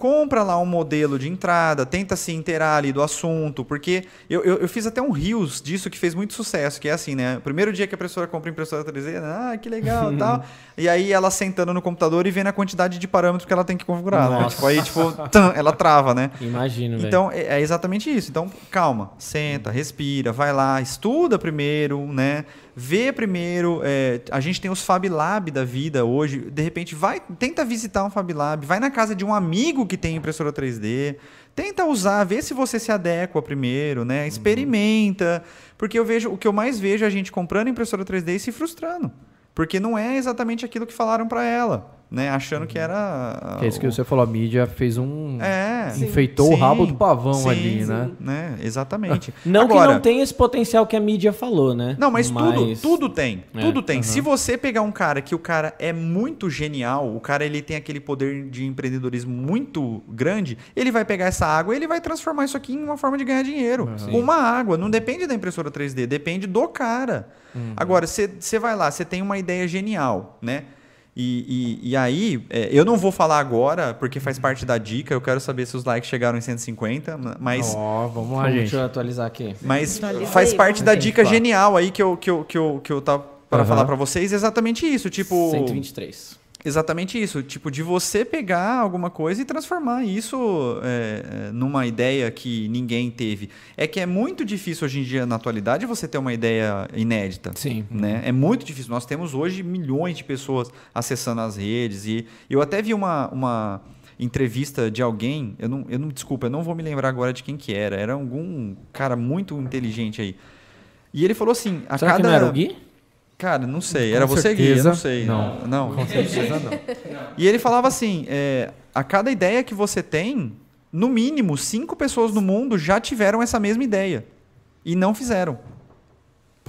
compra lá um modelo de entrada, tenta se inteirar ali do assunto, porque eu, eu, eu, fiz até um rios disso que fez muito sucesso, que é assim, né? Primeiro dia que a pessoa compra impressora 3D, ah, que legal tal. E aí ela sentando no computador e vendo a quantidade de parâmetros que ela tem que configurar, né? Tipo, aí, tipo, tam, ela trava, né? Imagino, Então, é, é exatamente isso. Então, calma, senta, respira, vai lá, estuda primeiro, né? Vê primeiro, é, a gente tem os Fab Lab da vida hoje, de repente vai, tenta visitar um Fab Lab, vai na casa de um amigo que tem impressora 3D, tenta usar, vê se você se adequa primeiro, né? Experimenta, porque eu vejo, o que eu mais vejo é a gente comprando impressora 3D e se frustrando, porque não é exatamente aquilo que falaram para ela né? Achando que era. Que é isso que você falou, a mídia fez um. É. Enfeitou sim, o rabo do pavão sim, ali, sim, né? né? Exatamente. Não Agora, que não tenha esse potencial que a mídia falou, né? Não, mas, mas... tudo, tudo tem. É, tudo tem. Uhum. Se você pegar um cara que o cara é muito genial, o cara ele tem aquele poder de empreendedorismo muito grande, ele vai pegar essa água e ele vai transformar isso aqui em uma forma de ganhar dinheiro. Uhum. Uma água. Não depende da impressora 3D, depende do cara. Uhum. Agora, você vai lá, você tem uma ideia genial, né? E, e, e aí, é, eu não vou falar agora, porque faz parte da dica. Eu quero saber se os likes chegaram em 150, mas. Ó, oh, vamos lá, gente. Deixa eu atualizar aqui. Mas faz parte da dica genial aí que eu, que eu, que eu, que eu tava para uhum. falar para vocês. Exatamente isso. Tipo. 123. Exatamente isso, tipo, de você pegar alguma coisa e transformar isso é, é, numa ideia que ninguém teve. É que é muito difícil hoje em dia, na atualidade, você ter uma ideia inédita. Sim. Né? É muito difícil. Nós temos hoje milhões de pessoas acessando as redes. E eu até vi uma, uma entrevista de alguém, eu não, eu não, desculpa, eu não vou me lembrar agora de quem que era. Era algum cara muito inteligente aí. E ele falou assim: a Será cada. Que não era o Gui? Cara, não sei. Era você guia, não sei. Não, não. Com certeza não. E ele falava assim: é, a cada ideia que você tem, no mínimo, cinco pessoas no mundo já tiveram essa mesma ideia e não fizeram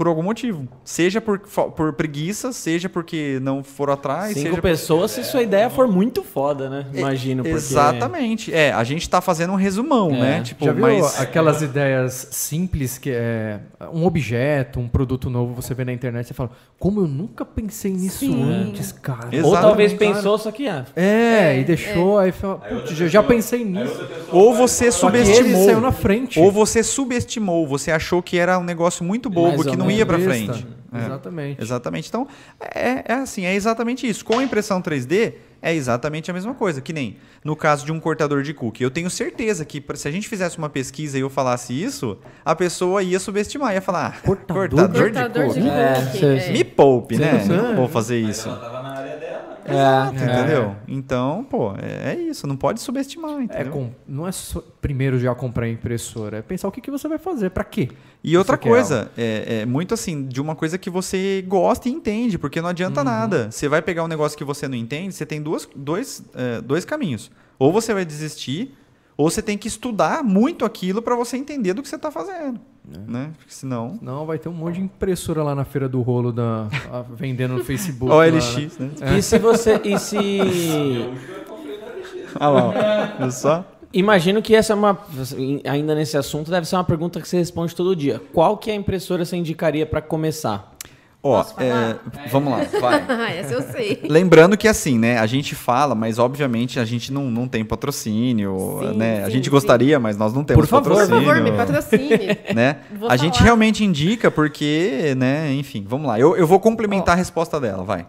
por algum motivo. Seja por, por preguiça, seja porque não foram atrás. Cinco pessoas por... se sua ideia for muito foda, né? É, Imagino. Porque... Exatamente. É, a gente tá fazendo um resumão, é. né? Tipo, Já viu mas... aquelas ideias simples que é um objeto, um produto novo, você vê na internet e fala, como eu nunca pensei nisso Sim. antes, cara. Exatamente. Ou talvez pensou, só que ah, é. e deixou, é. aí fala, putz, já, já pensei nisso. Ou você subestimou. saiu na frente. Ou você subestimou, você achou que era um negócio muito bobo, que não ia para frente. É, exatamente. Exatamente. Então, é, é assim, é exatamente isso. Com a impressão 3D, é exatamente a mesma coisa. Que nem no caso de um cortador de cookie. Eu tenho certeza que se a gente fizesse uma pesquisa e eu falasse isso, a pessoa ia subestimar, ia falar, ah, cortador, cortador, de, cookie. De cookie. É, é. Me poupe, né? Não vou fazer isso. Área dela. É, entendeu? É. Então, pô, é, é, isso, não pode subestimar, entendeu? É com, não é só, primeiro já comprar impressora, é pensar o que, que você vai fazer, para quê? E outra coisa, é, é, muito assim, de uma coisa que você gosta e entende, porque não adianta uhum. nada. Você vai pegar um negócio que você não entende, você tem duas, dois, é, dois caminhos. Ou você vai desistir, ou você tem que estudar muito aquilo para você entender do que você está fazendo. É. Né? Porque senão. Não, vai ter um monte de impressora lá na feira do rolo da, a, vendendo no Facebook. OLX, né? É. E se você. E se. Olha lá, viu só? Imagino que essa é uma. Ainda nesse assunto, deve ser uma pergunta que você responde todo dia. Qual que é a impressora você indicaria para começar? Ó, é, vamos lá, vai. Essa eu sei. Lembrando que assim, né, a gente fala, mas obviamente a gente não, não tem patrocínio, sim, né? Sim, a gente sim. gostaria, mas nós não temos por favor, patrocínio. Por favor, me patrocine. Né? a gente realmente indica porque, né, enfim, vamos lá. Eu, eu vou complementar oh. a resposta dela, vai.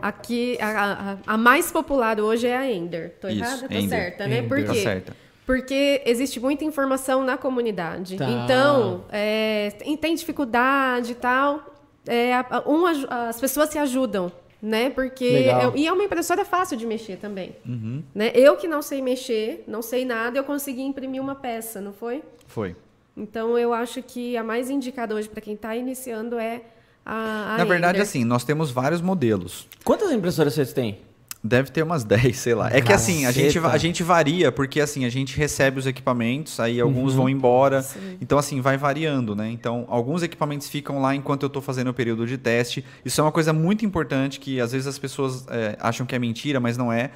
Aqui, a, a, a, mais popular hoje é a Ender. Tô Isso, errada? Tô Ender. certa, né? Ender. Por quê? Tá certa. Porque existe muita informação na comunidade. Tá. Então, é, tem dificuldade e tal é, um, as pessoas se ajudam, né? Porque eu, e é uma impressora fácil de mexer também, uhum. né? Eu que não sei mexer, não sei nada, eu consegui imprimir uma peça, não foi? Foi. Então eu acho que a mais indicada hoje para quem está iniciando é a, a Na verdade, Ender. assim, nós temos vários modelos. Quantas impressoras vocês têm? Deve ter umas 10, sei lá. É que assim, a gente, a gente varia, porque assim, a gente recebe os equipamentos, aí alguns uhum. vão embora. Sim. Então, assim, vai variando, né? Então, alguns equipamentos ficam lá enquanto eu estou fazendo o período de teste. Isso é uma coisa muito importante que às vezes as pessoas é, acham que é mentira, mas não é.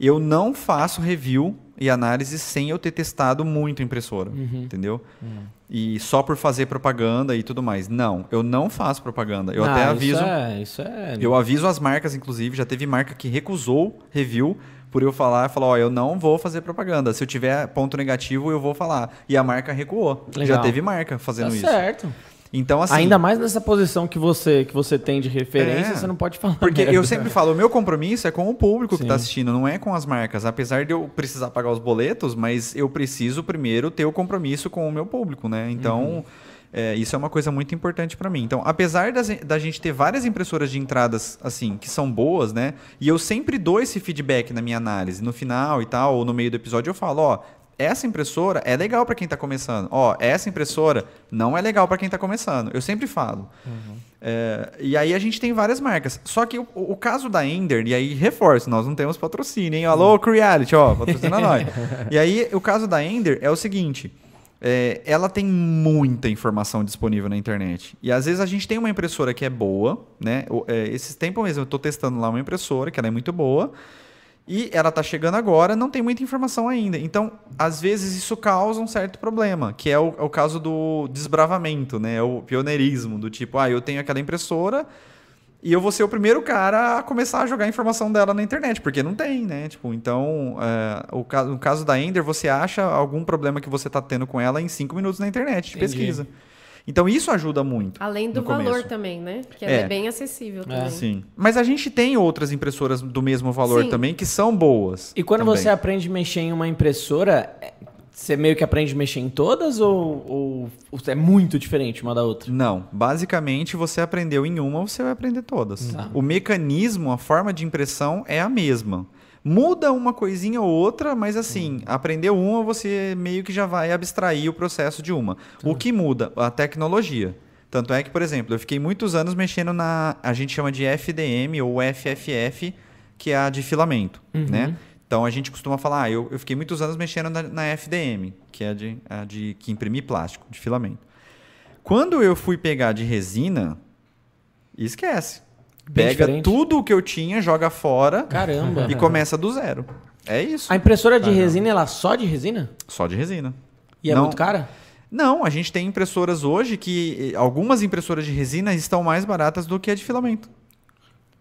Eu não faço review e análise sem eu ter testado muito a impressora, uhum. entendeu? Uhum. E só por fazer propaganda e tudo mais. Não, eu não faço propaganda. Eu ah, até aviso. Isso é, isso é... Eu aviso as marcas, inclusive. Já teve marca que recusou review por eu falar, falou, ó, eu não vou fazer propaganda. Se eu tiver ponto negativo, eu vou falar. E a marca recuou. Legal. Já teve marca fazendo tá isso. Certo. Então, assim. Ainda mais nessa posição que você, que você tem de referência, é, você não pode falar. Porque merda. eu sempre falo, o meu compromisso é com o público Sim. que está assistindo, não é com as marcas. Apesar de eu precisar pagar os boletos, mas eu preciso primeiro ter o compromisso com o meu público, né? Então. Uhum. É, isso é uma coisa muito importante para mim. Então, apesar das, da gente ter várias impressoras de entradas assim que são boas, né? E eu sempre dou esse feedback na minha análise, no final e tal, ou no meio do episódio eu falo, ó, essa impressora é legal para quem está começando. Ó, essa impressora não é legal para quem está começando. Eu sempre falo. Uhum. É, e aí a gente tem várias marcas. Só que o, o, caso da Ender, e aí reforço, nós não temos patrocínio, hein? Alô, Creality, ó, patrocina nós. E aí o caso da Ender é o seguinte. É, ela tem muita informação disponível na internet. E às vezes a gente tem uma impressora que é boa, né? É, esses tempos mesmo eu estou testando lá uma impressora que ela é muito boa. E ela está chegando agora, não tem muita informação ainda. Então, às vezes, isso causa um certo problema, que é o, é o caso do desbravamento, né? É o pioneirismo, do tipo, ah, eu tenho aquela impressora e eu vou ser o primeiro cara a começar a jogar a informação dela na internet, porque não tem, né? Tipo, então, é, o, no caso da Ender, você acha algum problema que você está tendo com ela em cinco minutos na internet de Entendi. pesquisa. Então isso ajuda muito. Além do valor começo. também, né? Que ela é, é bem acessível também. É. Sim. Mas a gente tem outras impressoras do mesmo valor Sim. também que são boas. E quando também. você aprende a mexer em uma impressora, é, você meio que aprende a mexer em todas ou, ou, ou, é muito diferente uma da outra? Não. Basicamente, você aprendeu em uma, você vai aprender todas. Tá. O mecanismo, a forma de impressão é a mesma. Muda uma coisinha ou outra, mas assim, uhum. aprendeu uma, você meio que já vai abstrair o processo de uma. O que muda? A tecnologia. Tanto é que, por exemplo, eu fiquei muitos anos mexendo na. A gente chama de FDM ou FFF, que é a de filamento, uhum. né? Então a gente costuma falar, ah, eu, eu fiquei muitos anos mexendo na, na FDM, que é a de, a de que imprime plástico, de filamento. Quando eu fui pegar de resina, esquece. Pega diferente. tudo o que eu tinha, joga fora Caramba. e começa do zero. É isso. A impressora de Caramba. resina, ela só de resina? Só de resina. E é Não, muito cara? Não, a gente tem impressoras hoje que algumas impressoras de resina estão mais baratas do que a de filamento.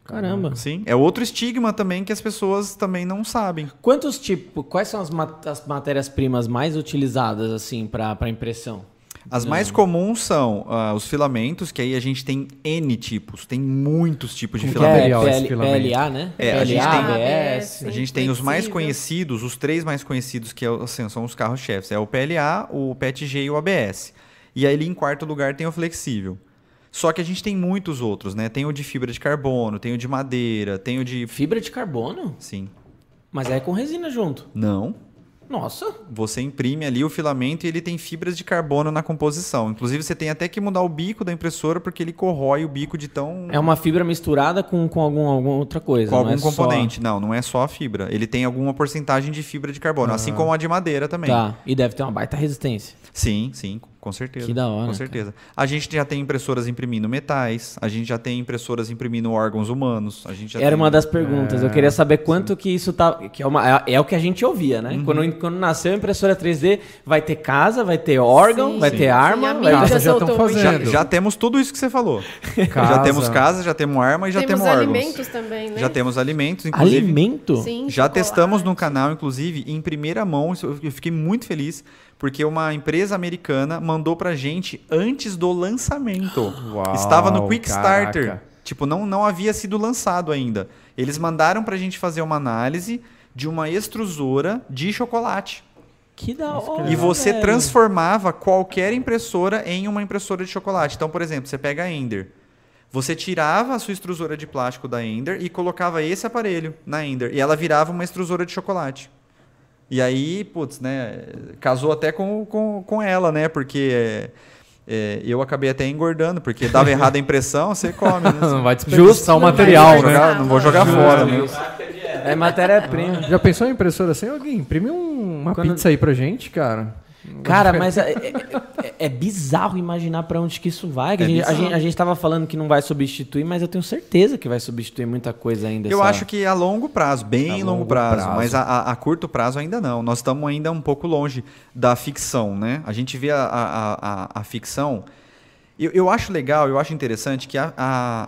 Caramba. Sim, é outro estigma também que as pessoas também não sabem. Quantos tipos, quais são as, mat as matérias-primas mais utilizadas assim para impressão? As Não. mais comuns são uh, os filamentos, que aí a gente tem N tipos, tem muitos tipos de Como filamentos. É, PL, PLA, né? É, PLA, a gente tem, ABS, a gente tem os mais conhecidos, os três mais conhecidos, que é assim, são os carros-chefes. É o PLA, o PETG e o ABS. E aí, em quarto lugar, tem o flexível. Só que a gente tem muitos outros, né? Tem o de fibra de carbono, tem o de madeira, tem o de. Fibra de carbono? Sim. Mas é com resina junto. Não. Nossa. Você imprime ali o filamento e ele tem fibras de carbono na composição. Inclusive, você tem até que mudar o bico da impressora porque ele corrói o bico de tão. É uma fibra misturada com, com algum, alguma outra coisa. Com algum é componente. Só... Não, não é só a fibra. Ele tem alguma porcentagem de fibra de carbono, assim como a de madeira também. Tá. E deve ter uma baita resistência. Sim, sim. Com certeza. Que da hora. Com certeza. Cara. A gente já tem impressoras imprimindo metais, a gente já tem impressoras imprimindo órgãos humanos. A gente Era tem... uma das perguntas. É, eu queria saber quanto sim. que isso tá. Que é, uma, é, é, o que a gente ouvia, né? Uhum. Quando, quando nasceu a impressora 3D, vai ter casa, vai ter órgão, sim, vai sim. ter arma. Vai casa já estão fazendo. Já, já, temos tudo isso que você falou. já temos casa, já temos arma e já temos, temos órgãos. alimentos também, né? Já temos alimentos, inclusive. Alimento? Sim. Já chocolate. testamos no canal, inclusive, em primeira mão. Eu fiquei muito feliz porque uma empresa americana mandou pra gente antes do lançamento. Uau, Estava no Quick Starter. Tipo, não, não havia sido lançado ainda. Eles mandaram pra gente fazer uma análise de uma extrusora de chocolate. Que da hora. E você velho. transformava qualquer impressora em uma impressora de chocolate. Então, por exemplo, você pega a Ender. Você tirava a sua extrusora de plástico da Ender e colocava esse aparelho na Ender. E ela virava uma extrusora de chocolate. E aí, putz, né, casou até com, com, com ela, né? Porque é, eu acabei até engordando, porque dava errada a impressão, você come. Né? Não vai desperdiçar o material, não né? Jogar, não vou jogar fora. Né? É matéria-prima. Já pensou em impressora assim? Alguém imprime um, uma Quando... pizza aí pra gente, cara. Cara, mas é, é, é, bizarro imaginar para onde que isso vai. Que é a, gente, a, gente, a, gente, tava falando que não vai substituir, mas eu tenho certeza que vai substituir muita coisa ainda. Eu essa... acho que a longo prazo, bem a longo, longo prazo, prazo, mas a, a, curto prazo ainda não. Nós estamos ainda um pouco longe da ficção, né? A gente vê a, a ficção. Eu, eu, acho legal, eu acho interessante que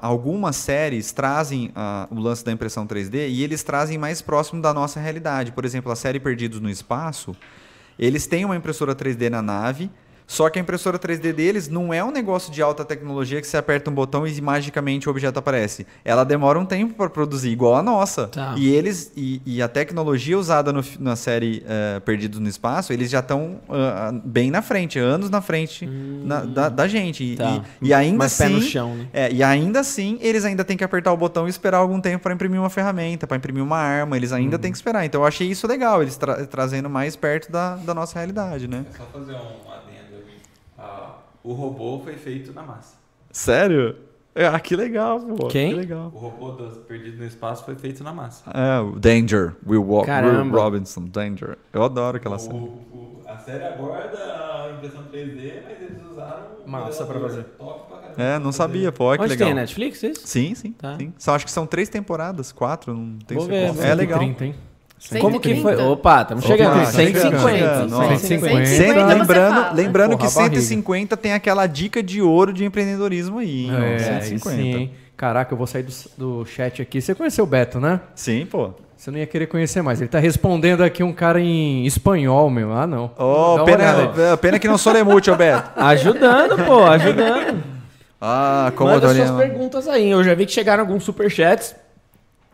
algumas séries trazem o lance da impressão 3D e eles trazem mais próximo da nossa realidade. Por exemplo, a série Perdidos no Espaço eles têm uma impressora 3D na nave, só que a impressora 3D deles não é um negócio de alta tecnologia que você aperta um botão e magicamente o objeto aparece. Ela demora um tempo para produzir, igual a nossa. Tá. E eles e, e, a tecnologia usada no, na série uh, Perdidos no Espaço, eles já estão uh, bem na frente, anos na frente hum. na, da, da, gente. E, tá. e, e ainda Mais assim, pé no chão, né? é, e ainda assim, eles ainda têm que apertar o botão e esperar algum tempo para imprimir uma ferramenta, para imprimir uma arma. Eles ainda uhum. têm que esperar. Então eu achei isso legal, eles tra trazendo mais perto da, da nossa realidade, né? É só fazer um o robô foi feito na massa. Sério? É, ah, que legal, pô. Quem? Que legal. O robô dos Perdido no Espaço foi feito na massa. É, o Danger. Will, Will Robinson, Danger. Eu adoro aquela o, série. O, a série aborda a impressão 3D, mas eles usaram massa pra fazer. É, não sabia, pô. Que Onde legal. tem Netflix isso? Sim, sim, tá. sim. Só acho que são três temporadas, quatro, não tem Vou ver, É legal. 30, hein? Como que foi? Opa, estamos chegando. Opa, 150. 150. 150. lembrando lembrando que 150 tem aquela dica de ouro de empreendedorismo aí. Hein? É, 150. Sim, Caraca, eu vou sair do, do chat aqui. Você conheceu o Beto, né? Sim, pô. Você não ia querer conhecer mais. Ele tá respondendo aqui um cara em espanhol, meu. Ah, não. Oh, pena, pena que não sou lemute, Beto. Ajudando, pô, ajudando. Ah, como Manda suas perguntas aí. Eu já vi que chegaram alguns superchats,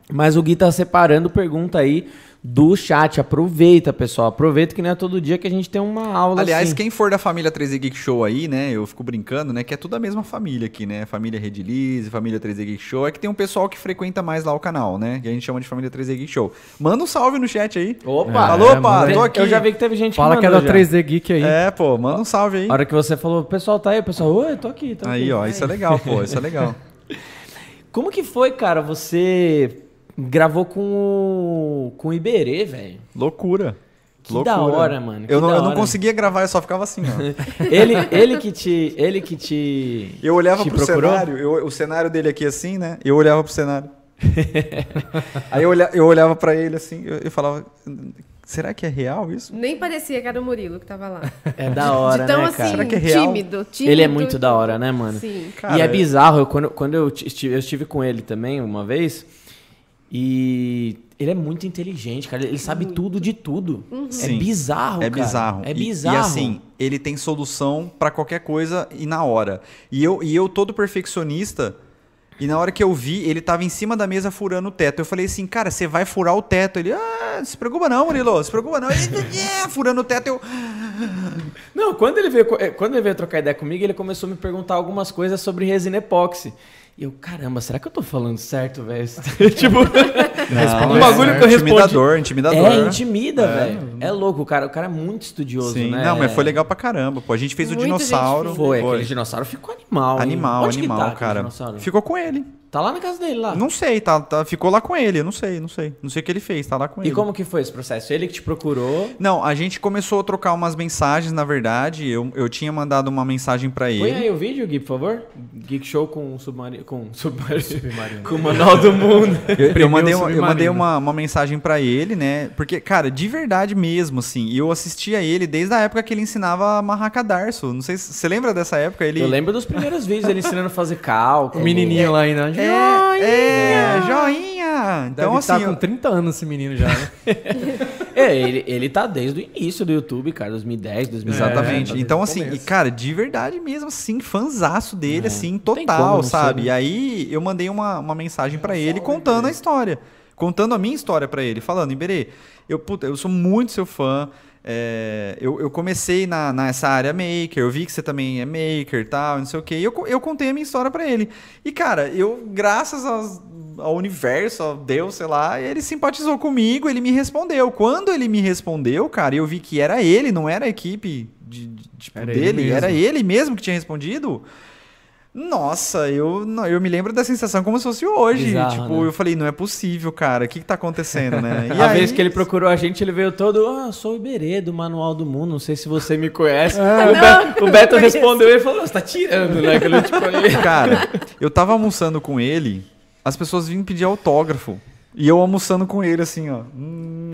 mas o Gui tá separando pergunta aí do chat. Aproveita, pessoal. Aproveita que não é todo dia que a gente tem uma aula Aliás, assim. quem for da família 3D Geek Show aí, né? Eu fico brincando, né? Que é tudo a mesma família aqui, né? Família Redilize, família 3D Geek Show. É que tem um pessoal que frequenta mais lá o canal, né? Que a gente chama de família 3D Geek Show. Manda um salve no chat aí. Opa! É, Alô, pá, tô aqui. Eu já vi que teve gente Fala que, que é da 3D Geek aí. É, pô, manda um salve aí. A hora que você falou, o pessoal tá aí, o pessoal, oi, tô aqui, tô aí, aqui. ó, isso é legal, pô, isso é legal. Como que foi, cara, você Gravou com o, com o Iberê, velho. Loucura. Que Loucura. da hora, mano. Eu não, eu não, conseguia gravar, eu só ficava assim, ó. ele, ele que te. Ele que te. Eu olhava te pro procurou? cenário, eu, o cenário dele aqui assim, né? Eu olhava pro cenário. Aí eu, olhava, eu olhava pra ele assim, eu, eu falava. Será que é real isso? Nem parecia que era o Murilo que tava lá. É da hora, de tão, né, cara? Assim, Será que é real? Tímido, tímido. Ele é muito da hora, né, mano? Sim. Cara, e é bizarro, eu, quando, quando eu, estive, eu estive com ele também uma vez, e ele é muito inteligente, cara. Ele sabe muito. tudo de tudo. Uhum. É bizarro, é cara. Bizarro. É bizarro. E, e assim, ele tem solução para qualquer coisa e na hora. E eu, e eu todo perfeccionista. E na hora que eu vi, ele tava em cima da mesa furando o teto. Eu falei assim, cara, você vai furar o teto. Ele, ah, se preocupa não, Murilo, se preocupa não. Ele, yeah, furando o teto, eu... Não, quando ele, veio, quando ele veio trocar ideia comigo, ele começou a me perguntar algumas coisas sobre resina epóxi. E eu, caramba, será que eu tô falando certo, velho? tipo, não, um bagulho é, que eu respondi. Intimidador, intimidador. É, intimida, é. velho. É louco, o cara, o cara é muito estudioso, Sim. né? Não, mas foi legal pra caramba. Pô, a gente fez Muita o dinossauro. Foi, foi, aquele dinossauro ficou animal. Animal, animal, tá cara. Ficou com ele. Tá lá na casa dele, lá. Não sei, tá, tá, ficou lá com ele, eu não sei, não sei. Não sei o que ele fez, tá lá com e ele. E como que foi esse processo? Ele que te procurou? Não, a gente começou a trocar umas mensagens, na verdade. Eu, eu tinha mandado uma mensagem para ele. Põe aí o vídeo, Gui, por favor. Geek Show com submarino. Com submarino. submarino. com o Manual do Mundo. eu, eu, mandei, uma, eu mandei uma, uma mensagem para ele, né? Porque, cara, de verdade mesmo, assim, eu assistia ele desde a época que ele ensinava a amarrar cadarço. Não sei se você lembra dessa época. Ele... Eu lembro dos primeiros vídeos ele ensinando a fazer cálculo. O menininho é, lá ainda. É, é, é, joinha! Então, Deve assim. Tá com 30 anos esse menino já, né? é, ele, ele tá desde o início do YouTube, cara, 2010, 2010. Exatamente. É, tá então, assim, e, cara, de verdade mesmo, assim, fanzaço dele, é. assim, total, sabe? Ser, né? E aí eu mandei uma, uma mensagem para ele contando a história. Contando a minha história para ele, falando, Iberê, eu, puta, eu sou muito seu fã. É, eu, eu, comecei na, nessa área maker, eu vi que você também é maker e tal, não sei o que. E eu, eu contei a minha história para ele. E, cara, eu, graças aos, ao universo, ao Deus, sei lá, ele simpatizou comigo, ele me respondeu. Quando ele me respondeu, cara, eu vi que era ele, não era a equipe de, de tipo, era dele, ele era ele mesmo que tinha respondido. Nossa, eu, eu me lembro da sensação como se fosse hoje. Bizarro, tipo, né? eu falei, não é possível, cara. O que, que tá acontecendo, né? E a aí... vez que ele procurou a gente, ele veio todo, ah, sou o Iberê do Manual do Mundo, não sei se você me conhece. Ah, o, Beto, o, Beto, respondeu e falou, você tá tirando, né? Que eu Cara, eu tava almoçando com ele, as pessoas vinham pedir autógrafo. E eu almoçando com ele, assim, ó. Hum.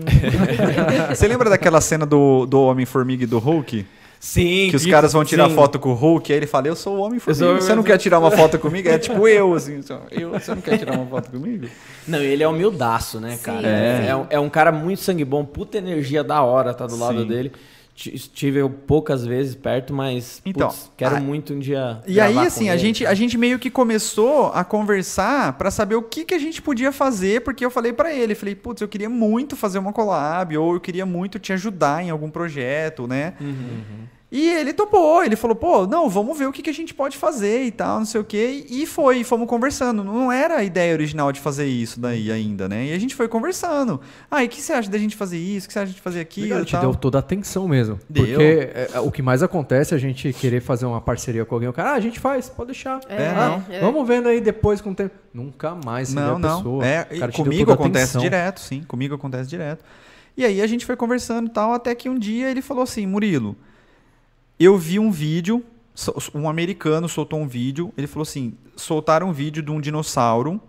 você lembra daquela cena do, do Homem-Formiga e do Hulk? Sim. Que os caras vão tirar sim. foto com o Hulk, aí ele fala, eu sou o homem formiga. Você não quer tirar uma foto comigo? É tipo eu, assim. Eu, você não quer tirar uma foto comigo? Não, ele é humildaço, né, cara? É. É, um, é um cara muito sangue bom, puta energia da hora tá do sim. lado dele. Estive poucas vezes perto, mas então, putz, quero a... muito um dia. E aí, assim, a gente, a gente meio que começou a conversar para saber o que, que a gente podia fazer, porque eu falei para ele, falei, putz, eu queria muito fazer uma collab, ou eu queria muito te ajudar em algum projeto, né? Uhum. uhum. E ele topou, ele falou, pô, não, vamos ver o que, que a gente pode fazer e tal, não sei o quê. E foi, fomos conversando. Não era a ideia original de fazer isso daí ainda, né? E a gente foi conversando. Ah, e o que você acha da gente fazer isso? O que você acha de fazer aquilo? Legal, te deu toda a atenção mesmo. Deu. Porque é, é, o que mais acontece é a gente querer fazer uma parceria com alguém. O cara, ah, a gente faz, pode deixar. É, ah, é. Vamos vendo aí depois com o tempo. Nunca mais você não, não. pessoa. É, comigo acontece direto, sim. Comigo acontece direto. E aí a gente foi conversando e tal, até que um dia ele falou assim, Murilo eu vi um vídeo, um americano soltou um vídeo, ele falou assim: soltaram um vídeo de um dinossauro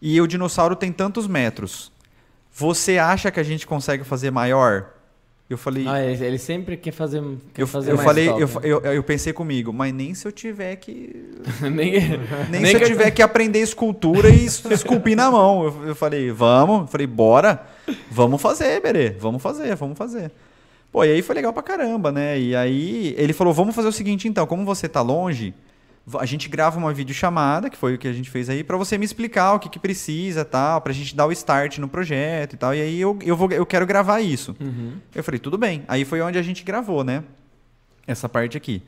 e o dinossauro tem tantos metros. Você acha que a gente consegue fazer maior? Eu falei. Ah, ele sempre quer fazer. Quer eu, fazer eu falei, top, eu, né? eu, eu, pensei comigo, mas nem se eu tiver que. nem, nem, nem, se eu tiver que aprender escultura e esculpir na mão. Eu, eu falei, vamos. Eu falei, bora. Vamos fazer, Berê. Vamos fazer, vamos fazer. Pô, e aí foi legal pra caramba, né? E aí ele falou: vamos fazer o seguinte então, como você tá longe, a gente grava uma videochamada, que foi o que a gente fez aí, para você me explicar o que, que precisa tal, pra gente dar o start no projeto e tal. E aí eu, eu, vou, eu quero gravar isso. Uhum. Eu falei, tudo bem. Aí foi onde a gente gravou, né? Essa parte aqui.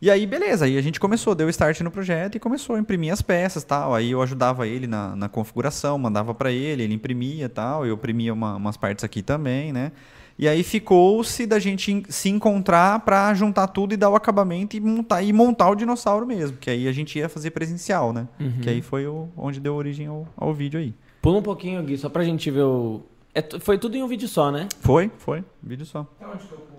E aí, beleza, aí a gente começou, deu start no projeto e começou a imprimir as peças tal. Aí eu ajudava ele na, na configuração, mandava para ele, ele imprimia tal. Eu imprimia uma, umas partes aqui também, né? E aí ficou-se da gente se encontrar para juntar tudo e dar o acabamento e montar, e montar o dinossauro mesmo. Que aí a gente ia fazer presencial, né? Uhum. Que aí foi o, onde deu origem ao, ao vídeo aí. Pula um pouquinho, Gui, só pra gente ver o. É, foi tudo em um vídeo só, né? Foi, foi. Vídeo só. onde que eu pulo?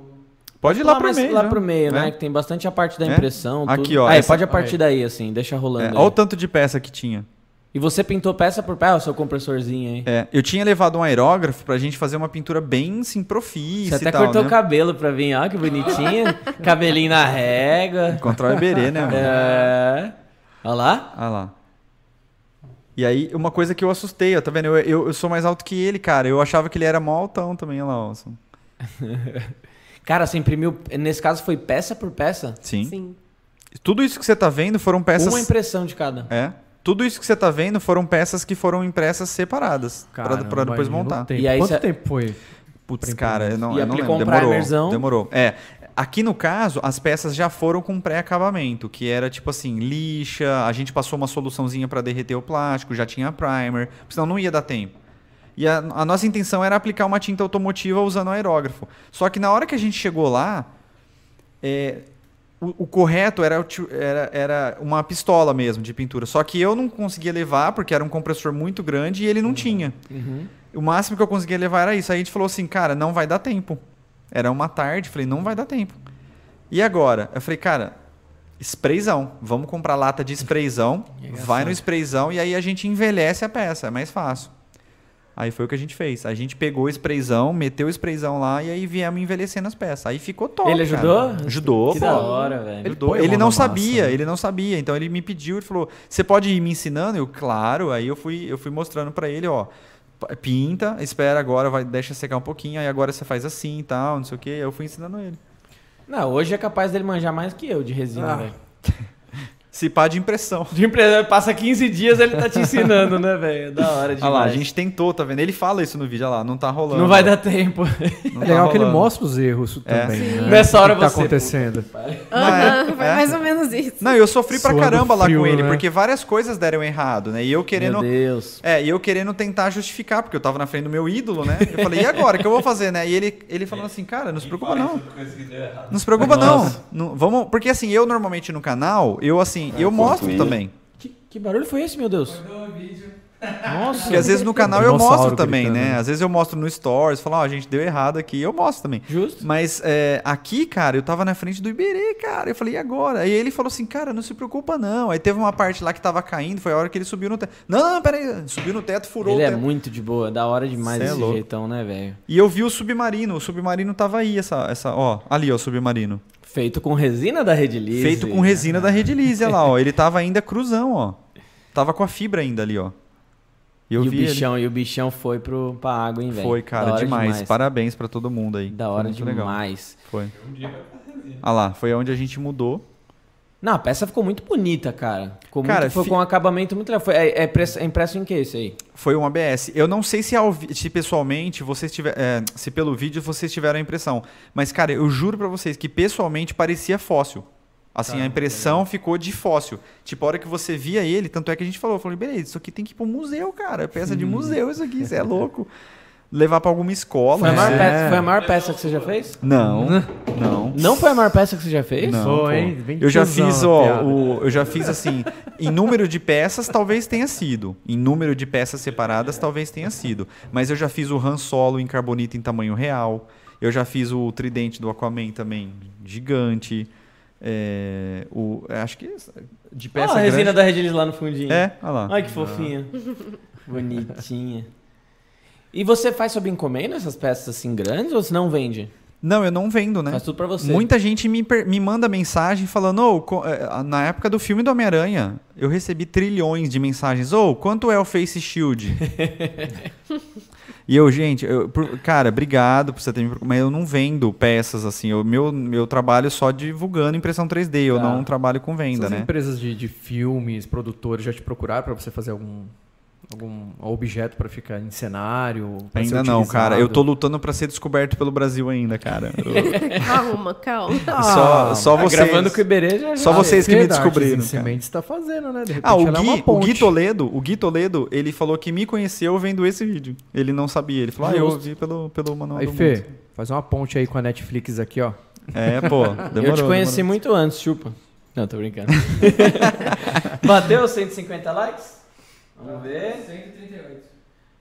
Pode ir lá, lá pro meio. Lá pro meio, né? É. Que tem bastante a parte da é? impressão. É? Aqui, ó. Aí, essa... pode a partir daí, assim, deixa rolando. É, olha o tanto de peça que tinha. E você pintou peça por peça, o seu compressorzinho aí? É, eu tinha levado um aerógrafo pra gente fazer uma pintura bem, assim, profícia Você até cortou né? o cabelo pra vir, ó, que bonitinho. Cabelinho na régua. Encontrou o Iberê, né? Mano? É. Olha lá. Olha lá. E aí, uma coisa que eu assustei, ó, tá vendo? Eu, eu, eu, sou mais alto que ele, cara. Eu achava que ele era mó altão também, olha lá, ó. cara, você imprimiu... Nesse caso foi peça por peça? Sim. Sim. Tudo isso que você tá vendo foram peças... Uma impressão de cada. É. Tudo isso que você está vendo foram peças que foram impressas separadas para depois montar. E aí Quanto cê... tempo foi? Putz, cara, eu não, e eu não lembro. Demorou, demorou. É, aqui no caso, as peças já foram com pré-acabamento, que era tipo assim, lixa, a gente passou uma soluçãozinha para derreter o plástico, já tinha primer, senão não ia dar tempo. E a, a, nossa intenção era aplicar uma tinta automotiva usando aerógrafo. Só que na hora que a gente chegou lá, é, o, o, correto era, era, era uma pistola mesmo de pintura. Só que eu não conseguia levar, porque era um compressor muito grande e ele não uhum. tinha. Uhum. O máximo que eu conseguia levar era isso. Aí a gente falou assim, cara, não vai dar tempo. Era uma tarde, falei, não vai dar tempo. E agora? Eu falei, cara, sprayzão. Vamos comprar lata de sprayzão. vai no sprayzão e aí a gente envelhece a peça. É mais fácil. Aí foi o que a gente fez. A gente pegou o sprayzão, meteu o sprayzão lá e aí viemos envelhecendo as peças. Aí ficou top. Ele ajudou? Cara. Ajudou. Que pô. da hora, velho. Ele, ajudou. ele não sabia, massa. ele não sabia. Então ele me pediu, ele falou: "Você pode ir me ensinando?" Eu, claro. Aí eu fui, eu fui mostrando para ele, ó, pinta, espera agora, vai deixa secar um pouquinho, aí agora você faz assim e tal, não sei o quê. Aí eu fui ensinando ele. Não, hoje é capaz dele manjar mais que eu de resina, ah. velho. Se pá de impressão. De impressão, passa 15 dias ele tá te ensinando, né, velho? Da hora demais. Olha lá, a gente tentou, tá vendo? Ele fala isso no vídeo, olha lá, não tá rolando. Não vai dar tempo. Não é legal tá que ele mostra os erros é. também. Né? Nessa hora que tá você... tá acontecendo. Aham, foi é. mais ou menos isso. Não, eu sofri pra Suando caramba frio, lá com ele, né? porque várias coisas deram errado, né? E eu querendo... Meu Deus. É, e eu querendo tentar justificar, porque eu tava na frente do meu ídolo, né? Eu falei, e agora? O que eu vou fazer, né? E ele, ele falando assim, cara, não se preocupa não. Não se preocupa não. não. Vamos... Porque assim, eu normalmente no canal, eu assim, eu mostro também. Que, que barulho foi esse, meu Deus? Vídeo. Nossa. Porque às vezes no canal eu mostro também, gritando. né? Às vezes eu mostro no Stories, falo, ó, oh, a gente deu errado aqui, eu mostro também. Justo. Mas é, aqui, cara, eu tava na frente do Iberê, cara. Eu falei, e agora? Aí ele falou assim, cara, não se preocupa não. Aí teve uma parte lá que tava caindo, foi a hora que ele subiu no teto. Não, não, peraí, subiu no teto, furou ele o é teto. Ele é muito de boa, da hora demais Cê é esse é jeitão, né, velho? E eu vi o submarino, o submarino tava aí, essa, essa, ó, ali, ó, o submarino. Feito com resina da Redilize. Feito com resina da Redilize, olha lá, ó. Ele tava ainda cruzão, ó. Tava com a fibra ainda ali, ó. E, eu e o bichão, ele... e o bichão foi pro, pra água, hein, velho? Foi, cara, demais. demais. Parabéns para todo mundo aí. Da hora demais. Legal. Foi. Ah lá, foi onde a gente mudou. Não, a peça ficou muito bonita, cara. Ficou cara, muito, foi fi... com um acabamento muito legal. Foi, é, é, impresso, é impresso em que esse aí? Foi um ABS. Eu não sei se, ao, se pessoalmente vocês tiver, é, se pelo vídeo vocês tiveram a impressão. Mas, cara, eu juro para vocês que pessoalmente parecia fóssil. Assim, tá, a impressão ficou de fóssil. Tipo, a hora que você via ele, tanto é que a gente falou, falou, beleza, isso aqui tem que ir pro museu, cara. É peça de museu isso aqui, isso é louco. Levar para alguma escola. Foi a, maior peça, foi a maior peça que você já fez? Não, não. Não foi a maior peça que você já fez? Não, foi, Eu já fiz, ó, o, eu já fiz assim, em número de peças talvez tenha sido. Em número de peças separadas talvez tenha sido. Mas eu já fiz o Han Solo em carbonita em tamanho real. Eu já fiz o tridente do Aquaman também, gigante. É, o, acho que de peça ah, a resina grande. da Rediliz lá no fundinho. É, olha lá. Olha que fofinha. Bonitinha. E você faz sob encomenda essas peças assim grandes ou você não vende? Não, eu não vendo, né? Faz tudo pra você. Muita gente me, me manda mensagem falando, oh, na época do filme do Homem-Aranha, eu recebi trilhões de mensagens. Ô, oh, quanto é o Face Shield? e eu, gente, eu, por, cara, obrigado por você ter me mas eu não vendo peças assim. O meu, meu trabalho só divulgando impressão 3D, eu tá. não trabalho com venda, Essas né? empresas de, de filmes, produtores já te procuraram para você fazer algum algum objeto para ficar em cenário? Ainda não, cara. Eu tô lutando para ser descoberto pelo Brasil ainda, cara. Eu... calma, calma. só, só tá vocês. Gravando com o Iberê já. Só vocês que me descobriram. Sementes está fazendo, né? ah, o é Gui, é o Gui Toledo, o Gui Toledo, ele falou que me conheceu vendo esse vídeo. Ele não sabia. Ele falou: "Ah, eu vi pelo pelo manual aí, do Fê, mundo. faz uma ponte aí com a Netflix aqui, ó. É, pô. Demorou, eu te conheci demorou. muito antes, chupa. Não, tô brincando. Bateu 150 likes? Vamos ver. 138.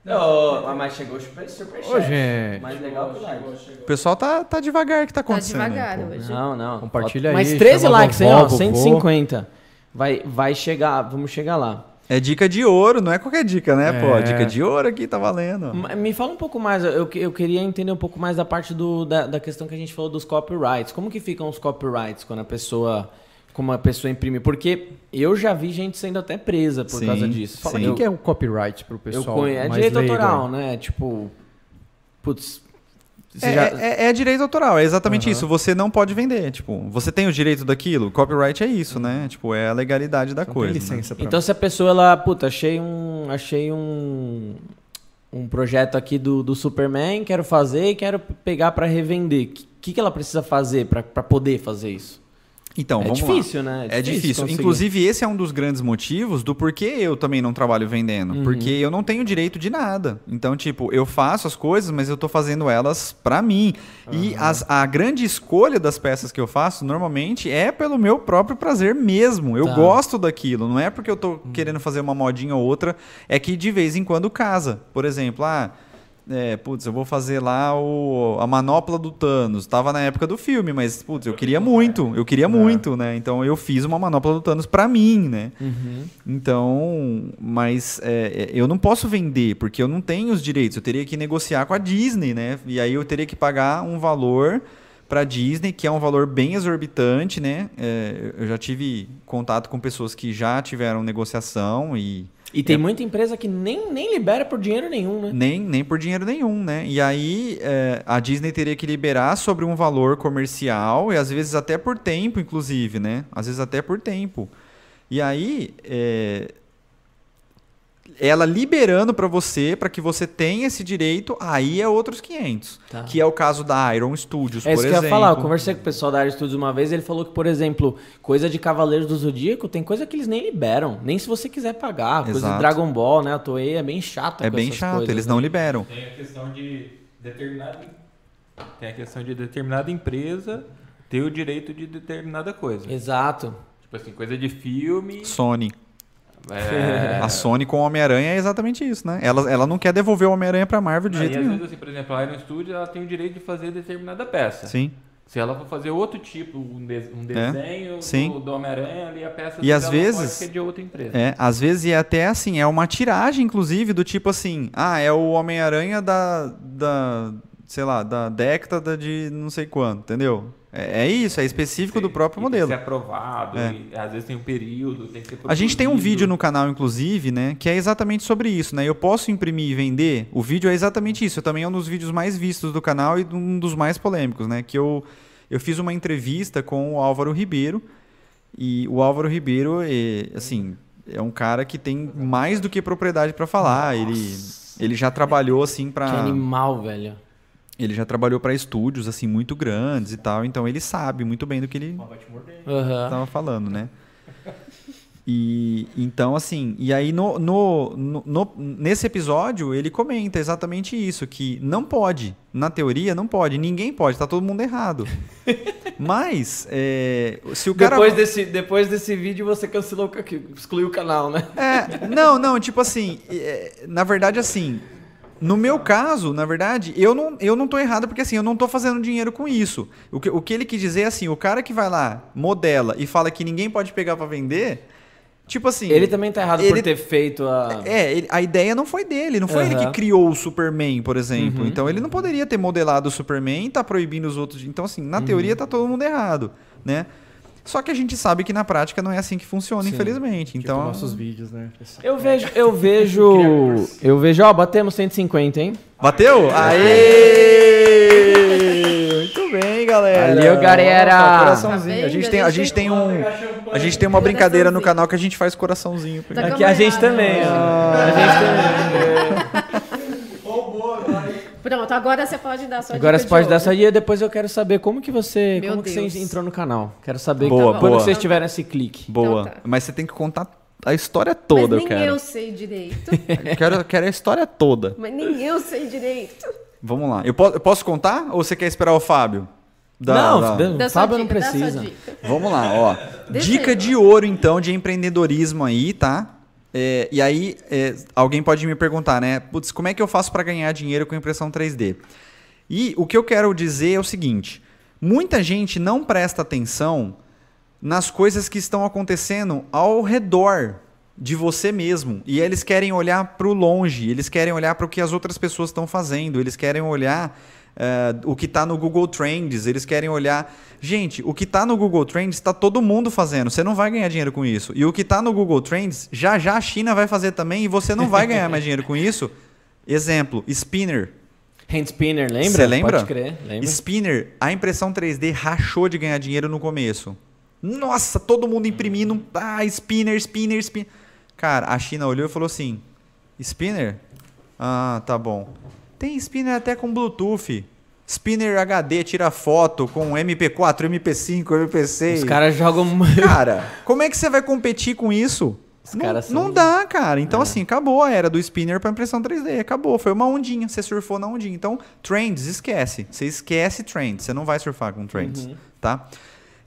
Não, mas chegou o super, super Ô, gente. Mais legal que o like. O pessoal tá, tá devagar que tá acontecendo. Tá devagar hoje. Não, não. Compartilha aí. Mais 13 likes, hein, ó. 150. Vai, vai chegar, vamos chegar lá. É dica de ouro, não é qualquer dica, né, é. pô? Dica de ouro aqui, tá valendo. Me fala um pouco mais, eu, eu queria entender um pouco mais da parte do, da, da questão que a gente falou dos copyrights. Como que ficam os copyrights quando a pessoa como a pessoa imprime. Porque eu já vi gente sendo até presa por sim, causa disso. Fala, o que é um copyright pro pessoal? Eu conheço, é direito autoral, né? Tipo, putz. É, já... é, é, direito autoral, é exatamente uhum. isso. Você não pode vender. Tipo, você tem o direito daquilo. Copyright é isso, uhum. né? Tipo, é a legalidade da coisa. Tem né? licença né? Então, se a pessoa, ela, puta, achei um. Achei um. Um projeto aqui do, do Superman, quero fazer e quero pegar para revender. O que, que ela precisa fazer para poder fazer isso? Então, é vamos difícil, lá. né? É, é difícil. Inclusive, esse é um dos grandes motivos do porquê eu também não trabalho vendendo. Uhum. Porque eu não tenho direito de nada. Então, tipo, eu faço as coisas, mas eu tô fazendo elas para mim. Uhum. E as, a grande escolha das peças que eu faço, normalmente, é pelo meu próprio prazer mesmo. Eu tá. gosto daquilo. Não é porque eu tô uhum. querendo fazer uma modinha ou outra. É que de vez em quando casa. Por exemplo, ah é, putz, eu vou fazer lá o, a manopla do Thanos. Tava na época do filme, mas, putz, eu queria muito, eu queria é. muito, né? Então eu fiz uma manopla do Thanos pra mim, né? Uhum. Então, mas é, é, eu não posso vender, porque eu não tenho os direitos. Eu teria que negociar com a Disney, né? E aí eu teria que pagar um valor para Disney, que é um valor bem exorbitante, né? É, eu já tive contato com pessoas que já tiveram negociação e e tem é. muita empresa que nem, nem libera por dinheiro nenhum, né? Nem, nem por dinheiro nenhum, né? E aí é, a Disney teria que liberar sobre um valor comercial e às vezes até por tempo, inclusive, né? Às vezes até por tempo. E aí, é, ela liberando para você, para que você tenha esse direito, aí é outros 500. Tá. Que é o caso da Iron Studios, é por exemplo. É isso que eu ia falar. Eu conversei com o pessoal da Iron Studios uma vez, ele falou que, por exemplo, coisa de Cavaleiros do Zodíaco, tem coisa que eles nem liberam, nem se você quiser pagar. Exato. Coisa de Dragon Ball, né? A Toei é bem chato É bem chato, coisas, eles né? não liberam. Tem a questão de determinada tem a questão de determinada empresa ter o direito de determinada coisa. Exato. Tipo assim, coisa de filme. Sony. É... A Sony com o Homem-Aranha é exatamente isso, né? Ela, ela não quer devolver o Homem-Aranha pra Marvel de jeito nenhum. Vezes, assim, por exemplo, a Iron Studios ela tem o direito de fazer determinada peça. Sim. Se ela for fazer outro tipo, um, de, um é. desenho é, do, do Homem-Aranha, ali a peça e às vezes, pode de outra empresa. É, às vezes é até assim, é uma tiragem, inclusive, do tipo assim, ah, é o Homem-Aranha da, da, sei lá, da década de não sei quanto, entendeu? É, é isso, é específico Sim, do próprio modelo. Tem que ser aprovado, é. às vezes tem um período, tem que ser A gente tem um vídeo no canal, inclusive, né, que é exatamente sobre isso, né? Eu posso imprimir e vender. O vídeo é exatamente isso. Também é um dos vídeos mais vistos do canal e um dos mais polêmicos, né? Que eu, eu fiz uma entrevista com o Álvaro Ribeiro. E o Álvaro Ribeiro, é, assim, é um cara que tem mais do que propriedade para falar. Ele, ele já trabalhou, assim, para... Que animal, velho ele já trabalhou para estúdios assim muito grandes e tal, então ele sabe muito bem do que ele estava falando, né? E então assim, e aí no, no, no, no, nesse episódio ele comenta exatamente isso, que não pode, na teoria não pode, ninguém pode, tá todo mundo errado. Mas é, se o cara depois desse depois desse vídeo você cancelou, excluiu o canal, né? É, não, não, tipo assim, é, na verdade assim, no meu caso, na verdade, eu não, eu não tô errado porque assim, eu não tô fazendo dinheiro com isso. O que, o que ele quis dizer é assim, o cara que vai lá, modela e fala que ninguém pode pegar para vender, tipo assim... Ele também tá errado ele, por ter feito a... É, ele, a ideia não foi dele, não foi uhum. ele que criou o Superman, por exemplo. Uhum. Então ele não poderia ter modelado o Superman e tá proibindo os outros... Então assim, na uhum. teoria tá todo mundo errado, né? Só que a gente sabe que na prática não é assim que funciona, Sim. infelizmente. Tipo então, nossos vídeos, né? Eu vejo, eu vejo, eu vejo, ó, batemos 150, hein? Bateu? Aê! Muito bem, galera. Valeu, galera. coraçãozinho. A gente tem, a gente tem um, a gente tem uma brincadeira no canal que a gente faz coraçãozinho. Aqui a gente também. A gente também. Pronto, agora você pode dar sua Agora você pode dar sua dica, depois eu quero saber como que você, como que você entrou no canal. Quero saber boa, quando boa. vocês tiveram esse clique. Boa. Então tá. Mas você tem que contar a história toda, Mas nem eu quero. eu sei direito. eu quero, quero a história toda. Mas nem eu sei direito. Vamos lá. Eu posso, eu posso contar ou você quer esperar o Fábio? Da, não, da... Fábio dica, não precisa. Vamos lá, ó. dica de ouro então de empreendedorismo aí, tá? É, e aí, é, alguém pode me perguntar, né? Putz, como é que eu faço para ganhar dinheiro com impressão 3D? E o que eu quero dizer é o seguinte: muita gente não presta atenção nas coisas que estão acontecendo ao redor de você mesmo. E eles querem olhar para o longe, eles querem olhar para o que as outras pessoas estão fazendo, eles querem olhar uh, o que está no Google Trends, eles querem olhar. Gente, o que está no Google Trends está todo mundo fazendo, você não vai ganhar dinheiro com isso. E o que está no Google Trends, já já a China vai fazer também e você não vai ganhar mais dinheiro com isso. Exemplo, Spinner. Hand Spinner, lembra? Você lembra? Pode crer, lembra. Spinner, a impressão 3D rachou de ganhar dinheiro no começo. Nossa, todo mundo imprimindo. Ah, Spinner, Spinner, Spinner. Cara, a China olhou e falou assim: Spinner? Ah, tá bom. Tem Spinner até com Bluetooth. Spinner HD tira foto com MP4, MP5, MP6. Os caras jogam. Cara, como é que você vai competir com isso? Não, são... não, dá, cara. Então, é. assim, acabou a era do spinner para impressão 3D. Acabou. Foi uma ondinha. Você surfou na ondinha. Então, trends, esquece. Você esquece trends. Você não vai surfar com trends, uhum. tá?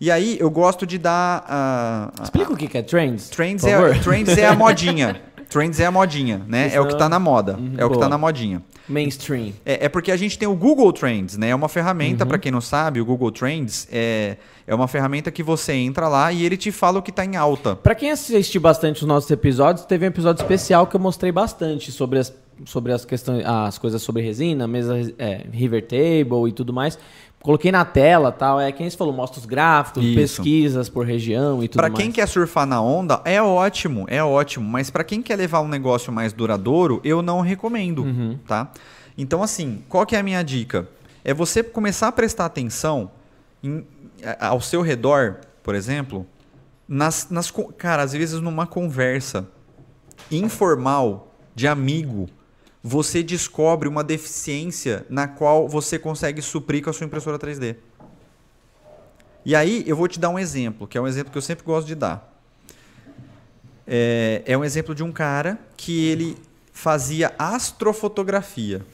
E aí, eu gosto de dar... Uh, Explica uh, o que é trends. Trends, é, trends é a modinha. trends é a modinha, né? Isso é o que tá na moda. Uhum, é o que tá na modinha. Mainstream. É, é, porque a gente tem o Google Trends, né? É uma ferramenta, uhum. para quem não sabe, o Google Trends é, é uma ferramenta que você entra lá e ele te fala o que está em alta. Para quem assiste bastante os nossos episódios, teve um episódio especial que eu mostrei bastante sobre as, sobre as questões, as coisas sobre resina, mesa é, River Table e tudo mais. Coloquei na tela tal. É quem você falou, mostra os gráficos, Isso. pesquisas por região e tudo pra mais. Para quem quer surfar na onda, é ótimo, é ótimo. Mas para quem quer levar um negócio mais duradouro, eu não recomendo, uhum. tá? Então, assim, qual que é a minha dica? É você começar a prestar atenção em, ao seu redor, por exemplo, nas, nas, cara, às vezes numa conversa informal de amigo, você descobre uma deficiência na qual você consegue suprir com a sua impressora 3D. E aí eu vou te dar um exemplo, que é um exemplo que eu sempre gosto de dar. É, é um exemplo de um cara que ele fazia astrofotografia.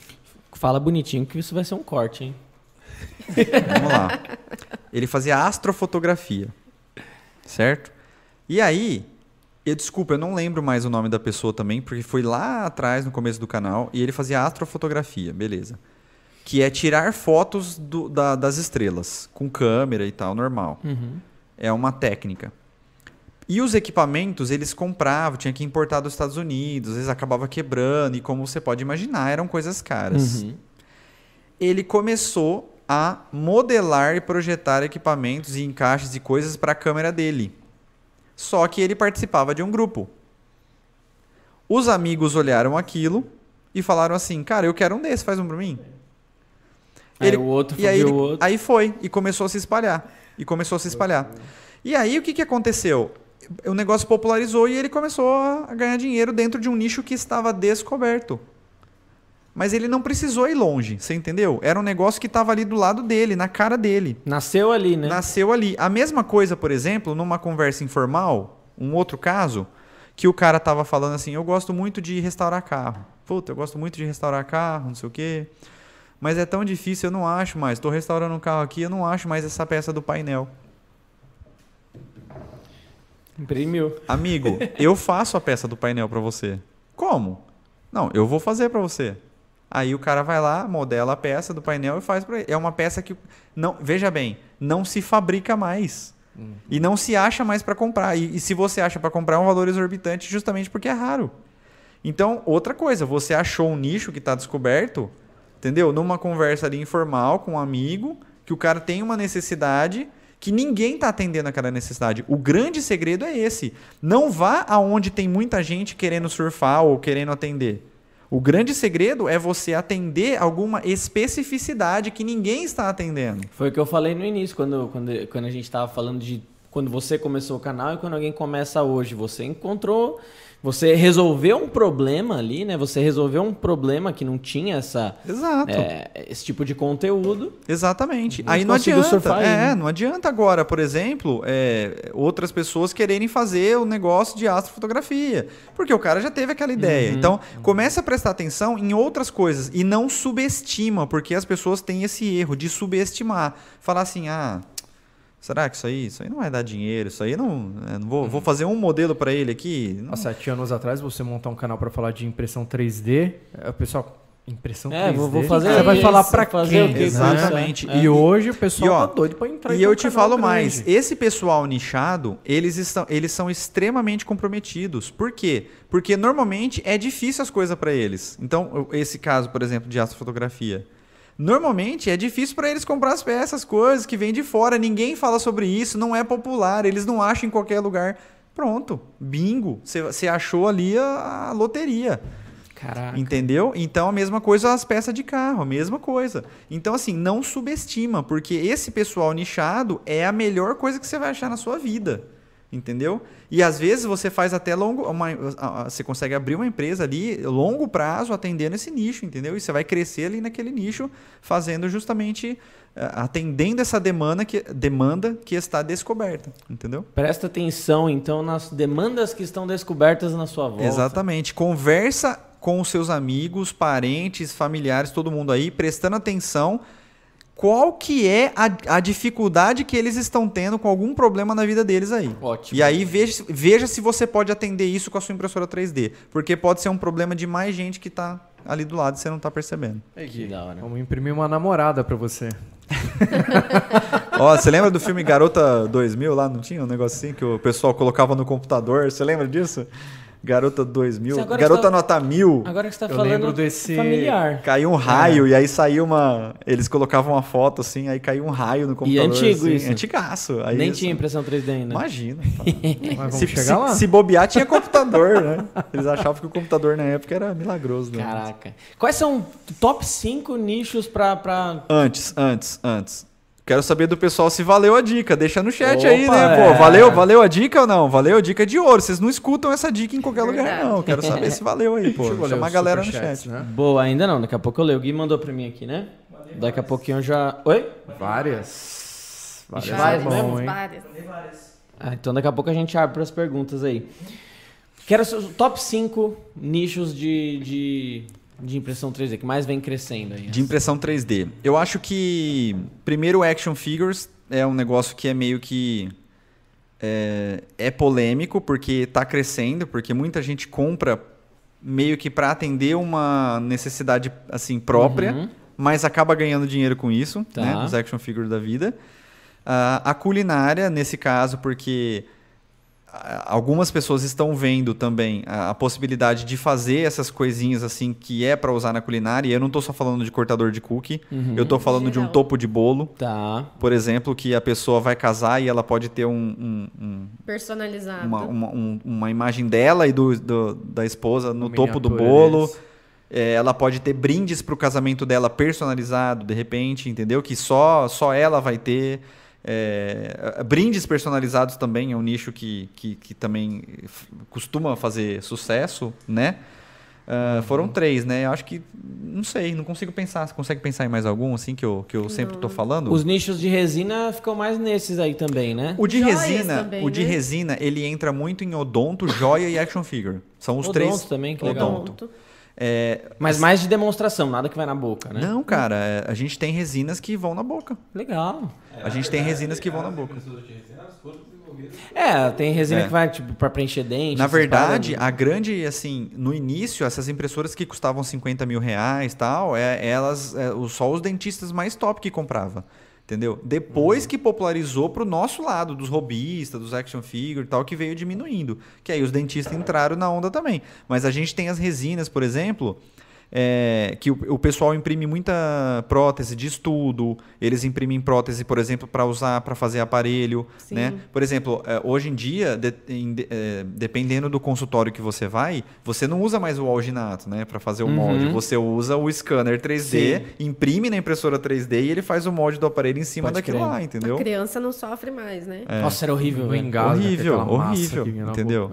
Fala bonitinho que isso vai ser um corte, hein? Vamos lá. Ele fazia astrofotografia. Certo? E aí, eu, desculpa, eu não lembro mais o nome da pessoa também, porque foi lá atrás, no começo do canal, e ele fazia astrofotografia, beleza. Que é tirar fotos do, da, das estrelas, com câmera e tal, normal. Uhum. É uma técnica. E os equipamentos, eles compravam, tinha que importar dos Estados Unidos, às vezes acabava quebrando, e como você pode imaginar, eram coisas caras. Uhum. Ele começou a modelar e projetar equipamentos e encaixes e coisas para a câmera dele. Só que ele participava de um grupo. Os amigos olharam aquilo e falaram assim: Cara, eu quero um desse, faz um para mim. Aí ele, o outro e aí, ele, outro. aí foi e começou a se espalhar. E começou a se espalhar. E aí o que, que aconteceu? O negócio popularizou e ele começou a ganhar dinheiro dentro de um nicho que estava descoberto. Mas ele não precisou ir longe, você entendeu? Era um negócio que estava ali do lado dele, na cara dele. Nasceu ali, né? Nasceu ali. A mesma coisa, por exemplo, numa conversa informal, um outro caso, que o cara tava falando assim: Eu gosto muito de restaurar carro. Puta, eu gosto muito de restaurar carro, não sei o quê. Mas é tão difícil, eu não acho mais. Estou restaurando um carro aqui, eu não acho mais essa peça do painel. Imprimiu. Amigo, eu faço a peça do painel para você. Como? Não, eu vou fazer para você. Aí o cara vai lá, modela a peça do painel e faz para ele. É uma peça que não, veja bem, não se fabrica mais. Uhum. E não se acha mais para comprar. E, e, se você acha para comprar é um valor exorbitante justamente porque é raro. Então, outra coisa, você achou um nicho que está descoberto, entendeu? Numa conversa ali informal com um amigo, que o cara tem uma necessidade que ninguém está atendendo aquela necessidade. O grande segredo é esse. Não vá aonde tem muita gente querendo surfar ou querendo atender. O grande segredo é você atender alguma especificidade que ninguém está atendendo. Foi o que eu falei no início, quando, quando, quando a gente estava falando de quando você começou o canal e quando alguém começa hoje. Você encontrou você resolveu um problema ali, né? Você resolveu um problema que não tinha essa, Exato. É, esse tipo de conteúdo. Exatamente. Aí não adianta. É, né? não adianta agora, por exemplo, é, outras pessoas quererem fazer o negócio de astrofotografia, porque o cara já teve aquela ideia. Uhum. Então, comece a prestar atenção em outras coisas e não subestima, porque as pessoas têm esse erro de subestimar, falar assim, ah, Será que isso aí, isso aí não vai dar dinheiro? Isso aí não, é, não vou, uhum. vou fazer um modelo para ele aqui. Há sete anos atrás, você montar um canal para falar de impressão 3D, é, o pessoal impressão é, 3D. vou fazer. Você vai falar para quem? Exatamente. É. E hoje o pessoal e, ó, tá doido para entrar. E eu te falo grande. mais, esse pessoal nichado, eles estão, eles são extremamente comprometidos. Por quê? Porque normalmente é difícil as coisas para eles. Então, esse caso, por exemplo, de astrofotografia. Normalmente é difícil para eles comprar as peças, coisas que vêm de fora, ninguém fala sobre isso, não é popular, eles não acham em qualquer lugar. Pronto, bingo, você achou ali a, a loteria. Caraca. Entendeu? Então a mesma coisa as peças de carro, a mesma coisa. Então assim, não subestima, porque esse pessoal nichado é a melhor coisa que você vai achar na sua vida. Entendeu? E às vezes você faz até longo. Uma, você consegue abrir uma empresa ali, longo prazo, atendendo esse nicho, entendeu? E você vai crescer ali naquele nicho, fazendo justamente. Eh, atendendo essa demanda que, demanda que está descoberta, entendeu? Presta atenção, então, nas demandas que estão descobertas na sua volta. Exatamente. Conversa com os seus amigos, parentes, familiares, todo mundo aí, prestando atenção qual que é a, a, dificuldade que eles estão tendo com algum problema na vida deles aí. Ótimo. E aí veja, veja se você pode atender isso com a sua impressora 3D. Porque pode ser um problema de mais gente que está ali do lado e você não está percebendo. Que da hora. Vamos imprimir uma namorada para você. Ó, você lembra do filme Garota 2000 lá? Não tinha um negócio assim que o pessoal colocava no computador? Você lembra disso? Garota 2000, Garota tá, Nota 1000. Agora que você tá eu falando desse familiar. Caiu um raio é. e aí saiu uma... Eles colocavam uma foto assim, aí caiu um raio no computador. E antigo assim, isso. Antigaço. Aí Nem tinha impressão 3D ainda. Imagina. Mas se, chegar se, lá. se bobear, tinha computador, né? Eles achavam que o computador na época era milagroso. Né? Caraca. Quais são top 5 nichos pra, pra... Antes, antes, antes. Quero saber do pessoal se valeu a dica. Deixa no chat Opa, aí, né? Pô, é. valeu, valeu a dica ou não? Valeu a dica de ouro. Vocês não escutam essa dica em qualquer Verdade. lugar, não. Quero saber se valeu aí, pô. Chamar a galera no chat. Né? Boa, ainda não. Daqui a pouco eu leio. O Gui mandou pra mim aqui, né? Valeu, Daqui várias. a pouquinho eu já. Oi? Várias. Várias. Várias. É bom, várias. Ah, então daqui a pouco a gente abre para as perguntas aí. Quero o top 5 nichos de, de de impressão 3D que mais vem crescendo aí? De impressão 3D. Eu acho que primeiro action figures é um negócio que é meio que é, é polêmico porque está crescendo, porque muita gente compra meio que para atender uma necessidade assim própria, uhum. mas acaba ganhando dinheiro com isso, tá. né, os action figures da vida. Uh, a culinária nesse caso porque algumas pessoas estão vendo também a, a, possibilidade de fazer essas coisinhas assim que é para usar na culinária. E eu não estou só falando de cortador de cookie, uhum. eu estou falando de um topo de bolo. Tá. Por exemplo, que a pessoa vai casar e ela pode ter um, um, um personalizado uma, uma, um, uma, imagem dela e do, do da esposa no topo do bolo. É, ela pode ter brindes para o casamento dela personalizado, de repente, entendeu? Que só só ela vai ter. É, brindes personalizados também é um nicho que, que, que também costuma fazer sucesso, né? Uh, foram três, né? Eu acho que. Não sei, não consigo pensar. Você consegue pensar em mais algum, assim, que eu, que eu sempre estou falando? Os nichos de resina ficam mais nesses aí também, né? O de Joias resina, também, o de né? resina, ele entra muito em odonto, joia e action figure. São os odonto três. também, que legal. Odonto. É, Mas mais de demonstração, nada que vai na boca, né? Não, cara, é, a gente tem resinas que vão na boca. Legal. a gente tem resinas que vão na boca. É, tem resina é. que vai tipo para preencher dente. Na verdade, a grande assim, no início essas impressoras que custavam 50 mil reais, tal, é, elas, é, só os dentistas mais top que comprava. Entendeu? Depois uhum. que popularizou para o nosso lado, dos robistas, dos action figure e tal, que veio diminuindo. Que aí os dentistas entraram na onda também. Mas a gente tem as resinas, por exemplo, é, que o, o, pessoal imprime muita prótese de estudo, eles imprimem prótese, por exemplo, para usar para fazer aparelho. Né? Por exemplo, é, hoje em dia, de, em, de, é, dependendo do consultório que você vai, você não usa mais o alginato né, para fazer o uhum. molde, você usa o scanner 3D, Sim. imprime na impressora 3D e ele faz o molde do aparelho em cima Pode daquilo crer. lá, entendeu? A criança não sofre mais, né? É. Nossa, era horrível. horrível, horrível, entendeu?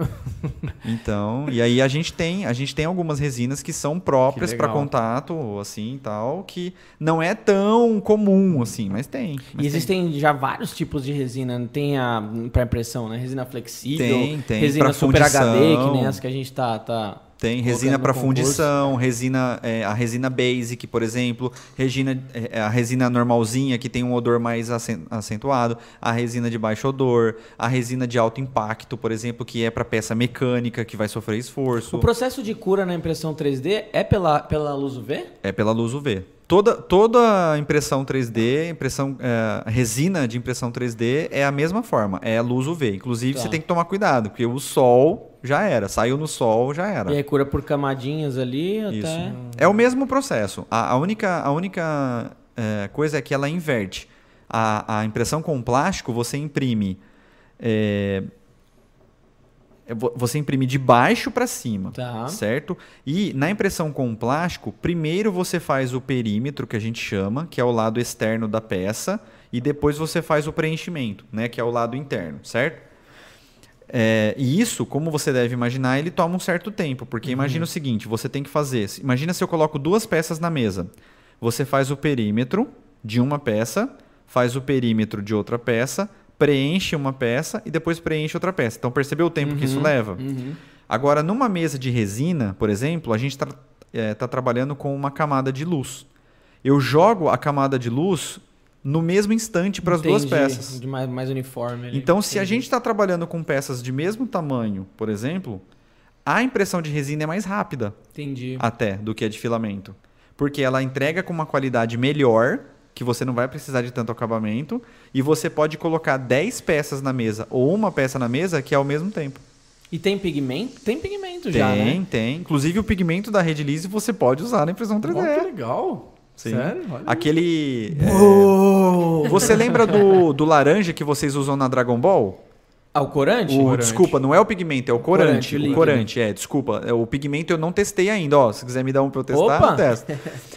então, e aí a gente tem, a gente tem algumas resinas que são próprias para contato, assim, tal, que não é tão comum, assim, mas tem. Mas e existem tem. já vários tipos de resina. Tem a para impressão, né? Resina flexível, tem, tem. resina pra super fundição. HD, que nem essa que a gente tá, tá tem resina para fundição, resina, é, a resina basic, por exemplo, resina, é, a resina normalzinha que tem um odor mais acentuado, a resina de baixo odor, a resina de alto impacto, por exemplo, que é para peça mecânica que vai sofrer esforço. O processo de cura na impressão 3D é pela, pela luz UV? É pela luz UV. Toda, toda impressão 3D, impressão é, resina de impressão 3D é a mesma forma, é a luz UV. Inclusive, tá. você tem que tomar cuidado, porque o sol já era, saiu no sol, já era. E aí cura por camadinhas ali Isso. até... É o mesmo processo. A, a única, a única é, coisa é que ela inverte. A, a impressão com plástico, você imprime... É, você imprime de baixo para cima, tá. certo? E na impressão com plástico, primeiro você faz o perímetro que a gente chama, que é o lado externo da peça, e depois você faz o preenchimento, né, que é o lado interno, certo? É, e isso, como você deve imaginar, ele toma um certo tempo, porque uhum. imagina o seguinte: você tem que fazer. Imagina se eu coloco duas peças na mesa. Você faz o perímetro de uma peça, faz o perímetro de outra peça, preenche uma peça e depois preenche outra peça. Então percebeu o tempo uhum, que isso uhum, leva? Uhum. Agora, numa mesa de resina, por exemplo, a gente está é, tá trabalhando com uma camada de luz. Eu jogo a camada de luz no mesmo instante para as duas peças. De mais, mais uniforme. Ali. Então, Entendi. se a gente está trabalhando com peças de mesmo tamanho, por exemplo, a impressão de resina é mais rápida. Entendi. Até do que a de filamento. Porque ela entrega com uma qualidade melhor que você não vai precisar de tanto acabamento e você pode colocar 10 peças na mesa ou uma peça na mesa que é ao mesmo tempo. E tem pigmento? Tem pigmento tem, já, né? Tem, tem. Inclusive o pigmento da Red Lise você pode usar na impressão 3D. Oh, que legal. Sim. Sério? Olha Aquele. É... Você lembra do, do laranja que vocês usam na Dragon Ball? Ah, o corante? O, corante. Desculpa, não é o pigmento, é o corante. corante o, corante, é, desculpa. É, o pigmento eu não testei ainda, ó. Se quiser me dar um pra eu testar, Opa. eu testo.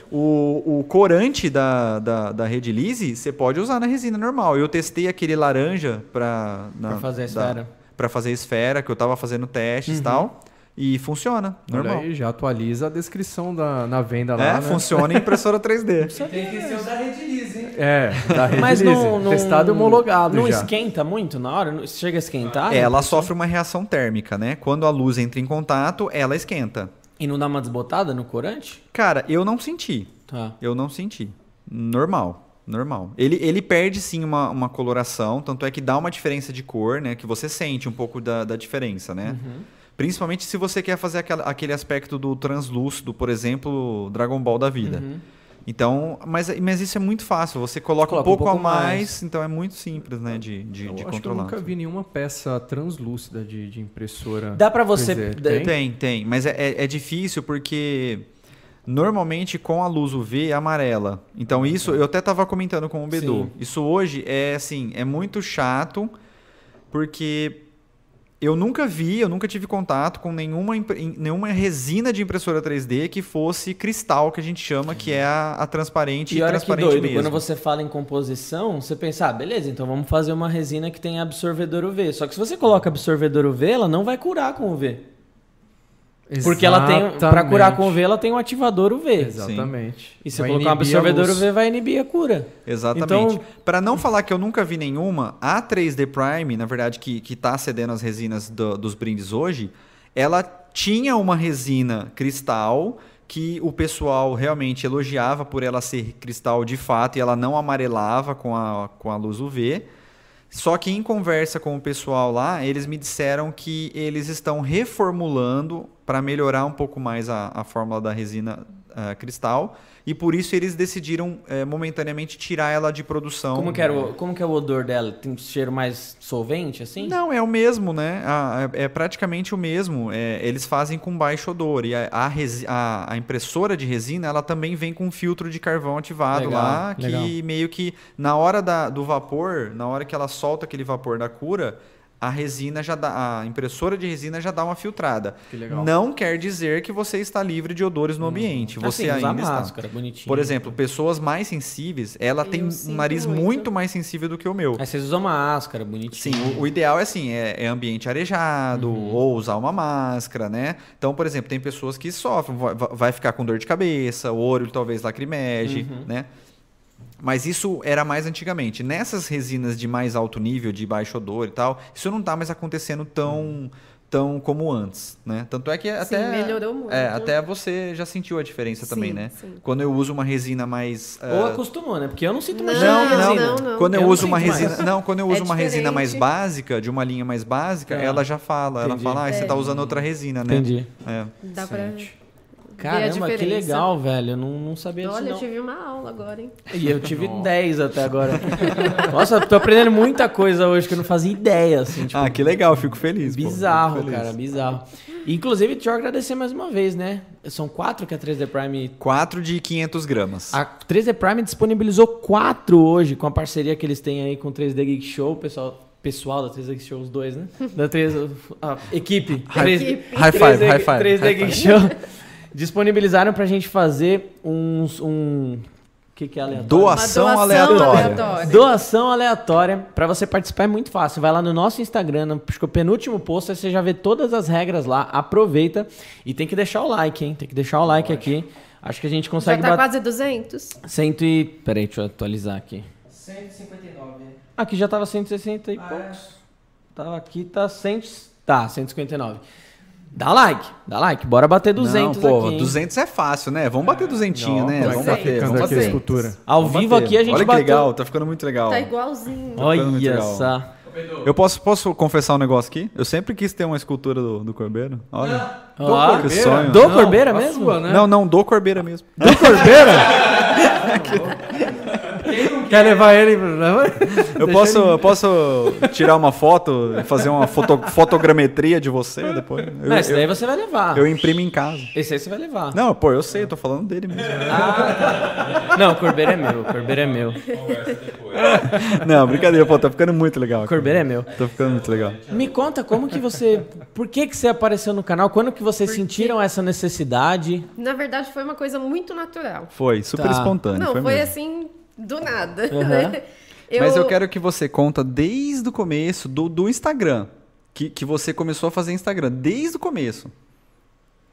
o, o corante da, da, da Red Lise, você pode usar na resina normal. Eu testei aquele laranja pra... Na, pra fazer a esfera. Pra fazer a esfera, que eu tava fazendo testes e uhum. tal. E funciona, normal. Aí, já atualiza a descrição da, na venda lá, É, né? funciona em impressora 3D. Tem que ser o da Redilize, hein? É, da Redilize. Mas não, não, Testado e homologado Não já. esquenta muito na hora? Chega a esquentar? É, ela sofre uma reação térmica, né? Quando a luz entra em contato, ela esquenta. E não dá uma desbotada no corante? Cara, eu não senti. Tá. Eu não senti. Normal. Normal. Ele, ele perde sim uma, uma coloração, tanto é que dá uma diferença de cor, né? Que você sente um pouco da, da diferença, né? Uhum. Principalmente se você quer fazer aquela, aquele aspecto do translúcido, por exemplo, Dragon Ball da vida. Uhum. Então, mas, mas isso é muito fácil. Você coloca, coloca um, pouco um pouco, a mais, mais, então é muito simples, né, de, de, eu de acho controlar. Que eu nunca vi nenhuma peça translúcida de, de impressora. Dá para você... Tem? tem, tem, mas é, é, é difícil porque normalmente com a luz UV é amarela. Então isso, eu até estava comentando com o Bedu. Isso hoje é assim, é muito chato porque eu nunca vi, eu nunca tive contato com nenhuma, nenhuma resina de impressora 3D que fosse cristal, que a gente chama, que é a, a transparente e, olha transparente que doido, mesmo. quando você fala em composição, você pensa, ah, beleza, então vamos fazer uma resina que tem absorvedor UV. Só que se você coloca absorvedor UV, ela não vai curar com UV. Exatamente. Porque ela tem, para curar com UV, ela tem um ativador UV. Exatamente. Sim. E se vai colocar um absorvedor UV, vai inibir a cura. Exatamente. Então, para não falar que eu nunca vi nenhuma, a 3D Prime, na verdade, que, que tá cedendo as resinas do, dos brindes hoje, ela tinha uma resina cristal que o pessoal realmente elogiava por ela ser cristal de fato e ela não amarelava com a, com a luz UV. Só que em conversa com o pessoal lá, eles me disseram que eles estão reformulando para melhorar um pouco mais a, a fórmula da resina uh, cristal e por isso eles decidiram uh, momentaneamente tirar ela de produção. Como que, era o, como que é o odor dela? Tem um cheiro mais solvente assim? Não, é o mesmo, né? é, é, praticamente o mesmo. É, eles fazem com baixo odor e a, a, a, a, impressora de resina ela também vem com um filtro de carvão ativado legal, lá que legal. meio que na hora da, do vapor, na hora que ela solta aquele vapor da cura a resina já dá, a impressora de resina já dá uma filtrada. Que legal. Não quer dizer que você está livre de odores no hum. ambiente. Você assim, ainda máscara, está. Bonitinho. Por exemplo, pessoas mais sensíveis, ela Eu tem um nariz muito. muito. mais sensível do que o meu. Aí vocês usam máscara, bonitinho. Sim, o, o ideal é assim, é, é ambiente arejado uhum. ou usar uma máscara, né? Então, por exemplo, tem pessoas que sofrem, vai, vai ficar com dor de cabeça, o olho talvez lacrimege, uhum. né? Mas isso era mais antigamente. Nessas resinas de mais alto nível, de baixo odor e tal, isso não está mais acontecendo tão tão como antes, né? Tanto é que sim, até melhorou muito. É, até você já sentiu a diferença sim, também, né? Sim. Quando eu uso uma resina mais uh... ou acostumou, né? Porque eu não sinto mais não, não, não, não, Quando eu, eu uso uma resina, mais. não, quando eu uso é uma resina mais básica, de uma linha mais básica, é. ela já fala, Entendi. ela fala, ah, você está usando outra resina, né? Entendi. É. Dá para Caramba, que legal, velho. Eu não, não sabia Olha, disso. Olha, eu tive uma aula agora, hein? E eu tive 10 até agora. Nossa, tô aprendendo muita coisa hoje que eu não fazia ideia, assim. Tipo, ah, que legal, fico feliz. Bizarro, pô, fico feliz. cara, bizarro. Inclusive, deixa eu agradecer mais uma vez, né? São quatro que a 3D Prime. Quatro de 500 gramas. A 3D Prime disponibilizou quatro hoje com a parceria que eles têm aí com o 3D Geek Show, pessoal pessoal da 3D Geek Show, os dois, né? Da 3 a equipe. High, 3, high five, 3D, high five. 3D Geek Show disponibilizaram pra gente fazer uns. Um, o que, que é aleatório? Doação, doação aleatória. aleatória. Doação aleatória. Para você participar é muito fácil. Vai lá no nosso Instagram, no penúltimo post, aí você já vê todas as regras lá. Aproveita. E tem que deixar o like, hein? Tem que deixar o like aqui. Acho que a gente consegue... Já tá quase 200? Cento e... Peraí, deixa eu atualizar aqui. 159. Aqui já tava 160 e ah, poucos. É? Tava aqui, tá 100... Tá, 159. Dá like, dá like. Bora bater 200 não, pô, aqui. 200 é fácil, né? Vamos bater 200, não, né? Vamos bater, vamos bater. Escultura. Ao vamos vivo bater. aqui a gente Olha bateu. que legal, tá ficando muito legal. Tá igualzinho. Tá Olha só. Eu posso, posso confessar um negócio aqui? Eu sempre quis ter uma escultura do, do Corbeiro. Olha. Do ah, que sonho. Do Corbeira mesmo? Sua, né? Não, não, do Corbeira mesmo. Do Corbeira? Quer levar ele? Eu posso, eu posso tirar uma foto, fazer uma foto, fotogrametria de você depois? Eu, não, esse daí você vai levar. Eu imprimo em casa. Esse aí você vai levar. Não, pô, eu sei, eu tô falando dele mesmo. Ah, tá. Não, o Corbeiro é meu, o Corbeiro é meu. Não, brincadeira, pô, tá ficando muito legal. O Corbeiro é meu. Tá ficando muito legal. Me conta como que você. Por que, que você apareceu no canal? Quando que vocês Porque... sentiram essa necessidade? Na verdade, foi uma coisa muito natural. Foi, super tá. espontâneo. Não, foi, foi assim, do nada. Uhum. Né? Eu... Mas eu quero que você conta desde o começo do, do Instagram. Que, que você começou a fazer Instagram, desde o começo.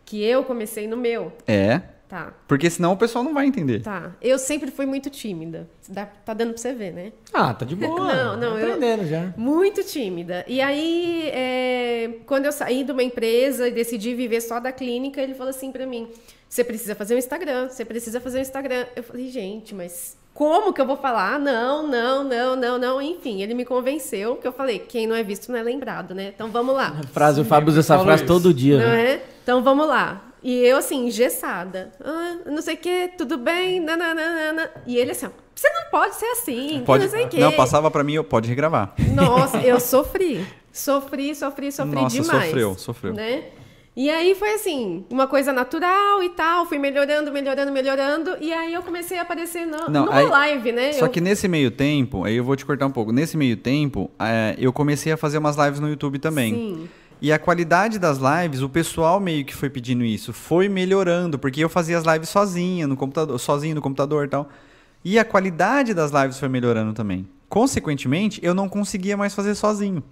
Que eu comecei no meu. É. Tá. Porque senão o pessoal não vai entender. Tá. Eu sempre fui muito tímida. Dá, tá dando pra você ver, né? Ah, tá de boa. não, não. Tá aprendendo eu, já. Muito tímida. E aí, é, quando eu saí de uma empresa e decidi viver só da clínica, ele falou assim pra mim: você precisa fazer um Instagram, você precisa fazer um Instagram. Eu falei, gente, mas como que eu vou falar? Não, não, não, não, não. Enfim, ele me convenceu, que eu falei, quem não é visto não é lembrado, né? Então vamos lá. A frase, o Fábio usa essa frase isso. todo dia. Não né? é? Então vamos lá. E eu, assim, engessada. Ah, não sei o quê, tudo bem, nananana. E ele, assim, você não pode ser assim, pode, não sei o quê. Não, passava para mim, eu pode regravar. Nossa, eu sofri. Sofri, sofri, sofri Nossa, demais. sofreu, sofreu. Né? E aí foi assim, uma coisa natural e tal, fui melhorando, melhorando, melhorando, e aí eu comecei a aparecer no, Não, numa aí, live, né? Só eu... que nesse meio tempo, aí eu vou te cortar um pouco, nesse meio tempo, é, eu comecei a fazer umas lives no YouTube também. Sim. E a qualidade das lives, o pessoal meio que foi pedindo isso, foi melhorando, porque eu fazia as lives sozinha no computador, sozinho no computador e tal. E a qualidade das lives foi melhorando também. Consequentemente, eu não conseguia mais fazer sozinho.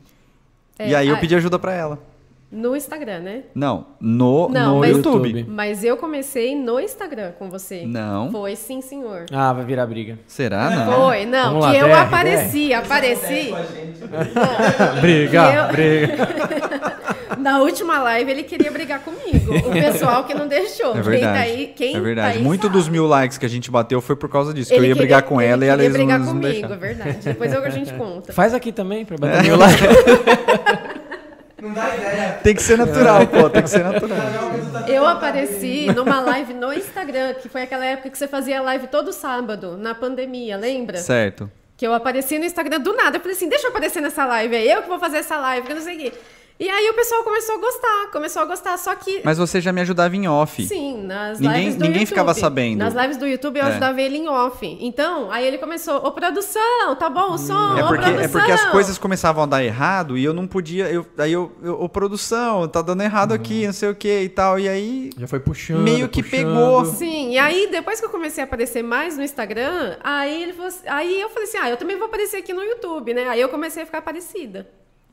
É, e aí eu pedi ajuda para ela. No Instagram, né? Não, no, Não, no mas, YouTube. Mas eu comecei no Instagram com você. Não. Foi sim, senhor. Ah, vai virar briga. Será? Não. Foi, não. Vamos que lá, eu DR, apareci, DR. apareci. briga, eu... briga. Na última live ele queria brigar comigo. O pessoal que não deixou. É verdade. Quem tá aí, quem é verdade. Tá Muito sabe. dos mil likes que a gente bateu foi por causa disso. Ele que eu ia queria, brigar com ela e ela ia brigar comigo, é verdade. Depois a gente conta. Faz aqui também pra bater é. mil likes. Não dá ideia. Tem que ser natural, pô. Tem que ser natural. Eu apareci numa live no Instagram, que foi aquela época que você fazia live todo sábado, na pandemia, lembra? Certo. Que eu apareci no Instagram do nada. Eu falei assim, deixa eu aparecer nessa live. É eu que vou fazer essa live, que eu não sei o quê. E aí o pessoal começou a gostar, começou a gostar, só que... Mas você já me ajudava em off. Sim, nas ninguém, lives do Ninguém YouTube. ficava sabendo. Nas lives do YouTube eu é. ajudava ele em off. Então, aí ele começou, ô produção, tá bom o som, é porque, ô produção. É porque as coisas começavam a dar errado e eu não podia, eu, aí eu, eu ô produção, tá dando errado uhum. aqui, não sei o que e tal, e aí... Já foi puxando, Meio que puxando. pegou. Sim, e aí depois que eu comecei a aparecer mais no Instagram, aí, ele falou, assim, aí eu falei assim, ah, eu também vou aparecer aqui no YouTube, né? Aí eu comecei a ficar parecida.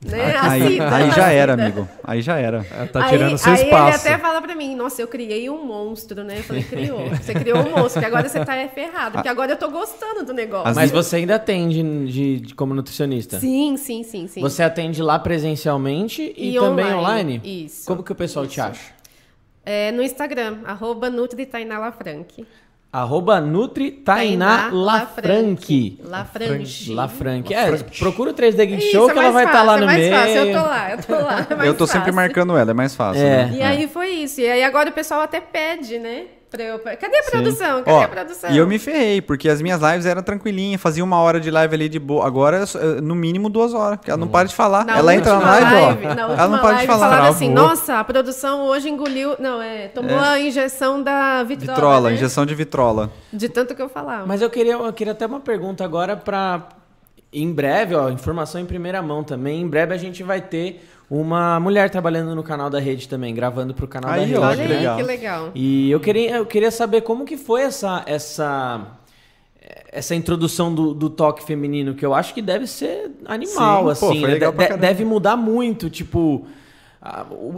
Né? Aí, aí já era, amigo. Aí já era. tá tirando aí, seu aí espaço. Aí ele até fala pra mim, nossa, eu criei um monstro, né? Eu falei, criou. Você criou um monstro, porque agora você tá ferrado. Porque agora eu tô gostando do negócio. Mas você ainda atende de, de, como nutricionista? Sim, sim, sim, sim. Você atende lá presencialmente e, e também online. online? Isso. Como que o pessoal isso. te acha? É, no Instagram, arroba Arroba Nutri Tainá Lafranque. Lafranque. Lafranque. É, procura o 3D Geek Show que ela vai estar tá lá no meio. É mais fácil, eu tô lá, eu tô lá. É eu tô fácil. sempre marcando ela, é mais fácil. É. Né? E aí foi isso. E aí agora o pessoal até pede, né? Eu... Cadê a produção? Sim. Cadê Ó, a produção? E eu me ferrei, porque as minhas lives eram tranquilinhas, fazia uma hora de live ali de boa. Agora, no mínimo, duas horas. Porque ela não para de falar. Na ela entra na live, live ó. Na ela não para de falar. Falaram assim: nossa, a produção hoje engoliu. Não, é. Tomou é. a injeção da vitrola. Vitrola, né? injeção de vitrola. De tanto que eu falava. Mas eu queria, eu queria até uma pergunta agora para. Em breve, ó, informação em primeira mão também. Em breve a gente vai ter uma mulher trabalhando no canal da rede também, gravando pro canal aí, da rede. Olha que legal. que legal. E eu queria, eu queria saber como que foi essa essa essa introdução do, do toque feminino, que eu acho que deve ser animal, Sim, assim. Pô, né? de, deve mudar muito, tipo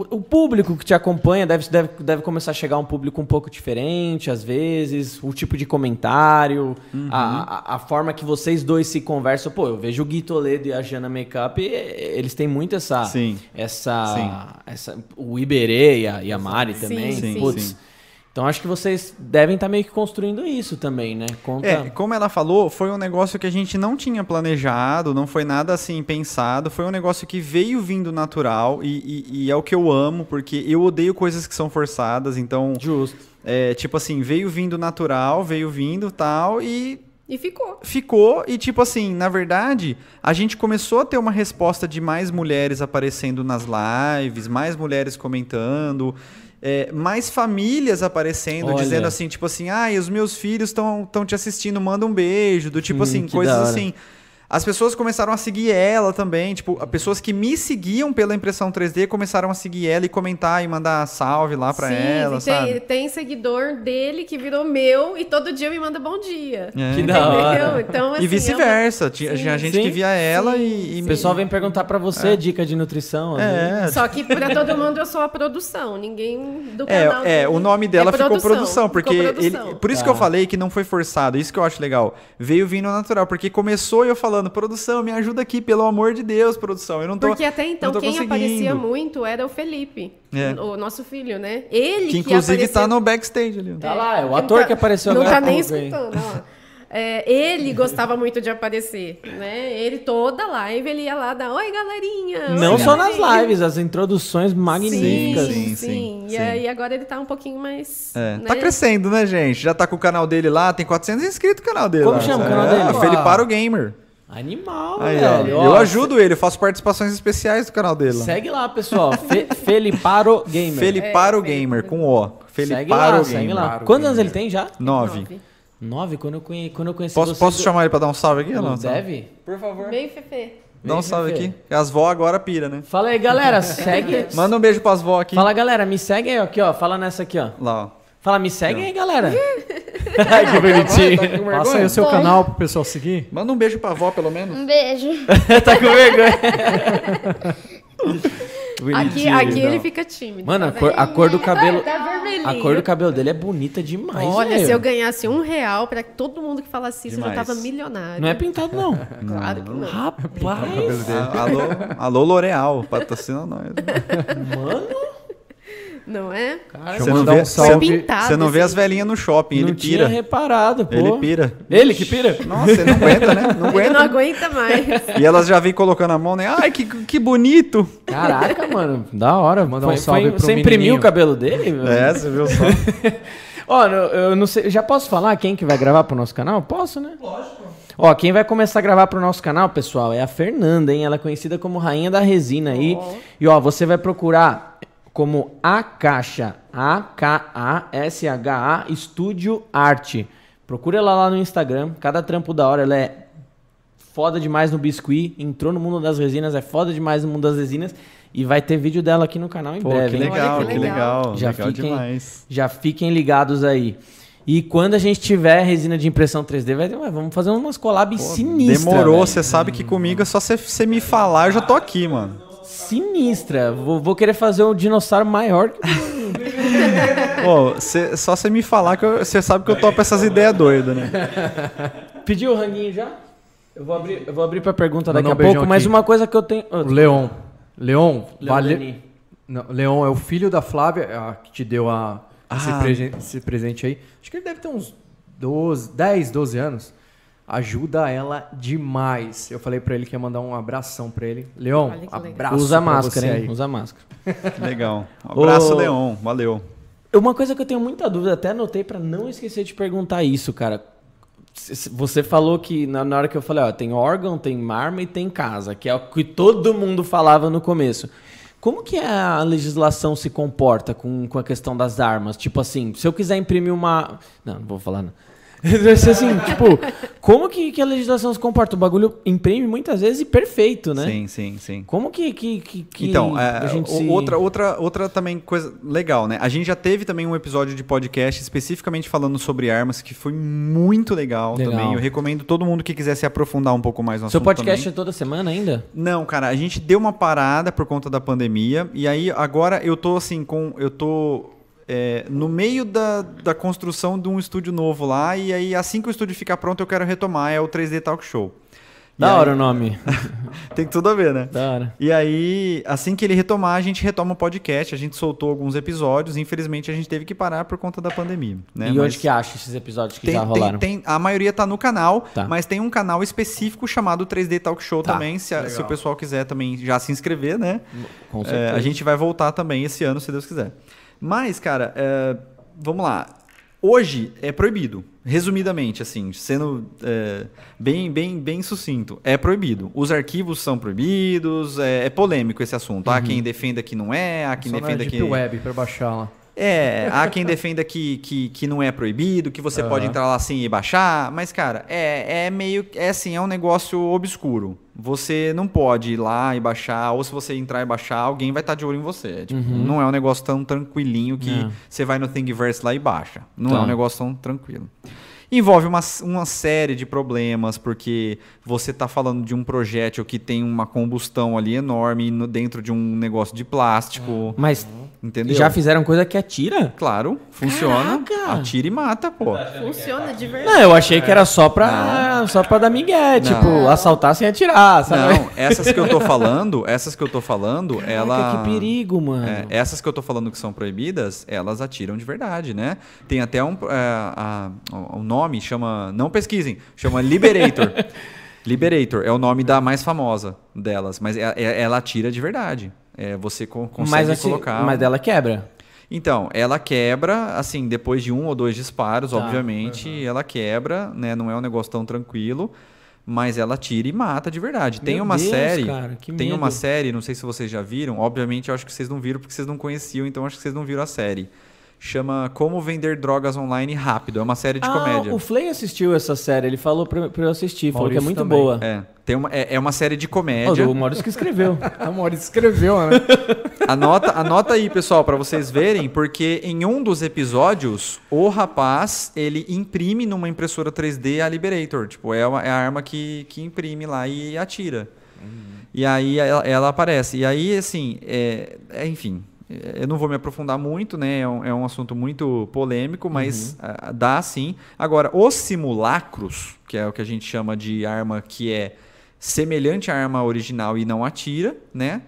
o, público que te acompanha deve, deve, deve começar a chegar um público um pouco diferente, às vezes, o tipo de comentário, uhum. a, a, a, forma que vocês dois se conversam. Pô, eu vejo o Gui Toledo e a Jana Makeup, eles têm muito essa. Sim. Essa, sim. essa. O Iberê e a, e a Mari sim, também. Sim, Putz, sim. Então acho que vocês devem estar tá meio que construindo isso também, né? Conta... É, como ela falou, foi um negócio que a gente não tinha planejado, não foi nada assim pensado, foi um negócio que veio vindo natural e, e, e é o que eu amo, porque eu odeio coisas que são forçadas, então. Justo. É, tipo assim, veio vindo natural, veio vindo tal, e E ficou. Ficou, e tipo assim, na verdade, a gente começou a ter uma resposta de mais mulheres aparecendo nas lives, mais mulheres comentando. É, mais famílias aparecendo, Olha. dizendo assim, tipo assim, ah, os meus filhos estão te assistindo, manda um beijo, do tipo hum, assim, coisas assim. As pessoas começaram a seguir ela também, tipo, pessoas que me seguiam pela impressão 3D começaram a seguir ela e comentar e mandar salve lá pra Sim, ela, tem, sabe? tem seguidor dele que virou meu e todo dia me manda bom dia. É. Que da hora. Então, assim, e vice-versa. É uma... Tinha gente sim, que via ela sim, e, e... O pessoal vem perguntar pra você é. dica de nutrição. É. Só que pra todo mundo eu sou a produção, ninguém do é, canal. É, é o nome dela é ficou produção, produção porque ficou produção. ele... Por isso tá. que eu falei que não foi forçado, isso que eu acho legal. Veio vindo natural, porque começou eu falando falando, produção, me ajuda aqui, pelo amor de Deus, produção. Eu não tô Porque até então quem aparecia muito era o Felipe, é. o nosso filho, né? Ele que inclusive que aparecia... tá no backstage ali. Tá lá, é o ator tá... que apareceu não agora. Não tá nem escutando, ó. É, ele gostava muito de aparecer, né? Ele toda live ele ia lá dar oi galerinha. Não oi, só galerinha. nas lives, as introduções magníficas. Sim, sim. sim, sim. E aí agora ele tá um pouquinho mais. É. Né? Tá crescendo, né, gente? Já tá com o canal dele lá, tem 400 inscritos no canal dele. Como lá, chama o canal dele? É, Felipe Para o Gamer. Animal, Aí, velho. Ó, eu ajudo ele, eu faço participações especiais do canal dele. Segue lá, pessoal. Fe Feliparo Gamer. Feliparo é, Gamer, com O. Feliparo Gamer. Segue lá. Quantos anos ele tem já? Nove. Nove? Quando eu, conhe... Quando eu conheci posso, Posso do... chamar ele pra dar um salve aqui? Não, não deve? Por favor. Vem, Fefe. Dá um salve aqui. As vó agora pira, né? Fala aí, galera. Segue. Manda um beijo pras vó aqui. Fala, galera. Me segue aí, aqui, ó. Fala nessa aqui, ó. Lá, ó. Fala, me segue aí, galera. Ai, que bonitinho. Tá Passa aí o seu canal pro pessoal seguir. Manda um beijo pra avó, pelo menos. Um beijo. tá com vergonha. aqui, aqui ele fica tímido. Mano, tá a, cor, a cor, do cabelo. Tá a cor do cabelo dele é bonita demais. Olha, se eu ganhasse um real pra todo mundo que falasse isso, demais. eu já tava milionário. Não é pintado, não. claro que não. Rapaz. alô, alô L'Oreal, patrocina nós. Mano. Não é? Cara, você não vê, um salve. Você não vê as velhinhas no shopping, não ele pira. Tinha reparado, pô. Ele pira. Ele que pira? Nossa, ele não aguenta, né? Não aguenta. Ele não aguenta mais. E elas já vêm colocando a mão, né? Ai, que, que bonito. Caraca, mano, da hora. Mandar um salve foi, pro Você imprimiu o cabelo dele? Mano? É, você viu só. Ó, eu não sei, já posso falar quem que vai gravar pro nosso canal? Posso, né? Lógico. Ó, quem vai começar a gravar pro nosso canal, pessoal, é a Fernanda, hein? Ela é conhecida como Rainha da Resina aí. Oh. E ó, você vai procurar como A Caixa, A-K-A-S-H-A, Estúdio Arte. Procura ela lá no Instagram, cada trampo da hora, ela é foda demais no biscuit, entrou no mundo das resinas, é foda demais no mundo das resinas. E vai ter vídeo dela aqui no canal em Pô, breve. Que legal, que legal, que legal. Já legal fiquem, demais. Já fiquem ligados aí. E quando a gente tiver resina de impressão 3D, vai ter, vamos fazer umas collabs sinistras. Demorou, você sabe que comigo é só você me falar, eu já tô aqui, mano sinistra. Vou, vou querer fazer um dinossauro maior que cê, só você me falar que você sabe que eu topo essas ideias doidas, né? Pediu o ranguinho já? Eu vou abrir, eu vou abrir pra pergunta daqui a pouco, mas uma coisa que eu tenho. Oh, Leon. Leon, vale... Não, Leon é o filho da Flávia, a que te deu a, ah. esse, pre esse presente aí. Acho que ele deve ter uns 12, 10, 12 anos ajuda ela demais. Eu falei para ele que ia mandar um abração para ele. Leon, abraço. Usa máscara, hein? Usa máscara. Legal. Um abraço, Ô, Leon. Valeu. Uma coisa que eu tenho muita dúvida, até anotei para não esquecer de perguntar isso, cara. Você falou que na hora que eu falei, ó, tem órgão, tem mármore e tem casa, que é o que todo mundo falava no começo. Como que a legislação se comporta com, com a questão das armas? Tipo assim, se eu quiser imprimir uma. Não, não vou falar não. assim, tipo, como que, que a legislação se comporta? O bagulho imprime muitas vezes e perfeito, né? Sim, sim, sim. Como que, que, que, que então, é, a gente se... outra, outra, outra também coisa legal, né? A gente já teve também um episódio de podcast especificamente falando sobre armas que foi muito legal, legal. também. Eu recomendo todo mundo que quiser se aprofundar um pouco mais no Seu podcast também. é toda semana ainda? Não, cara, a gente deu uma parada por conta da pandemia e aí agora eu tô assim com eu tô é, no meio da, da construção de um estúdio novo lá, e aí assim que o estúdio ficar pronto eu quero retomar, é o 3D Talk Show. Da e hora aí... o nome. Tem tudo a ver, né? Da hora. E aí, assim que ele retomar, a gente retoma o podcast. A gente soltou alguns episódios. Infelizmente, a gente teve que parar por conta da pandemia. Né? E mas onde que acha esses episódios que tem, já rolaram? Tem, tem, a maioria tá no canal, tá. mas tem um canal específico chamado 3D Talk Show tá. também. Se, a, se, o pessoal quiser também já se inscrever, né? Com certeza. É, a gente vai voltar também esse ano, se Deus quiser. Mas, cara, é, vamos lá. Hoje é proibido, resumidamente, assim, sendo é, bem, bem, bem sucinto, é proibido. Os arquivos são proibidos, é, é polêmico esse assunto. Uhum. Há quem defenda que não é, há quem Só defenda na que. web para baixar lá. É, há quem defenda que, que, que não é proibido, que você uhum. pode entrar lá assim e baixar, mas, cara, é, é meio. É assim, é um negócio obscuro. Você não pode ir lá e baixar, ou se você entrar e baixar, alguém vai estar tá de olho em você. Tipo, uhum. Não é um negócio tão tranquilinho que é. você vai no Thingiverse lá e baixa. Não tá. é um negócio tão tranquilo envolve uma, uma série de problemas, porque você está falando de um projétil que tem uma combustão ali enorme no, dentro de um negócio de plástico. Mas Entendeu? Já fizeram coisa que atira? Claro, funciona. Caraca. Atira e mata, pô. Funciona de verdade. Não, eu achei que era só pra, só pra dar migué, tipo, assaltar sem atirar, sabe? Não, essas que eu tô falando, essas que eu tô falando, Caraca, ela... que perigo, mano. É, essas que eu tô falando que são proibidas, elas atiram de verdade, né? Tem até um... É, a, o nome chama... Não pesquisem, chama Liberator. Liberator é o nome da mais famosa delas, mas é, é, ela atira de verdade. É, você co consegue mas, assim, colocar. Mas ela quebra. Então, ela quebra, assim, depois de um ou dois disparos, tá, obviamente, uhum. ela quebra, né? Não é um negócio tão tranquilo, mas ela tira e mata de verdade. Meu tem uma Deus, série, cara, tem medo. uma série, não sei se vocês já viram, obviamente eu acho que vocês não viram porque vocês não conheciam, então acho que vocês não viram a série chama Como Vender Drogas Online Rápido. É uma série de ah, comédia. O Flay assistiu essa série, ele falou pra, pra eu assistir, Maurício falou que é muito também. boa. É, tem uma, é, é, uma série de comédia. Oh, o Maurício que escreveu. o Maurício escreveu, né? anota, anota aí, pessoal, para vocês verem, porque em um dos episódios, o rapaz, ele imprime numa impressora 3D a Liberator. Tipo, é, uma, é a arma que, que imprime lá e atira. Uhum. E aí ela, ela, aparece. E aí, assim, é, é enfim eu não vou me aprofundar muito, né? É um, é um assunto muito polêmico, mas uhum. uh, dá sim. Agora, os simulacros, que é o que a gente chama de arma que é semelhante à arma original e não atira, né?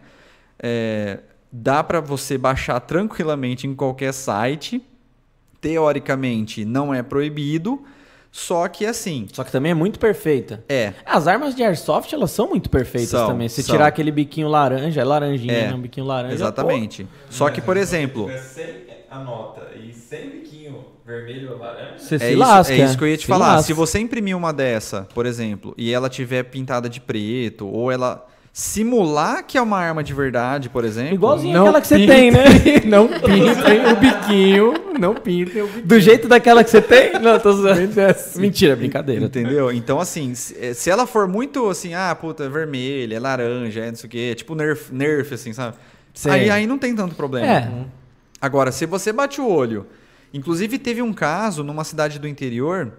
É, dá para você baixar tranquilamente em qualquer site. Teoricamente, não é proibido. Só que assim. Só que também é muito perfeita. É. As armas de airsoft, elas são muito perfeitas são, também. Se são. tirar aquele biquinho laranja, é laranjinha, é, né? Um biquinho laranja. Exatamente. Pô. Só que, por exemplo. Sem a nota e sem biquinho vermelho ou laranja. Você é se isso, lasca. É isso que eu ia te se falar. Lasca. Se você imprimir uma dessa, por exemplo, e ela tiver pintada de preto, ou ela simular que é uma arma de verdade, por exemplo. Igualzinho não aquela que você tem, né? Não pintem o biquinho. Não pintem o biquinho. Do jeito daquela que você tem? Não, tô zoando. Assim. Mentira, brincadeira. Entendeu? Então, assim, se ela for muito assim, ah, puta, é vermelha, é laranja, é não sei o quê, tipo nerf, nerf assim, sabe? Aí, aí não tem tanto problema. É. Agora, se você bate o olho. Inclusive, teve um caso numa cidade do interior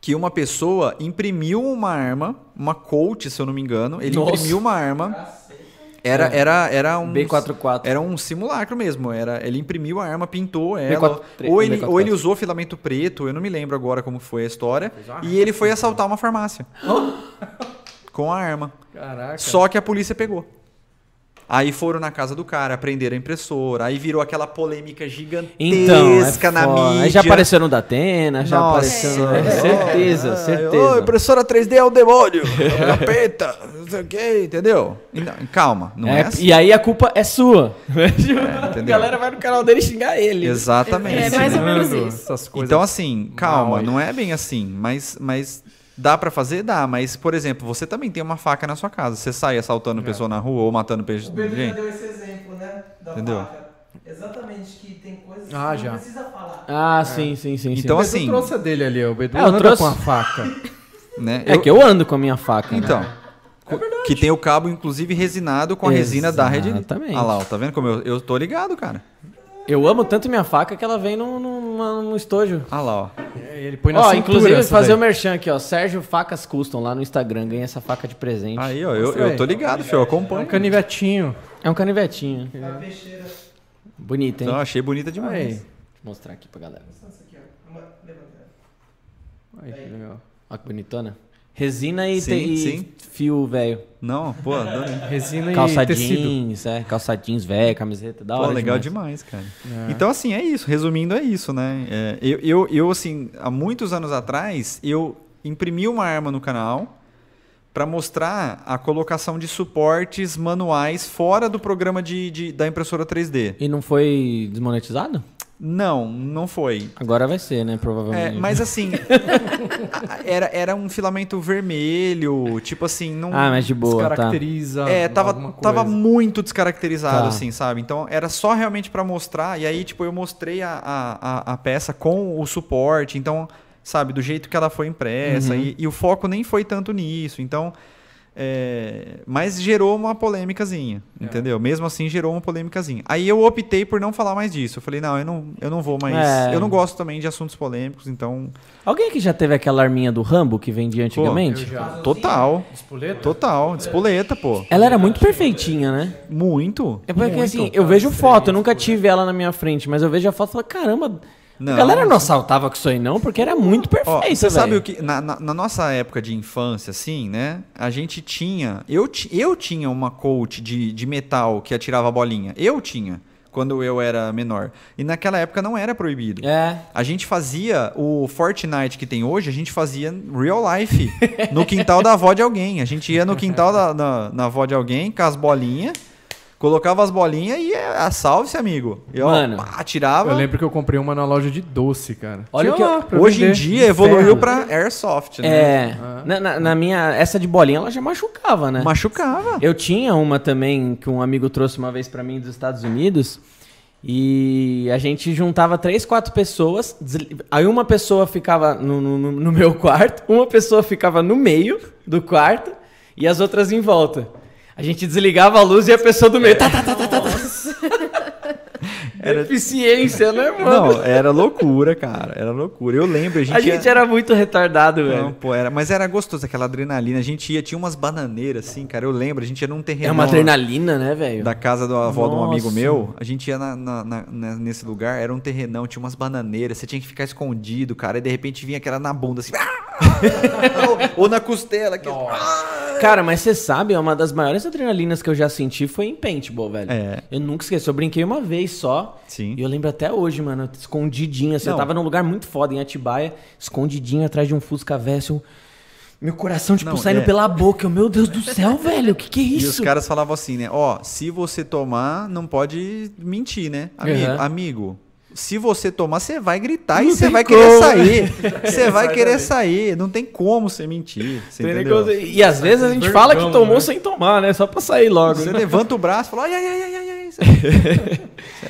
que uma pessoa imprimiu uma arma, uma Colt, se eu não me engano, ele Nossa. imprimiu uma arma. Era, é. era, era um B44. Era um simulacro mesmo. Era, ele imprimiu a arma, pintou ela. B4, ou, ele, ou ele usou filamento preto, eu não me lembro agora como foi a história. E ele foi assaltar uma farmácia. com a arma. Caraca. Só que a polícia pegou. Aí foram na casa do cara, aprenderam a impressora, aí virou aquela polêmica gigantesca então, é na mídia. Aí já apareceu no Datena, já Nossa, apareceu. É, certeza, certeza. impressora 3D é o demônio, é o capeta, não sei o que, entendeu? calma, não é, é assim. E aí a culpa é sua. É, a galera vai no canal dele xingar ele. Exatamente. É, mais ou menos isso. Então, assim, calma, não é bem assim, mas, mas Dá para fazer? Dá, mas, por exemplo, você também tem uma faca na sua casa. Você sai assaltando é. pessoa na rua ou matando peixe. O Pedro já deu esse exemplo, né? Da Entendeu? faca. Exatamente, que tem coisas ah, que já. não precisa falar. Ah, é. sim, sim, sim. Então, sim. assim. Eu trouxe a dele ali, o Bedu é, anda trouxe... com a faca. né? É eu... que eu ando com a minha faca. Né? Então. Né? É que tem o cabo, inclusive, resinado com a Exatamente. resina da Red Exatamente. Olha lá, tá vendo como eu, eu tô ligado, cara. Eu amo tanto minha faca que ela vem num, num, num estojo. Ah lá, ó. Ele põe na ó, inclusive fazer daí. o merchan aqui, ó. Sérgio Facas Custom lá no Instagram. Ganha essa faca de presente. Aí, ó. Eu, eu tô ligado, filho. Eu acompanho. É um canivetinho. É um canivetinho. É. Bonita, hein? Então, achei bonita demais. Aí. Vou mostrar aqui pra galera. Aí, que legal. Olha que bonitona. Resina e, sim, te, sim. fio velho. Não, pô, adorei. Resina calça e jeans, é, calça jeans velho, camiseta, da pô, hora legal demais, demais cara. É. Então, assim, é isso. Resumindo, é isso, né? É, eu, eu, eu, assim, há muitos anos atrás, eu imprimi uma arma no canal para mostrar a colocação de suportes manuais fora do programa de, de, da impressora 3D. E não foi desmonetizado? Não, não foi. Agora vai ser, né? Provavelmente. É, mas assim, era, era um filamento vermelho, tipo assim, não. Ah, mas de boa. Tá. Descaracteriza. Tá. É, tava, tava muito descaracterizado, tá. assim, sabe? Então era só realmente para mostrar. E aí, tipo, eu mostrei a, a, a, peça com o suporte, então, sabe, do jeito que ela foi impressa. Uhum. E, e o foco nem foi tanto nisso. Então. É, mas gerou uma polêmicazinha, é. entendeu? Mesmo assim, gerou uma polêmicazinha. Aí eu optei por não falar mais disso. Eu falei, não, eu não, eu não vou mais. É. Eu não gosto também de assuntos polêmicos, então. Alguém aqui já teve aquela arminha do Rambo que vendia antigamente? Pô, Total. Despoleta? Total, despoleta, pô. Ela era muito perfeitinha, né? Muito. É porque muito. assim, eu vejo foto, eu nunca tive ela na minha frente, mas eu vejo a foto e falo, caramba não. A galera não assaltava com isso aí, não, porque era muito perfeito. você sabe o que. Na, na, na, nossa época de infância, assim, né? A gente tinha. Eu, eu tinha uma coach de, de metal que atirava bolinha. Eu tinha. Quando eu era menor. E naquela época não era proibido. É. A gente fazia o Fortnite que tem hoje, a gente fazia real life. no quintal da avó de alguém. A gente ia no quintal da na, na avó de alguém com as bolinhas Colocava as bolinhas e é, a salve-se, amigo. E, ó, Mano, pá, tirava. Eu lembro que eu comprei uma na loja de doce, cara. Olha que lá, hoje vender. em dia evoluiu para airsoft, né? É. Ah. Na, na, na, minha essa de bolinha ela já machucava, né? Machucava. Eu tinha uma também que um amigo trouxe uma vez para mim dos Estados Unidos. E a gente juntava três, quatro pessoas. Aí uma pessoa ficava no, no, no meu quarto, uma pessoa ficava no meio do quarto e as outras em volta. A gente desligava a luz e a pessoa do meio. Tá, tá, tá, tá, tá. Era eficiência, né, mano? Não, era loucura, cara. Era loucura. Eu lembro, a gente. A gente ia... era muito retardado, velho. Não, pô, era, mas era gostoso aquela adrenalina. A gente ia, tinha umas bananeiras, assim, cara. Eu lembro, a gente ia num terreno. É uma adrenalina, né, velho? Da casa da avó Nossa. de um amigo meu. A gente ia na, na, na, nesse lugar, era um terrenão, tinha umas bananeiras. Você tinha que ficar escondido, cara. E de repente vinha aquela na bunda, assim. Ou, ou na costela. Que... Cara, mas você sabe, uma das maiores adrenalinas que eu já senti foi em paintball, velho. É. Eu nunca esqueci. Eu brinquei uma vez só. Sim. E eu lembro até hoje, mano, escondidinho. Assim, eu tava num lugar muito foda, em Atibaia, escondidinho atrás de um Fusca Vessel. Meu coração, tipo, não, saindo é... pela boca. Eu, meu Deus do céu, velho, o que, que é isso? E os caras falavam assim, né? Ó, se você tomar, não pode mentir, né? Amigo, uhum. amigo se você tomar, você vai gritar não e você vai como. querer sair. Você vai querer sair. Não tem como você mentir. Você e às vezes a gente fala que tomou né? sem tomar, né? Só pra sair logo. Você né? levanta o braço e fala, ai, ai, ai, ai, ai. É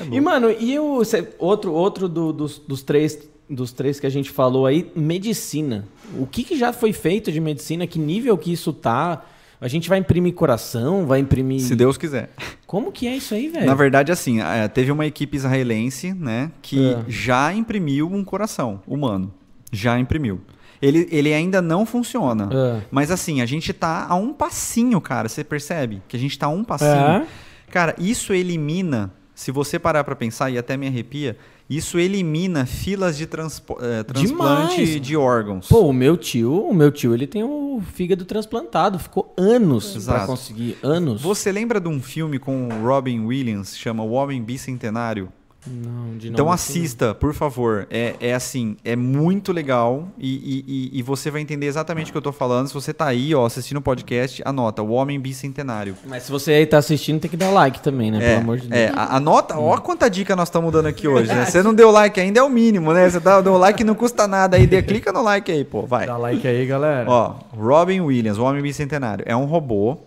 e, mano, e o outro, outro do, dos, dos, três, dos três que a gente falou aí, medicina. O que, que já foi feito de medicina? Que nível que isso tá? A gente vai imprimir coração, vai imprimir. Se Deus quiser. Como que é isso aí, velho? Na verdade, assim, é, teve uma equipe israelense, né, que é. já imprimiu um coração humano. Já imprimiu. Ele, ele ainda não funciona. É. Mas assim, a gente tá a um passinho, cara. Você percebe? Que a gente tá a um passinho. É. Cara, isso elimina, se você parar para pensar, e até me arrepia, isso elimina filas de eh, transplante Demais. de órgãos. Pô, o meu tio, o meu tio, ele tem o fígado transplantado, ficou anos para conseguir, anos. Você lembra de um filme com o Robin Williams, chama O Homem Bicentenário? Não, de então assista, por favor. É, é assim, é muito legal e, e, e, você vai entender exatamente o que eu tô falando. Se você tá aí, ó, assistindo o podcast, anota, o Homem Bicentenário. Mas se você aí tá assistindo, tem que dar like também, né? É, Pelo amor de Deus. É, anota, ó quanta dica nós estamos dando aqui hoje, né? Você não deu like ainda, é o mínimo, né? Você dá, deu like não custa nada aí, dê, clica no like aí, pô, vai. Dá like aí, galera. Ó, Robin Williams, o Homem Bicentenário, é um robô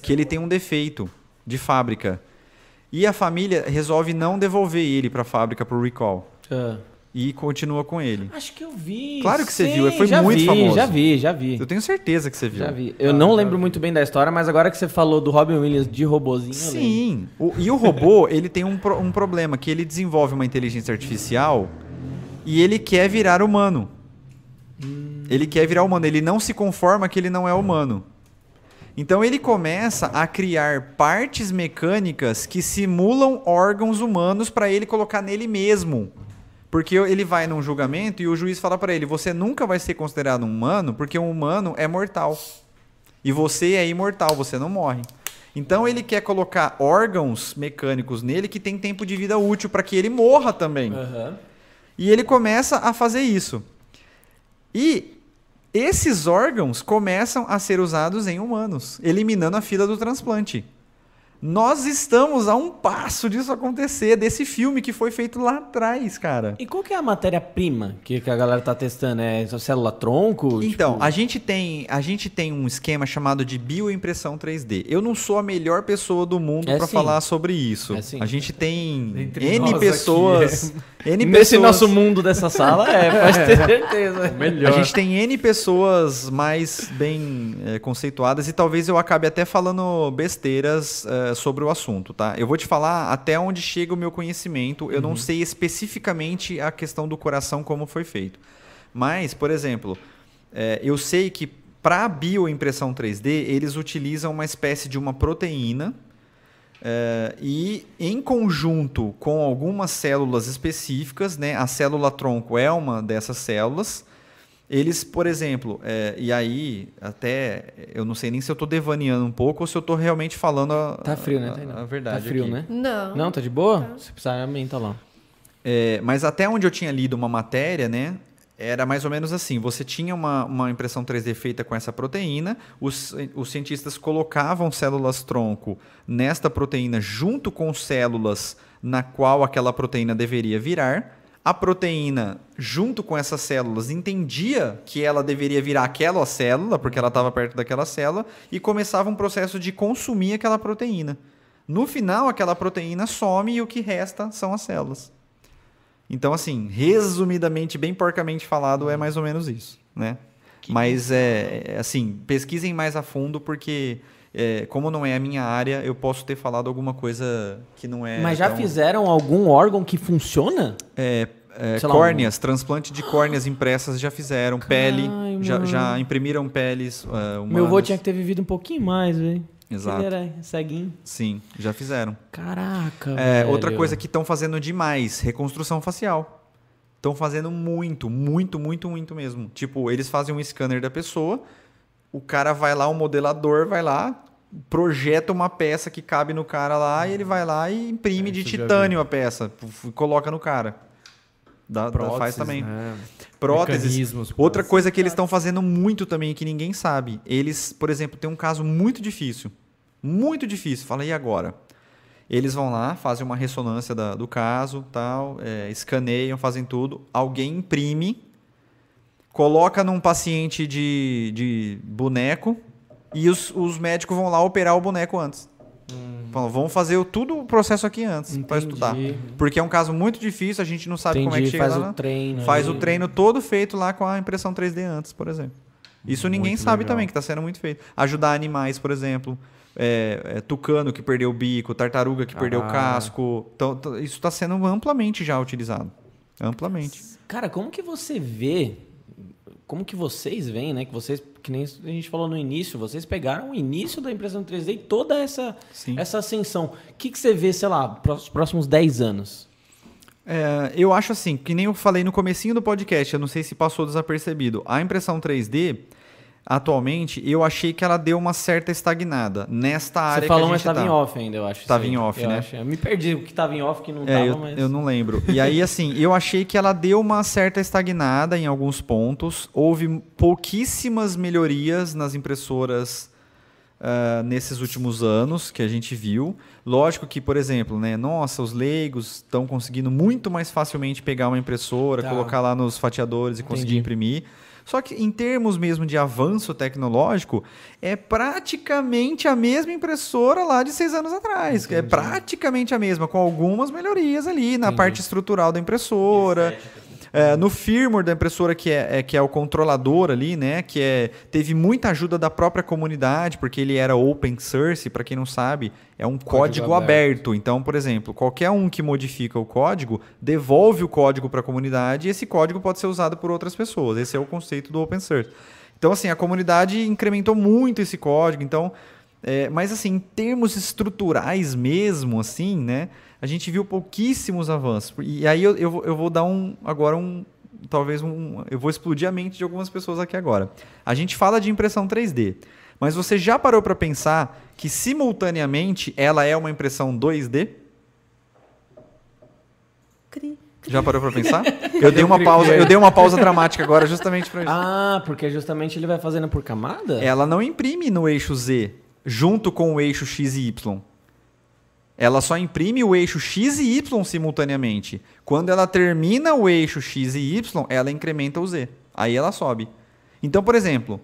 que ele tem um defeito de fábrica e a família resolve não devolver ele para a fábrica por recall. Uh. E continua com ele. Acho que eu vi. Claro que você Sim, viu, foi muito vi, famoso. Já vi, já vi. Eu tenho certeza que você viu. Já vi. Eu ah, não lembro muito bem da história, mas agora que você falou do Robin Williams de robozinho. Sim. O, e o robô, ele tem um, um problema, que ele desenvolve uma inteligência artificial e ele quer virar humano. Hum. Ele quer virar humano, ele não se conforma que ele não é humano. Então ele começa a criar partes mecânicas que simulam órgãos humanos para ele colocar nele mesmo. Porque ele vai num julgamento e o juiz fala para ele: você nunca vai ser considerado um humano porque um humano é mortal. E você é imortal, você não morre. Então ele quer colocar órgãos mecânicos nele que tem tempo de vida útil para que ele morra também. Uhum. E ele começa a fazer isso. E esses órgãos começam a ser usados em humanos, eliminando a fila do transplante. Nós estamos a um passo disso acontecer, desse filme que foi feito lá atrás, cara. E qual que é a matéria-prima que, que a galera tá testando? É célula tronco? Então, tipo... a, gente tem, a gente tem um esquema chamado de bioimpressão 3D. Eu não sou a melhor pessoa do mundo é para falar sobre isso. É a gente tem Entre N pessoas. É. N Nesse pessoas... nosso mundo dessa sala, é, pode ter certeza. Melhor. A gente tem N pessoas mais bem é, conceituadas e talvez eu acabe até falando besteiras é, sobre o assunto, tá? Eu vou te falar até onde chega o meu conhecimento. Eu uhum. não sei especificamente a questão do coração como foi feito. Mas, por exemplo, é, eu sei que para a bioimpressão 3D, eles utilizam uma espécie de uma proteína é, e em conjunto com algumas células específicas, né, a célula tronco é uma dessas células. Eles, por exemplo, é, e aí até eu não sei nem se eu estou devaneando um pouco ou se eu estou realmente falando a, tá frio, né? A, a verdade. Tá frio, aqui. né? Não. Não, tá de boa? Tá. Se precisar, aumenta lá. É, mas até onde eu tinha lido uma matéria, né? Era mais ou menos assim: você tinha uma, uma impressão 3D feita com essa proteína, os, os cientistas colocavam células tronco nesta proteína junto com células na qual aquela proteína deveria virar. A proteína, junto com essas células, entendia que ela deveria virar aquela célula, porque ela estava perto daquela célula, e começava um processo de consumir aquela proteína. No final, aquela proteína some e o que resta são as células. Então, assim, resumidamente, bem porcamente falado, é mais ou menos isso, né? Que Mas, é, é, assim, pesquisem mais a fundo, porque é, como não é a minha área, eu posso ter falado alguma coisa que não é. Mas já tão... fizeram algum órgão que funciona? É, é, córneas, um... transplante de córneas impressas já fizeram, pele, já, já, imprimiram peles. Uh, Meu avô tinha que ter vivido um pouquinho mais, velho. Exato. Ele era ceguinho. Sim, já fizeram. Caraca, é, Outra coisa que estão fazendo demais, reconstrução facial. Estão fazendo muito, muito, muito, muito mesmo. Tipo, eles fazem um scanner da pessoa, o cara vai lá, o modelador vai lá, projeta uma peça que cabe no cara lá e ele vai lá e imprime é, de titânio a peça, coloca no cara. Dá, Próteses, faz também. Né? Próteses. Outra coisa que eles estão fazendo muito também que ninguém sabe. Eles, por exemplo, tem um caso muito difícil. Muito difícil. Fala, e agora? Eles vão lá, fazem uma ressonância da, do caso, tal, é, escaneiam, fazem tudo. Alguém imprime, coloca num paciente de, de boneco e os, os médicos vão lá operar o boneco antes. Hum. vamos fazer tudo o processo aqui antes para estudar. Porque é um caso muito difícil, a gente não sabe Entendi. como é que chega faz lá. O treino faz aí. o treino todo feito lá com a impressão 3D antes, por exemplo. Isso muito ninguém sabe legal. também, que está sendo muito feito. Ajudar animais, por exemplo é, é, tucano que perdeu o bico, tartaruga que ah. perdeu o ah. casco. Então, isso está sendo amplamente já utilizado. Amplamente. Cara, como que você vê? Como que vocês veem, né? Que vocês, que nem a gente falou no início, vocês pegaram o início da impressão 3D e toda essa, essa ascensão. O que, que você vê, sei lá, para os próximos 10 anos? É, eu acho assim, que nem eu falei no comecinho do podcast, eu não sei se passou desapercebido. A impressão 3D, atualmente, eu achei que ela deu uma certa estagnada nesta área Você falou, que a gente mas estava tá. em off ainda, eu acho. Estava em off, eu né? Acho. Eu me perdi o que estava em off, que não estava, é, eu, mas... Eu não lembro. E aí, assim, eu achei que ela deu uma certa estagnada em alguns pontos. Houve pouquíssimas melhorias nas impressoras uh, nesses últimos anos que a gente viu. Lógico que, por exemplo, né, nossa, os leigos estão conseguindo muito mais facilmente pegar uma impressora, tá. colocar lá nos fatiadores e Entendi. conseguir imprimir. Só que em termos mesmo de avanço tecnológico, é praticamente a mesma impressora lá de seis anos atrás. É Entendi. É praticamente a mesma, com algumas melhorias ali na Entendi. parte estrutural da impressora. É, no firmware da impressora, que é, é, que é o controlador ali, né? Que é, teve muita ajuda da própria comunidade, porque ele era open source, para quem não sabe, é um código, código aberto. aberto. Então, por exemplo, qualquer um que modifica o código, devolve o código para a comunidade e esse código pode ser usado por outras pessoas. Esse é o conceito do open source. Então, assim, a comunidade incrementou muito esse código. Então, é, mas assim, em termos estruturais mesmo, assim, né? A gente viu pouquíssimos avanços. E aí eu, eu, eu vou dar um agora um talvez um eu vou explodir a mente de algumas pessoas aqui agora. A gente fala de impressão 3D, mas você já parou para pensar que simultaneamente ela é uma impressão 2D? Cri. Já parou para pensar? Eu dei uma pausa, eu dei uma pausa dramática agora justamente para isso. Ah, porque justamente ele vai fazendo por camada? Ela não imprime no eixo Z junto com o eixo X e Y Ela só imprime o eixo X e Y simultaneamente. Quando ela termina o eixo X e Y, ela incrementa o Z. Aí ela sobe. Então, por exemplo,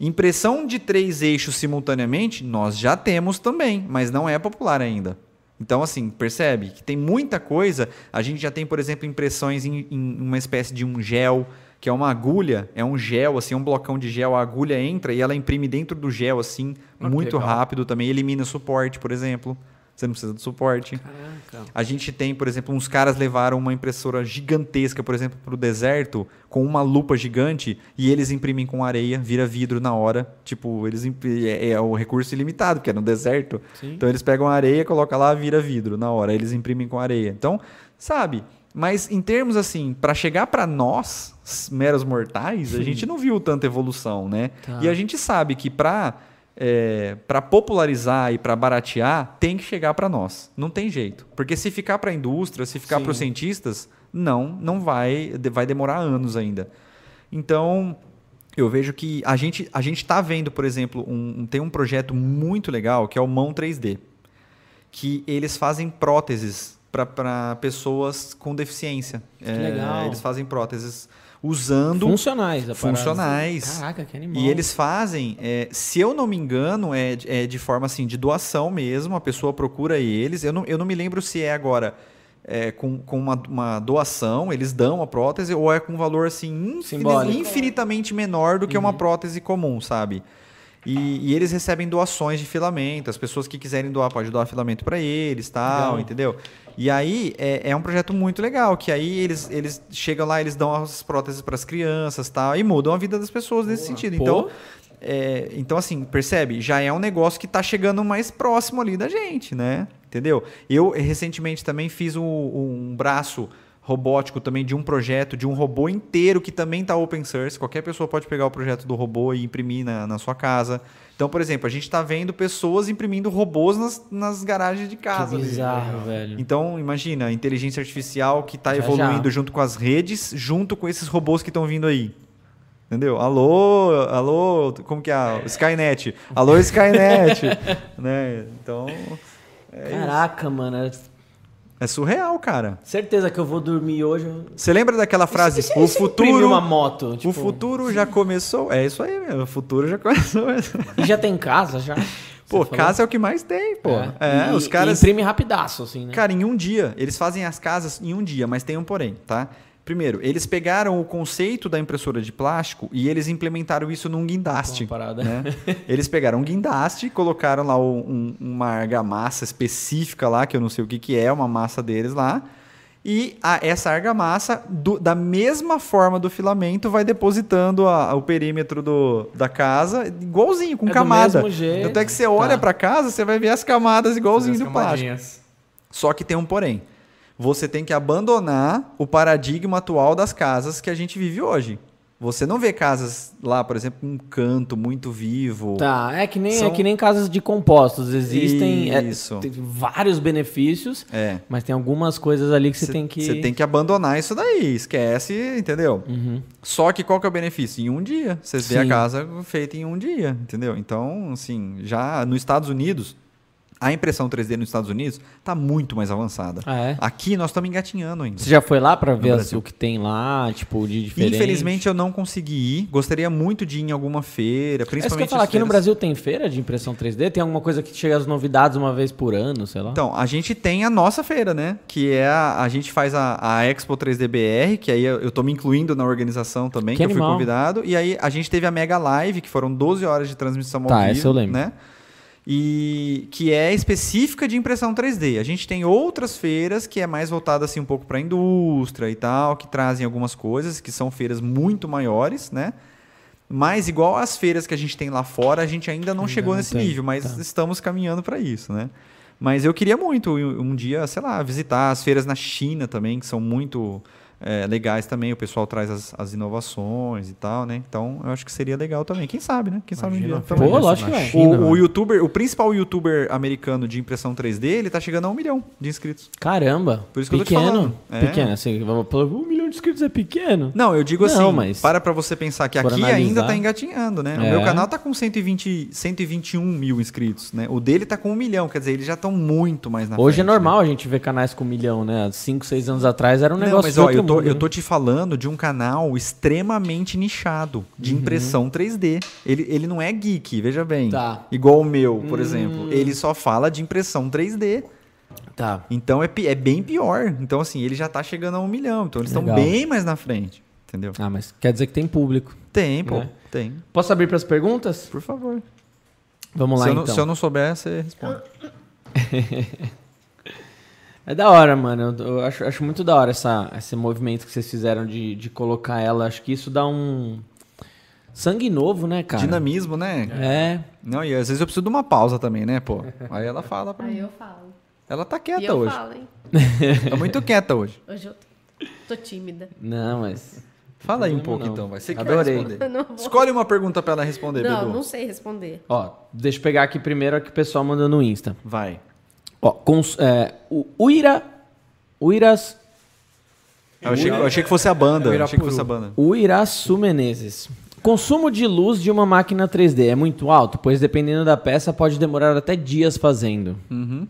impressão de três eixos simultaneamente, nós já temos também, mas não é popular ainda. Então, assim, percebe que tem muita coisa. A gente já tem, por exemplo, impressões em, em uma espécie de um gel, que é uma agulha, é um gel, assim, um blocão de gel, a agulha entra e ela imprime dentro do gel, assim, ah, muito rápido também, elimina suporte, por exemplo. Você não precisa de suporte. Caraca. A gente tem, por exemplo, uns caras levaram uma impressora gigantesca, por exemplo, para o deserto, com uma lupa gigante, e eles imprimem com areia, vira vidro na hora. Tipo, eles é, é o recurso ilimitado, porque é no deserto. Sim. Então eles pegam a areia, colocam lá, vira vidro na hora. Eles imprimem com areia. Então, sabe? Mas em termos assim, para chegar para nós, meros mortais, Sim. a gente não viu tanta evolução, né? Tá. E a gente sabe que para é, para popularizar e para baratear, tem que chegar para nós. Não tem jeito. Porque se ficar para a indústria, se ficar para os cientistas, não, não vai, vai demorar anos ainda. Então, eu vejo que a gente a gente está vendo, por exemplo, um, tem um projeto muito legal que é o Mão 3D, que eles fazem próteses para pessoas com deficiência. Que é, legal. Eles fazem próteses usando funcionais, funcionais. Caraca, que animal. E eles fazem, é, se eu não me engano, é, é de forma assim de doação mesmo. A pessoa procura eles. Eu não, eu não me lembro se é agora é, com, com uma, uma, doação, eles dão a prótese ou é com um valor assim infinitamente menor do que uhum. uma prótese comum, sabe? E, e, eles recebem doações de filamento. As pessoas que quiserem doar, pode doar filamento para eles, tal, Legal. entendeu? E aí é, é, um projeto muito legal, que aí eles, eles chegam lá, eles dão as próteses para as crianças, tal, e mudam a vida das pessoas nesse sentido. Então, é, então assim, percebe? Já é um negócio que está chegando mais próximo ali da gente, né? Entendeu? Eu recentemente também fiz um, um braço robótico também de um projeto, de um robô inteiro que também está open source. Qualquer pessoa pode pegar o projeto do robô e imprimir na, na sua casa. Então, por exemplo, a gente está vendo pessoas imprimindo robôs nas, nas garagens de casa. Que bizarro, velho. Então, imagina, a inteligência artificial que está evoluindo já. junto com as redes, junto com esses robôs que estão vindo aí. Entendeu? Alô, alô, como que é? Skynet. Alô, Skynet. né? Então. É Caraca, isso. mano. É surreal, cara. Certeza que eu vou dormir hoje. Você lembra daquela frase? o futuro. uma moto. Tipo... O futuro já começou. É isso aí mesmo. O futuro já começou. E já tem casa já. Pô, casa é o que mais tem, pô. É, é e, os caras. imprime rapidaço, assim, né? Cara, em um dia. Eles fazem as casas em um dia, mas tem um porém, tá? Primeiro, eles pegaram o conceito da impressora de plástico e eles implementaram isso num guindaste. Né? eles pegaram um guindaste, colocaram lá um, uma argamassa específica lá, que eu não sei o que, que é, uma massa deles lá. E a, essa argamassa, do, da mesma forma do filamento, vai depositando a, o perímetro do, da casa, igualzinho, com é camada. Do mesmo jeito. Tanto é que você olha tá. para casa, você vai ver as camadas igualzinho do plástico. Só que tem um porém você tem que abandonar o paradigma atual das casas que a gente vive hoje. Você não vê casas lá, por exemplo, um canto muito vivo. Tá, é que nem, São... é que nem casas de compostos. Existem é, isso. Vários benefícios, é. mas tem algumas coisas ali que você tem que. Você tem que abandonar isso daí. Esquece, entendeu? Uhum. Só que qual que é o benefício? Em um dia. Você vê a casa feita em um dia, entendeu? Então, assim, já nos Estados Unidos, a impressão 3D nos Estados Unidos está muito mais avançada. Ah, é? Aqui nós estamos engatinhando ainda. Você já foi lá para ver o que tem lá, tipo, de diferente? Infelizmente eu não consegui ir. Gostaria muito de ir em alguma feira, principalmente. É isso que eu falar, aqui no Brasil tem feira de impressão 3D? Tem alguma coisa que chega as novidades uma vez por ano, sei lá? Então, a gente tem a nossa feira, né? Que é a, a gente faz a, a Expo 3D BR, que aí eu, estou me incluindo na organização também, que, que eu fui convidado. E aí a gente teve a Mega Live, que foram 12 horas de transmissão ao tá, vivo. Essa eu lembro. Né? E que é específica de impressão 3D. A gente tem outras feiras que é mais voltada assim um pouco para a indústria e tal, que trazem algumas coisas que são feiras muito maiores, né? Mas igual as feiras que a gente tem lá fora, a gente ainda não ainda chegou não nesse tem. nível, mas tá. estamos caminhando para isso, né? Mas eu queria muito um dia, sei lá, visitar as feiras na China também, que são muito é, legais também. O pessoal traz as, as, inovações e tal, né? Então, eu acho que seria legal também. Quem sabe, né? Quem Imagina, sabe um dia. Pô, lógico que é. O, o, YouTuber, o principal youtuber americano de impressão 3D, ele tá chegando a um milhão de inscritos. Caramba. Por isso que Pequeno. eu tô te falando. É. Pequeno, assim, um milhão de inscritos é pequeno? Não, eu digo assim, mas para pra você pensar que aqui analisar... ainda tá engatinhando, né? É. O meu canal tá com 120, 121 mil inscritos, né? O dele tá com um milhão, quer dizer, eles já estão muito mais na Hoje é frente, é normal né? a gente ver canais com um milhão, né? Cinco, seis anos atrás era um negócio Não, mas ó, eu tô, mundo, eu tô te falando de um canal extremamente nichado, de uhum. impressão 3D. Ele, ele não é geek, veja bem. Tá. Igual o meu, por hum. exemplo. Ele só fala de impressão 3D. Tá. Então é, é bem pior. Então, assim, ele já tá chegando a um milhão. Então eles estão bem mais na frente. Entendeu? Ah, mas quer dizer que tem público. Tem, pô. Né? Tem. Posso abrir para as perguntas? Por favor. Vamos lá, se então. Não, se eu não souber, você responde. é da hora, mano. Eu, eu, acho, acho muito da hora essa, esse movimento que vocês fizeram de, de colocar ela. Acho que isso dá um sangue novo, né, cara? Dinamismo, né? É. Não, e às vezes eu preciso de uma pausa também, né, pô? Aí ela fala pra Aí mim. eu falo. Ela tá quieta e eu hoje. Falo, hein? tá muito quieta hoje. Hoje eu tô, tô tímida. Não, mas. Fala aí um pouco não. então, vai. Você que Adorei. vai responder. Escolhe uma pergunta para ela responder, Não, Bedu. não sei responder. Ó, deixa eu pegar aqui primeiro a que o pessoal mandou no Insta. Vai. Ó, cons, é, o Uira. Uiras. Eu achei, eu achei que fosse a banda. Eu achei que fosse a banda. Uiraçu Menezes. Consumo de luz de uma máquina 3D é muito alto, pois dependendo da peça pode demorar até dias fazendo. Uhum.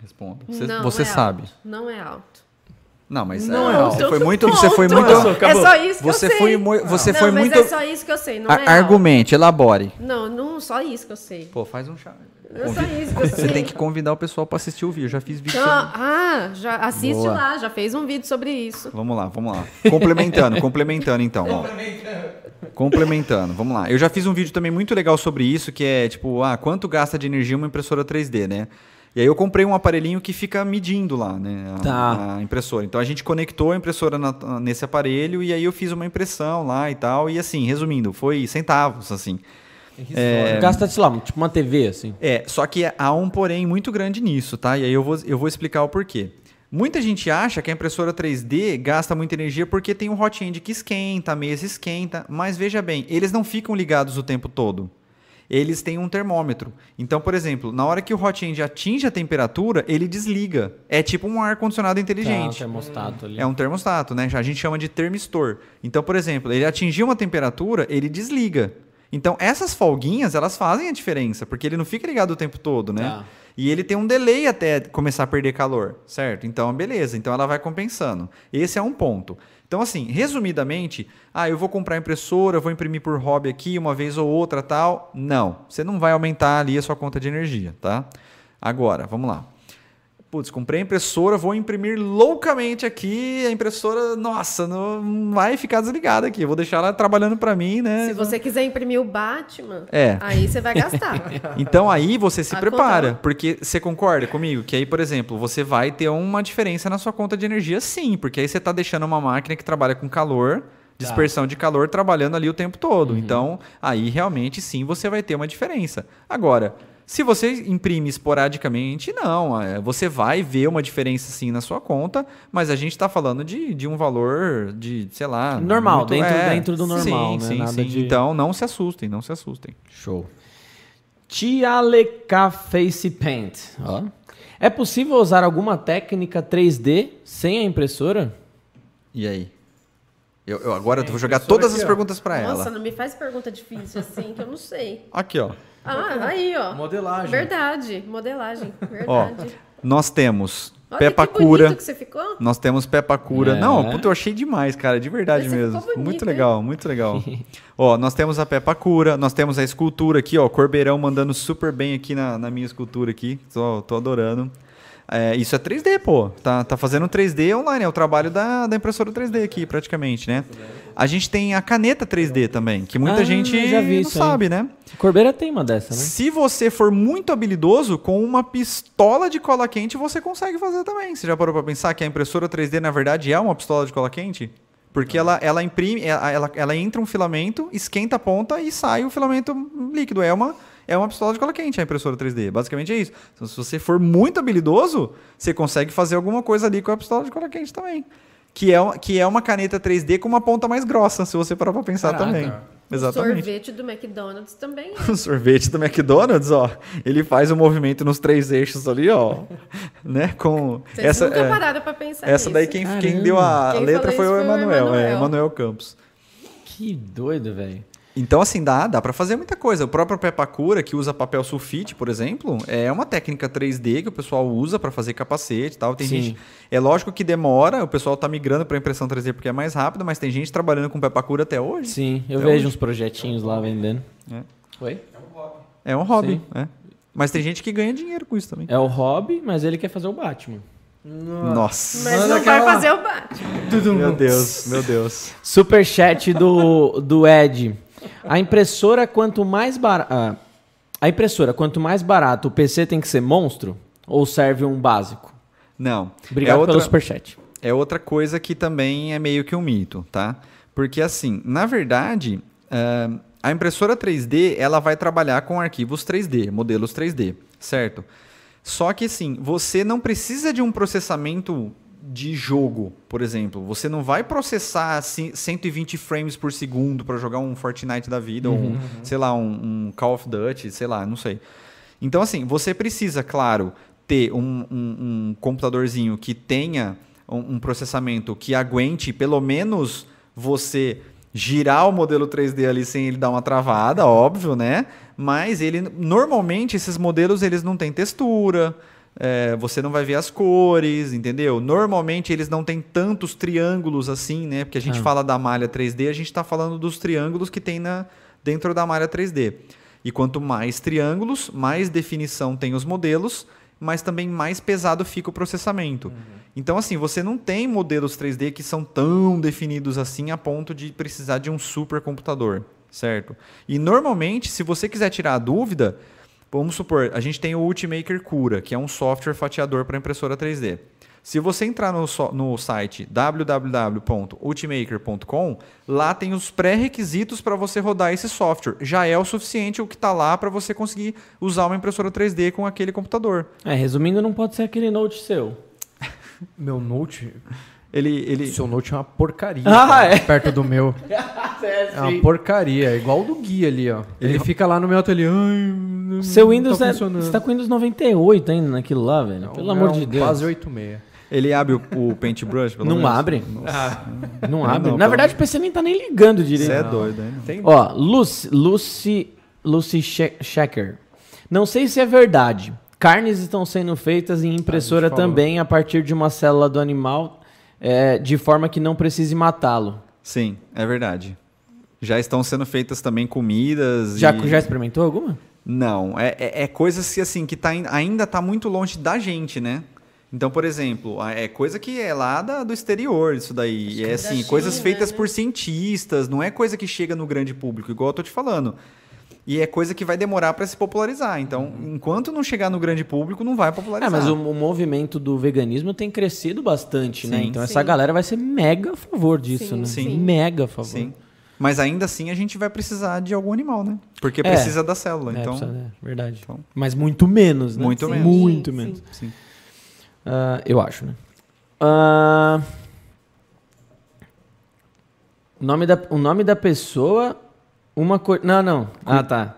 Responda. Você, não você é sabe. Alto. Não é alto. Não, mas não, é, você foi muito, você foi muito. É só isso que você eu sei. Foi, você não, foi mas muito. é só isso que eu sei. Não é argumente, elabore. Não, não, só isso que eu sei. Pô, faz um chá. É só isso que eu sei. Você tem que convidar o pessoal para assistir o vídeo. Eu já fiz vídeo. Então, sobre... Ah, já assiste Boa. lá, já fez um vídeo sobre isso. Vamos lá, vamos lá. Complementando, complementando então. Ó. Complementando, vamos lá. Eu já fiz um vídeo também muito legal sobre isso, que é tipo, ah, quanto gasta de energia uma impressora 3D, né? E aí eu comprei um aparelhinho que fica medindo lá, né? A, tá. a impressora. Então a gente conectou a impressora na, nesse aparelho e aí eu fiz uma impressão lá e tal. E assim, resumindo, foi centavos, assim. É, Gasta, sei lá, tipo uma TV, assim. É, só que há um porém muito grande nisso, tá? E aí eu vou, eu vou explicar o porquê. Muita gente acha que a impressora 3D gasta muita energia porque tem um hot end que esquenta, a mesa esquenta, mas veja bem, eles não ficam ligados o tempo todo eles têm um termômetro. Então, por exemplo, na hora que o hot end atinge a temperatura, ele desliga. É tipo um ar-condicionado inteligente. Tá, um termostato ali. É um termostato, né? A gente chama de termistor. Então, por exemplo, ele atingiu uma temperatura, ele desliga. Então, essas folguinhas, elas fazem a diferença, porque ele não fica ligado o tempo todo, né? Tá. E ele tem um delay até começar a perder calor, certo? Então, beleza. Então, ela vai compensando. Esse é um ponto. Então, assim, resumidamente, ah, eu vou comprar impressora, vou imprimir por hobby aqui uma vez ou outra, tal. Não, você não vai aumentar ali a sua conta de energia, tá? Agora, vamos lá putz, comprei a impressora, vou imprimir loucamente aqui, a impressora, nossa, não vai ficar desligada aqui, vou deixar ela trabalhando para mim, né? Se você quiser imprimir o Batman, é. aí você vai gastar. então aí você se a prepara, conta... porque você concorda comigo que aí, por exemplo, você vai ter uma diferença na sua conta de energia sim, porque aí você está deixando uma máquina que trabalha com calor, dispersão tá. de calor trabalhando ali o tempo todo. Uhum. Então, aí realmente sim você vai ter uma diferença. Agora, se você imprime esporadicamente, não. É, você vai ver uma diferença sim na sua conta, mas a gente está falando de, de um valor de, sei lá. Normal, muito, dentro, é, dentro do normal. Sim, né? sim, sim. De... Então não se assustem, não se assustem. Show. Tialeca Face Paint. Ó. É possível usar alguma técnica 3D sem a impressora? E aí? Eu, eu agora vou jogar todas aqui, as perguntas para ela. Nossa, não me faz pergunta difícil assim, que eu não sei. Aqui, ó. Ah, aí, ó. Modelagem. Verdade, modelagem. Verdade. Ó, nós temos Olha Peppa que Cura. Que você ficou. Nós temos Peppa Cura. É. Não, puta, eu achei demais, cara, de verdade você mesmo. Bonito, muito legal, hein? muito legal. ó, nós temos a Peppa Cura, nós temos a escultura aqui, ó, Corbeirão mandando super bem aqui na, na minha escultura aqui. Tô, tô adorando. É, isso é 3D, pô. Tá, tá fazendo 3D online, é o trabalho da, da impressora 3D aqui, praticamente, né? A gente tem a caneta 3D também, que muita ah, gente não sabe, né? Corbeira tem uma dessa, né? Se você for muito habilidoso, com uma pistola de cola quente você consegue fazer também. Você já parou para pensar que a impressora 3D, na verdade, é uma pistola de cola quente? Porque ela, ela imprime, ela, ela, ela entra um filamento, esquenta a ponta e sai o filamento líquido. É uma é uma pistola de cola quente a impressora 3D. Basicamente é isso. Então, se você for muito habilidoso, você consegue fazer alguma coisa ali com a pistola de cola quente também. Que é, que é uma caneta 3D com uma ponta mais grossa, se você parar pra pensar Caraca. também. Exatamente. O sorvete do McDonald's também. É. o sorvete do McDonald's, ó, ele faz o um movimento nos três eixos ali, ó, né? Com Vocês essa nunca é, pararam para pensar Essa nisso. daí quem, quem deu a quem letra foi o Emanuel, é, Emanuel Campos. Que doido, velho. Então, assim, dá, dá para fazer muita coisa. O próprio Pepacura, que usa papel sulfite, por exemplo, é uma técnica 3D que o pessoal usa para fazer capacete e tal. Tem Sim. gente. É lógico que demora, o pessoal tá migrando para impressão 3D porque é mais rápido, mas tem gente trabalhando com Pepacura até hoje. Sim, eu vejo hoje. uns projetinhos lá vendendo. É. Oi? É um hobby. É um hobby, é. Mas tem gente que ganha dinheiro com isso também. É o hobby, mas ele quer fazer o Batman. Nossa. Mas não vai fazer o Batman. Meu Deus, meu Deus. Superchat do, do Ed. A impressora, quanto mais barata. A impressora, quanto mais barato, o PC tem que ser monstro? Ou serve um básico? Não. Obrigado é outra, pelo superchat. É outra coisa que também é meio que um mito, tá? Porque assim, na verdade, uh, a impressora 3D ela vai trabalhar com arquivos 3D, modelos 3D, certo? Só que assim, você não precisa de um processamento de jogo, por exemplo. Você não vai processar 120 frames por segundo para jogar um Fortnite da vida, uhum, ou um, uhum. sei lá, um, um, Call of Duty, sei lá, não sei. Então, assim, você precisa, claro, ter um, um computadorzinho que tenha um, processamento que aguente pelo menos você girar o modelo 3D ali sem ele dar uma travada, óbvio, né? Mas ele normalmente esses modelos eles não têm textura, é, você não vai ver as cores, entendeu? Normalmente eles não têm tantos triângulos assim, né? Porque a gente ah. fala da malha 3D, a gente está falando dos triângulos que tem na, dentro da malha 3D. E quanto mais triângulos, mais definição tem os modelos, mas também mais pesado fica o processamento. Uhum. Então, assim, você não tem modelos 3D que são tão definidos assim a ponto de precisar de um supercomputador, certo? E normalmente, se você quiser tirar a dúvida, Vamos supor, a gente tem o Ultimaker Cura, que é um software fatiador para impressora 3D. Se você entrar no, no site www.ultimaker.com, lá tem os pré-requisitos para você rodar esse software. Já é o suficiente o que está lá para você conseguir usar uma impressora 3D com aquele computador. É, resumindo, não pode ser aquele Note seu. Meu Note? Ele, ele... Seu Note é uma porcaria ah, é? perto do meu. é, é, uma porcaria, é igual o do Gui ali, ó. Ele, ele fica lá no meu ateliê. Ai, Seu Windows tá é, Você tá com Windows 98 ainda naquilo lá, velho. Não, Pelo é amor um de Deus. Quase 86. Ele abre o, o Paintbrush, pelo Não menos? abre. Ah. Não abre. Não, Na verdade, o PC nem tá nem ligando direito. Você é doido, hein? Tem... Ó, Lucy, Lucy, Lucy Checker. Não sei se é verdade. Carnes estão sendo feitas em impressora a também a partir de uma célula do animal é, de forma que não precise matá-lo. Sim, é verdade. Já estão sendo feitas também comidas. Já, e... já experimentou alguma? Não, é, é, é coisas que assim que tá, ainda está muito longe da gente, né? Então, por exemplo, é coisa que é lá da, do exterior, isso daí. É assim, coisas feitas né? por cientistas, não é coisa que chega no grande público, igual eu tô te falando. E é coisa que vai demorar para se popularizar. Então, enquanto não chegar no grande público, não vai popularizar. É, mas o, o movimento do veganismo tem crescido bastante, né? sim, né? Então, sim. essa galera vai ser mega a favor disso, sim, né? Sim. Mega a favor. Sim. Mas ainda assim a gente vai precisar de algum animal, né? Porque é, precisa da célula. É, então... Precisa, é, verdade. Então... Mas muito menos, né? Muito menos. Muito menos. Sim. Uh, eu acho, né? Uh... O, nome da, o nome da pessoa uma co... Não, não. Ah, tá.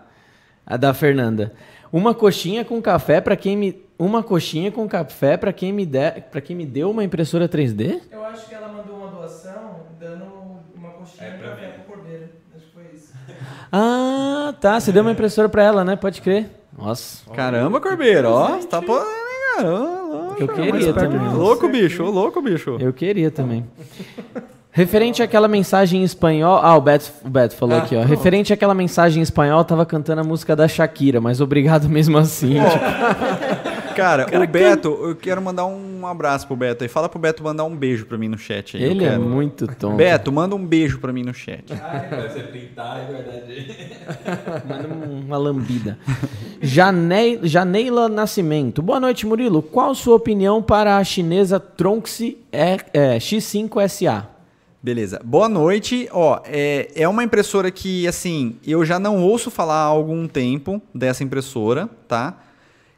A da Fernanda. Uma coxinha com café para quem me uma coxinha com café para quem me der, para quem me deu uma impressora 3D? Eu acho que ela mandou uma doação dando uma coxinha é café pro cordeiro. Acho que foi isso. Ah, tá, você deu uma impressora para ela, né? Pode crer. Nossa. Caramba, Corbeiro, ó, você tá pô, eu queria também. Louco, bicho, louco, bicho. Eu queria também. Referente àquela mensagem em espanhol. Ah, o Beto, o Beto falou ah, aqui, ó. Não. Referente àquela mensagem em espanhol, tava cantando a música da Shakira, mas obrigado mesmo assim. Cara, Cara, o Beto, eu quero mandar um abraço pro Beto aí. Fala pro Beto mandar um beijo pra mim no chat aí. Ele é muito tonto. Beto, manda um beijo pra mim no chat. Ai, você printar, é verdade. Manda uma lambida. Jane... Janeila Nascimento. Boa noite, Murilo. Qual sua opinião para a chinesa Tronxy é, é, X5SA? Beleza. Boa noite. Ó, é, é uma impressora que, assim, eu já não ouço falar há algum tempo dessa impressora, tá?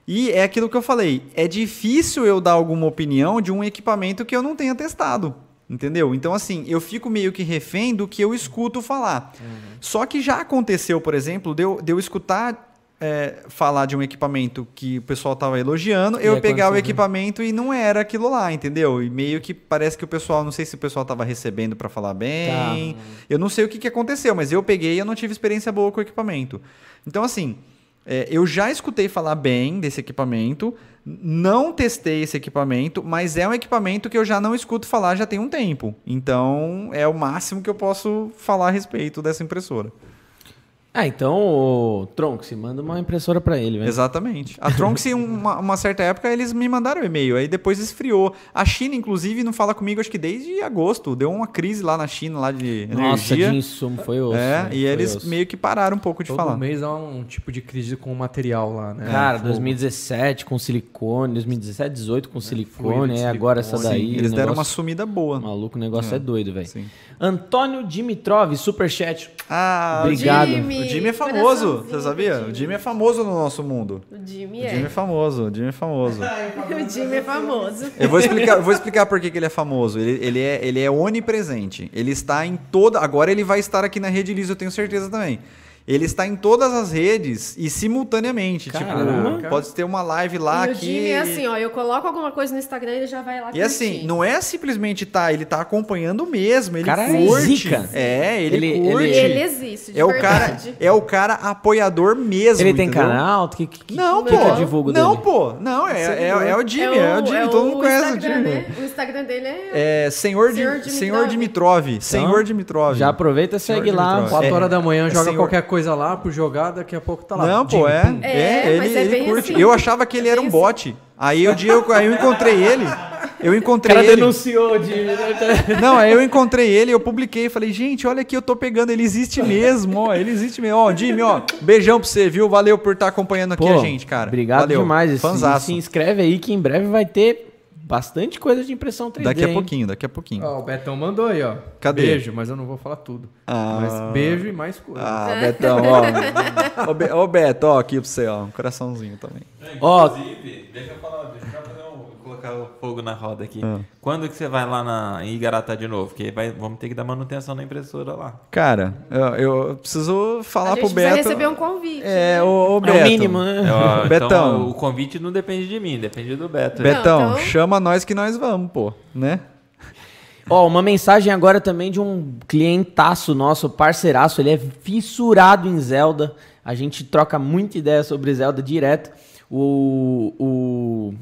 E é aquilo que eu falei. É difícil eu dar alguma opinião de um equipamento que eu não tenha testado. Entendeu? Então, assim, eu fico meio que refém do que eu escuto falar. Uhum. Só que já aconteceu, por exemplo, de eu, de eu escutar é, falar de um equipamento que o pessoal estava elogiando, e eu pegar o equipamento e não era aquilo lá, entendeu? E meio que parece que o pessoal, não sei se o pessoal estava recebendo para falar bem. Tá. Eu não sei o que, que aconteceu, mas eu peguei e eu não tive experiência boa com o equipamento. Então, assim, é, eu já escutei falar bem desse equipamento, não testei esse equipamento, mas é um equipamento que eu já não escuto falar já tem um tempo. Então é o máximo que eu posso falar a respeito dessa impressora. Ah, então o Tronx manda uma impressora para ele, velho. Exatamente. A Tronx, uma, uma certa época, eles me mandaram e-mail, aí depois esfriou. A China, inclusive, não fala comigo, acho que desde agosto. Deu uma crise lá na China, lá de energia. Nossa, de insumo, foi osso. É, né? e eles osso. meio que pararam um pouco de Todo falar. Todo mês há um tipo de crise com o material lá, né? Cara, é, 2017 com silicone, 2017, 18 com é, silicone, é, agora essa daí. Sim, eles negócio... deram uma sumida boa. Maluco, o negócio é, é doido, velho. Antônio Dimitrov, superchat. Ah, Obrigado. Jimmy. O Jimmy é famoso, você sabia? O Jimmy é famoso no nosso mundo. O Jimmy é. O Jimmy é famoso, o Jimmy é famoso. o Jimmy é famoso. Eu vou explicar, vou explicar por que, que ele é famoso. Ele, ele, é, ele é onipresente. Ele está em toda. Agora ele vai estar aqui na Rede Liso, eu tenho certeza também. Ele está em todas as redes e simultaneamente. Tipo, Caramba. Tipo, pode ter uma live lá e que. O Jimmy é assim, ó, eu coloco alguma coisa no Instagram e ele já vai lá E assim, não é simplesmente tá, ele tá acompanhando mesmo, ele cara é curte. Zica. É, ele, ele curte. Ele, ele existe, é verdade. o cara, é o cara apoiador mesmo. Ele tem entendeu? canal? Que, que, não, que pô. divulgo não, dele? pô. Não, é, é, é, o Jimmy, é o, é o Jimmy, é todo mundo conhece o Jimmy. Né? O Instagram dele é. É Senhor, Senhor, Dimitrov. Senhor Dimitrov. Então, Senhor Dimitrov. Já aproveita e segue lá. 4 horas da manhã, joga qualquer coisa lá pro jogar daqui a pouco tá lá. Não, pô, é. É, é ele, é ele curte. Assim. Eu achava que ele era um bot. Aí o dia eu, aí eu encontrei ele. Eu encontrei o cara ele. denunciou de. Não, aí eu encontrei ele, eu publiquei, falei, gente, olha aqui, eu tô pegando, ele existe mesmo, ó, ele existe mesmo. Ó, Jimmy, ó, beijão pra você, viu? Valeu por estar tá acompanhando aqui Pô, a gente, cara. Obrigado Valeu. demais. Se, se inscreve aí que em breve vai ter bastante coisa de impressão 3D. Daqui a hein? pouquinho, daqui a pouquinho. Ó, o Betão mandou aí, ó. Cadê? Beijo, mas eu não vou falar tudo. Ah. Mas beijo e mais coisa. Ah, Betão, ó. ô, Be ô, Beto, ó, aqui pra você, ó. Um coraçãozinho também. É, inclusive, deixa eu falar, deixa eu um, colocar o fogo na roda aqui. Ah. Quando que você vai lá na, em Igaratá de novo? Porque vai, vamos ter que dar manutenção na impressora lá. Cara, eu, eu preciso falar pro Beto. receber um convite. É, né? o, o Beto. É o mínimo, né? É, Betão. Então, o convite não depende de mim, depende do Beto. Betão, não, então... chama nós que nós vamos, pô, né? Ó, uma mensagem agora também de um clientaço nosso, parceiraço, ele é fissurado em Zelda. A gente troca muita ideia sobre Zelda direto. O, o,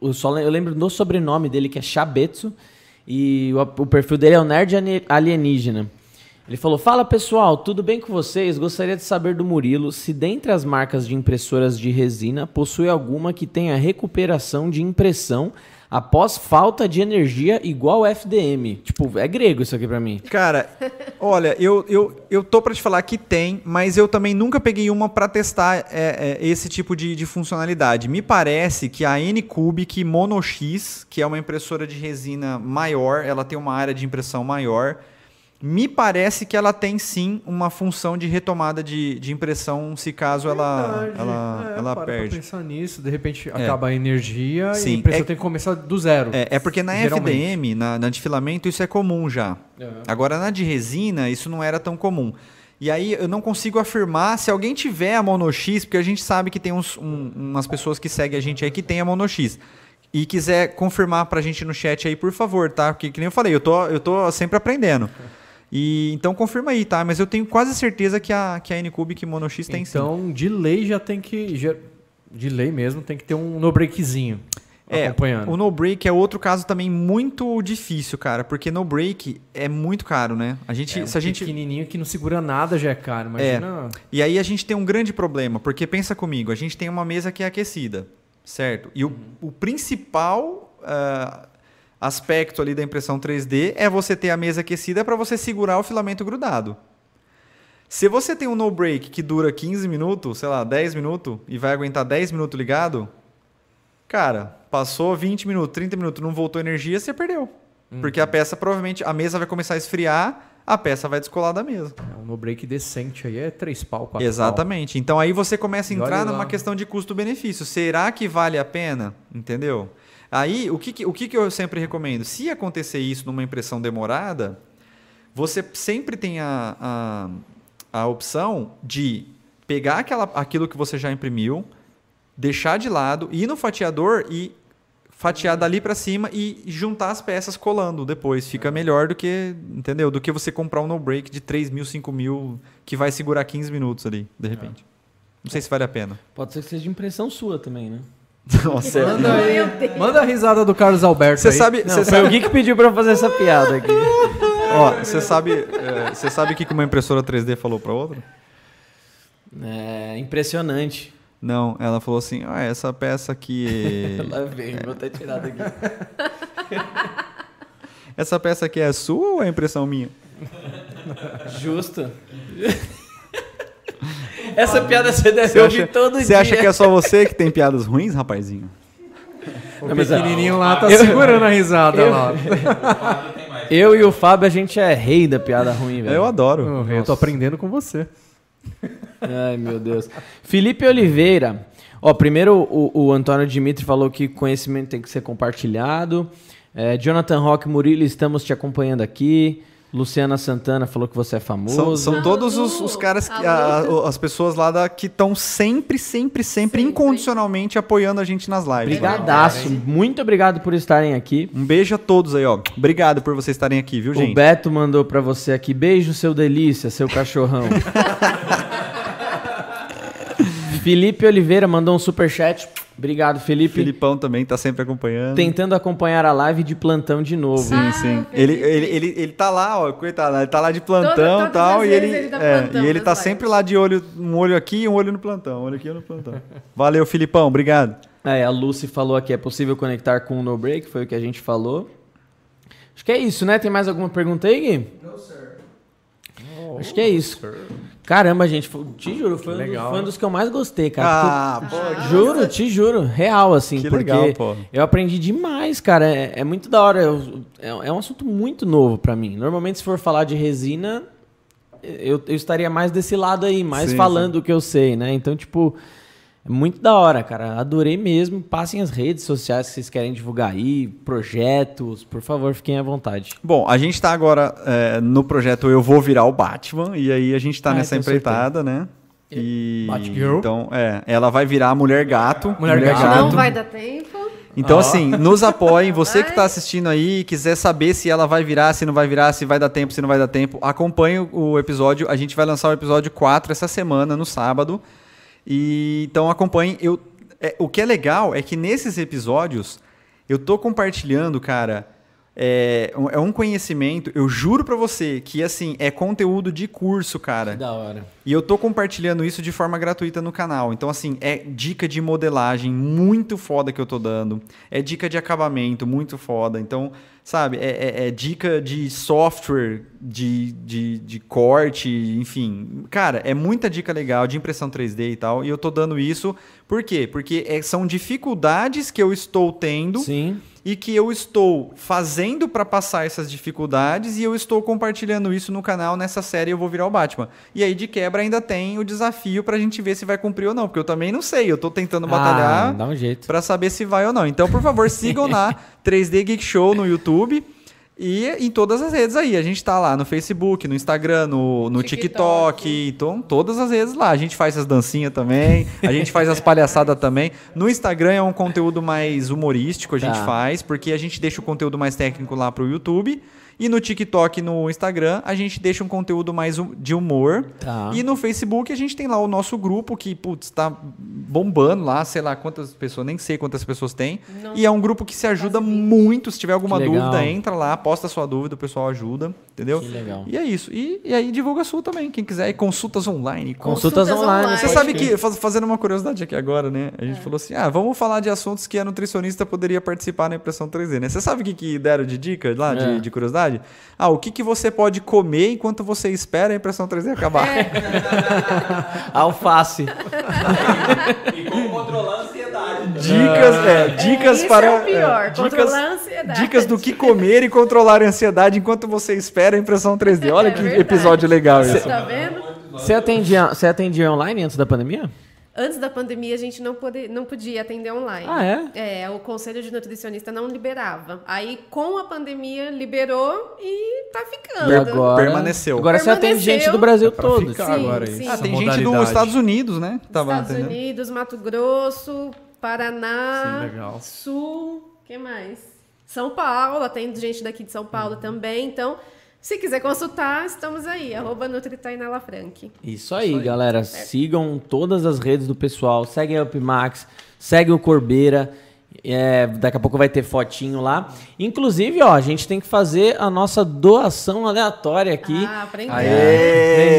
o só, eu lembro do sobrenome dele, que é Shabetsu. E o, o perfil dele é o Nerd Alienígena. Ele falou: Fala pessoal, tudo bem com vocês? Gostaria de saber do Murilo se, dentre as marcas de impressoras de resina, possui alguma que tenha recuperação de impressão após falta de energia igual FDM. Tipo, é grego isso aqui para mim. Cara, olha, eu, eu, eu tô para te falar que tem, mas eu também nunca peguei uma para testar é, é, esse tipo de, de funcionalidade. Me parece que a N-Cubic Mono X, que é uma impressora de resina maior, ela tem uma área de impressão maior, me parece que ela tem sim uma função de retomada de, de impressão se caso ela, Verdade. ela, é, ela para perde. pensar nisso, de repente é. acaba a energia sim. e a impressão é, tem que começar do zero. É, é porque na FDM, na, na, de filamento, isso é comum já. É. Agora na de resina, isso não era tão comum. E aí eu não consigo afirmar se alguém tiver a Mono X, porque a gente sabe que tem uns, um, umas pessoas que seguem a gente aí que tem a Mono X e quiser confirmar pra gente no chat aí, por favor, tá? Porque, que nem eu falei, eu tô, eu tô sempre aprendendo. E então confirma aí, tá? Mas eu tenho quase certeza que a, que a N-Cubic Mono X tem então, sim. Então, de lei já tem que. Já, de lei mesmo, tem que ter um no-breakzinho. É, acompanhando. o no-break é outro caso também muito difícil, cara, porque no-break é muito caro, né? A gente, é, um se a gente pequenininho que não segura nada já é caro, imagina. É. E aí a gente tem um grande problema, porque pensa comigo, a gente tem uma mesa que é aquecida, certo? E o, uhum. o principal uh, aspecto ali da impressão 3D é você ter a mesa aquecida para você segurar o filamento grudado. Se você tem um no break que dura 15 minutos, sei lá, 10 minutos e vai aguentar 10 minutos ligado, cara, passou 20 minutos, 30 minutos, não voltou energia, você perdeu. Uhum. Porque a peça provavelmente, a mesa vai começar a esfriar, a peça vai descolar da mesa. É, um no break decente aí é 3 pau, 4 Exatamente. Pau. Então aí você começa a entrar numa questão de custo-benefício. Será que vale a pena? Entendeu? Aí, o que, o que eu sempre recomendo? Se acontecer isso numa impressão demorada, você sempre tem a, a, a opção de pegar aquela, aquilo que você já imprimiu, deixar de lado, ir no fatiador e fatiar dali para cima e juntar as peças colando depois. Fica melhor do que, entendeu? Do que você comprar um no-break de 3 mil, 5 mil, que vai segurar 15 minutos ali, de repente. Não sei se vale a pena. Pode ser que seja impressão sua também, né? Nossa, manda, aí, manda a risada do Carlos Alberto. Você sabe, Não, foi sabe... o Gui que pediu para fazer essa piada aqui. Ó, você sabe, é, você sabe o que uma impressora 3D falou para outra? É impressionante. Não, ela falou assim: ah, essa peça aqui. Lá vem, vou até tirar daqui. essa peça aqui é sua ou é impressão minha? Justo. Essa piada você deve você ouvir acha, todo você dia. Você acha que é só você que tem piadas ruins, rapazinho? O Não, pequenininho lá tá eu, segurando a risada eu, lá. Eu e o Fábio, a gente é rei da piada ruim, velho. Eu adoro. Eu, eu tô aprendendo com você. Ai, meu Deus. Felipe Oliveira. Ó, primeiro o, o Antônio Dimitri falou que conhecimento tem que ser compartilhado. É, Jonathan Roque Murilo, estamos te acompanhando aqui. Luciana Santana falou que você é famoso. São, são todos os, os, caras, que, a, as pessoas lá da, que estão sempre, sempre, sempre, sempre, incondicionalmente apoiando a gente nas lives. Brigadaço. Muito obrigado por estarem aqui. Um beijo a todos aí, ó. Obrigado por vocês estarem aqui, viu, gente? O Beto mandou para você aqui. Beijo, seu delícia, seu cachorrão. Felipe Oliveira mandou um super chat. Obrigado, Felipe. Filipão também está sempre acompanhando. Tentando acompanhar a live de plantão de novo. Sim, ah, sim. Ele, ele, ele, ele tá lá, ó, coitado, ele tá lá de plantão e tal. E ele, ele tá, é, e ele tá sempre lá de olho, um olho aqui e um olho no plantão. Um olho aqui e um no plantão. Valeu, Filipão, obrigado. É, a Lucy falou aqui, é possível conectar com o No Break, foi o que a gente falou. Acho que é isso, né? Tem mais alguma pergunta aí, Gui? Não, sir. Acho que é isso. Sir. Caramba, gente, te juro, foi, um, foi um dos que eu mais gostei, cara. Ah, pô, juro, te juro, real, assim, que porque legal, pô. eu aprendi demais, cara. É, é muito da hora. Eu, é, é, um assunto muito novo para mim. Normalmente, se for falar de resina, eu, eu estaria mais desse lado aí, mais sim, falando sim. o que eu sei, né? Então, tipo, é muito da hora, cara. Adorei mesmo. Passem as redes sociais que vocês querem divulgar aí, projetos, por favor, fiquem à vontade. Bom, a gente está agora é, no projeto Eu Vou Virar o Batman, e aí a gente está ah, nessa empreitada, certeza. né? E Batgirl. então, é, ela vai virar a Mulher Gato. Mulher, Mulher Gato. Não vai dar tempo. Então, oh. assim, nos apoiem. Você que está assistindo aí, quiser saber se ela vai virar, se não vai virar, se vai dar tempo, se não vai dar tempo, acompanhe o episódio. A gente vai lançar o episódio 4 essa semana, no sábado. E então acompanhe. Eu, é, o que é legal é que nesses episódios eu tô compartilhando, cara. É, é um conhecimento, eu juro para você que assim, é conteúdo de curso, cara. Que da hora. E eu tô compartilhando isso de forma gratuita no canal. Então, assim, é dica de modelagem muito foda que eu tô dando. É dica de acabamento muito foda. Então, sabe, é, é, é dica de software, de, de, de corte, enfim. Cara, é muita dica legal de impressão 3D e tal. E eu tô dando isso, por quê? Porque é, são dificuldades que eu estou tendo. Sim e que eu estou fazendo para passar essas dificuldades e eu estou compartilhando isso no canal nessa série Eu Vou Virar o Batman. E aí, de quebra, ainda tem o desafio para a gente ver se vai cumprir ou não, porque eu também não sei, eu estou tentando batalhar ah, um para saber se vai ou não. Então, por favor, sigam na 3D Geek Show no YouTube. E em todas as redes aí. A gente tá lá no Facebook, no Instagram, no, no TikTok. TikTok. Então, todas as redes lá. A gente faz as dancinhas também. A gente faz as palhaçadas também. No Instagram é um conteúdo mais humorístico, a gente tá. faz, porque a gente deixa o conteúdo mais técnico lá pro YouTube. E no TikTok e no Instagram, a gente deixa um conteúdo mais de humor. Tá. E no Facebook, a gente tem lá o nosso grupo que, putz, tá bombando lá, sei lá quantas pessoas, nem sei quantas pessoas tem. Não. E é um grupo que se ajuda muito. Se tiver alguma dúvida, entra lá, posta sua dúvida, o pessoal ajuda, entendeu? Que legal. E é isso. E, e aí divulga a sua também, quem quiser. E consultas online. Consultas, consultas online. online. Você sabe que, fazendo uma curiosidade aqui agora, né? A gente é. falou assim, ah, vamos falar de assuntos que a nutricionista poderia participar na impressão 3D, né? Você sabe o que, que deram de dica lá, é. de, de curiosidade? Ah, o que, que você pode comer enquanto você espera a impressão 3D acabar? É. Alface. e como controlar a ansiedade. Dicas, é, dicas é, para. É o pior, é, dicas, a ansiedade. Dicas do que comer e controlar a ansiedade enquanto você espera a impressão 3D. Olha é que verdade. episódio legal isso. Tá vendo? Você atendia, você atendia online antes da pandemia? Antes da pandemia, a gente não, pode, não podia atender online. Ah, é? É, o conselho de nutricionista não liberava. Aí, com a pandemia, liberou e tá ficando. E agora, Permaneceu. Agora você atende gente do Brasil é todo. Sim, agora sim. Ah, tem gente dos Estados Unidos, né? Tava Estados entendendo. Unidos, Mato Grosso, Paraná, sim, Sul, que mais? São Paulo, atende gente daqui de São Paulo uhum. também. Então, se quiser consultar, estamos aí, arroba Frank. Isso aí, aí. galera. Sigam todas as redes do pessoal. Segue a Upmax, segue o Corbeira. É, daqui a pouco vai ter fotinho lá. Inclusive, ó, a gente tem que fazer a nossa doação aleatória aqui. Ah, aprendeu.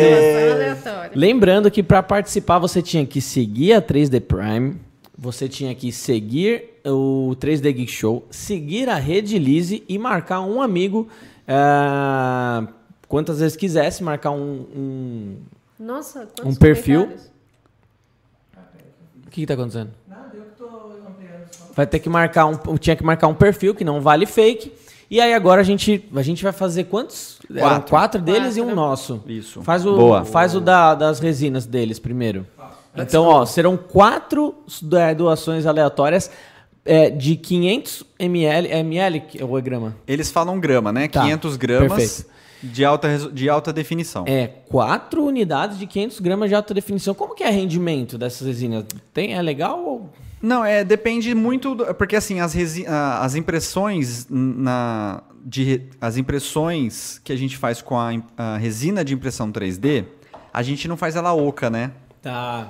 Doação aleatória. Lembrando que para participar você tinha que seguir a 3D Prime, você tinha que seguir o 3D Geek Show, seguir a Rede Lise e marcar um amigo é, quantas vezes quisesse, marcar um, um, Nossa, um perfil. O que está acontecendo? Nada, eu tô Vai ter que marcar um. Tinha que marcar um perfil que não vale fake. E aí agora a gente, a gente vai fazer quantos? Quatro, Eram quatro deles quatro. e um nosso. Isso. Faz o, Boa. Faz o da, das resinas deles primeiro. Então, ó, serão quatro é, doações aleatórias é, de 500 ml, é ml ou é grama? Eles falam grama, né? Tá, 500 gramas perfeito. de alta, de alta definição. É, 4 unidades de 500 gramas de alta definição. Como que é rendimento dessas resinas? Tem, é legal ou... Não, é, depende muito, do, porque assim, as, resi, as impressões na, de, as impressões que a gente faz com a, a resina de impressão 3D, a gente não faz ela oca, né? Tá.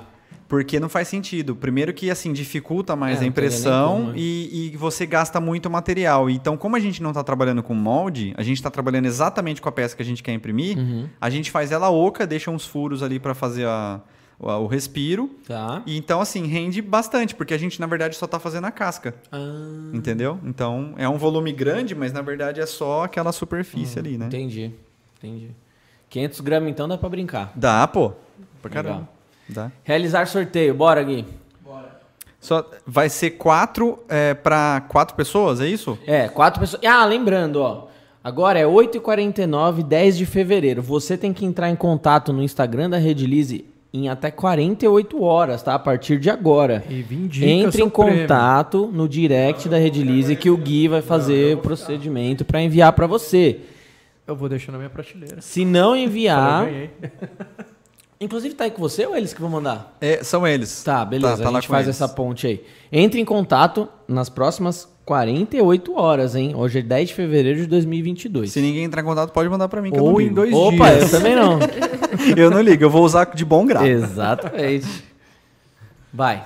Porque não faz sentido. Primeiro que assim dificulta mais é, a impressão né? e, e, você gasta muito material. Então, como a gente não está trabalhando com molde, a gente está trabalhando exatamente com a peça que a gente quer imprimir, uhum. a gente faz ela oca, deixa uns furos ali para fazer a, o, o respiro. Tá. E então, assim, rende bastante, porque a gente, na verdade, só está fazendo a casca. Ah. Entendeu? Então, é um volume grande, mas na verdade é só aquela superfície uhum. ali, né? Entendi. Entendi. 500 gramas, então, dá para brincar. Dá, pô. Pra caramba. Dá. Realizar sorteio, bora, Gui. Bora. Só vai ser quatro é, para quatro pessoas, é isso? É, quatro pessoas. Ah, lembrando, ó. Agora é 8h49, 10 de fevereiro. Você tem que entrar em contato no Instagram da Redilize em até 48 horas, tá? A partir de agora. E Entre em contato no direct da Redilize que o Gui vai fazer o procedimento para enviar para você. Eu vou deixar na minha prateleira. Se não enviar, Inclusive, tá aí com você ou eles que vão mandar? É, são eles. Tá, beleza. Tá, tá a gente faz eles. essa ponte aí. Entre em contato nas próximas 48 horas, hein? Hoje é 10 de fevereiro de 2022. Se ninguém entrar em contato, pode mandar para mim. Que ou em dois Opa, dias. Opa, eu também não. eu não ligo, eu vou usar de bom grado. Exatamente. Vai.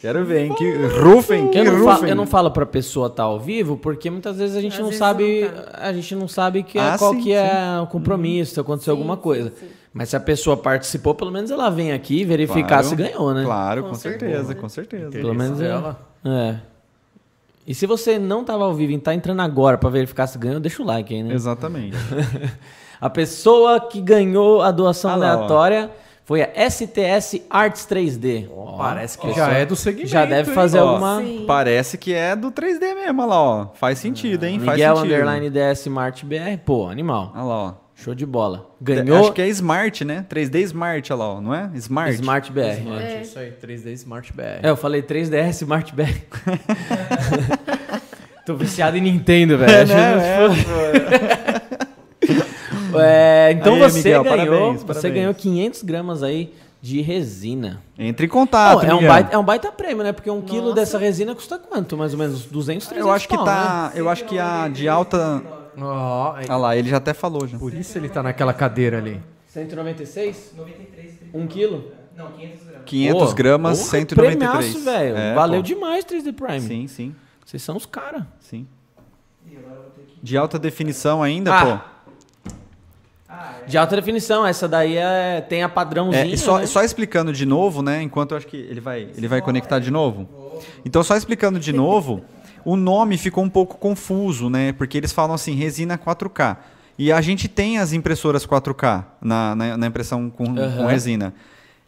Quero ver, hein? Que rufem, que eu não rufem. Falo, eu não falo pra pessoa estar tá ao vivo, porque muitas vezes a gente Às não sabe. Não tá. A gente não sabe que é, ah, qual sim, que é o compromisso, se aconteceu sim, alguma coisa. Sim, mas se a pessoa participou, pelo menos ela vem aqui verificar claro, se ganhou, né? Claro, com, com certeza, certeza, com certeza. Pelo menos ela. É. E se você não estava ao vivo e está entrando agora para verificar se ganhou, deixa o like aí, né? Exatamente. a pessoa que ganhou a doação ah, aleatória foi a STS Arts 3D. Oh, parece que já é do segmento. Já deve fazer hein? alguma. Sim. Parece que é do 3D mesmo, olha lá, ó. Faz sentido, hein? Miguel Faz sentido. Underline DS Smart BR, pô, animal. Olha lá, ó. Show de bola. Ganhou. Acho que é Smart, né? 3D Smart, olha lá, não é? Smart. Smart BR. Smart, é. isso aí, 3D Smart BR. É, eu falei 3DS Smart BR. Tô viciado em Nintendo, velho. É, né? é, então aí, você Miguel, ganhou, parabéns, você parabéns. ganhou 500 gramas aí de resina. Entre em contato. Oh, é, um baita, é um baita prêmio, né? Porque um Nossa. quilo dessa resina custa quanto? Mais ou menos 200, 300 Eu acho que pau, tá, né? eu acho que a de alta Oh, Olha lá, ele já até falou. Já. Por isso ele tá naquela cadeira ali. 196? 93. 1 quilo? Não, 500 gramas. 500 oh, gramas, oh, 193. velho. É, Valeu pô. demais 3D Prime. Sim, sim. Vocês são os caras. Sim. De alta definição ainda, ah. pô. De alta definição, essa daí é, tem a padrãozinho. É, só, né? só explicando de novo, né? Enquanto eu acho que ele vai, ele vai conectar de novo. Então, só explicando de novo, o nome ficou um pouco confuso, né? Porque eles falam assim, resina 4K. E a gente tem as impressoras 4K na, na, na impressão com, uhum. com, resina.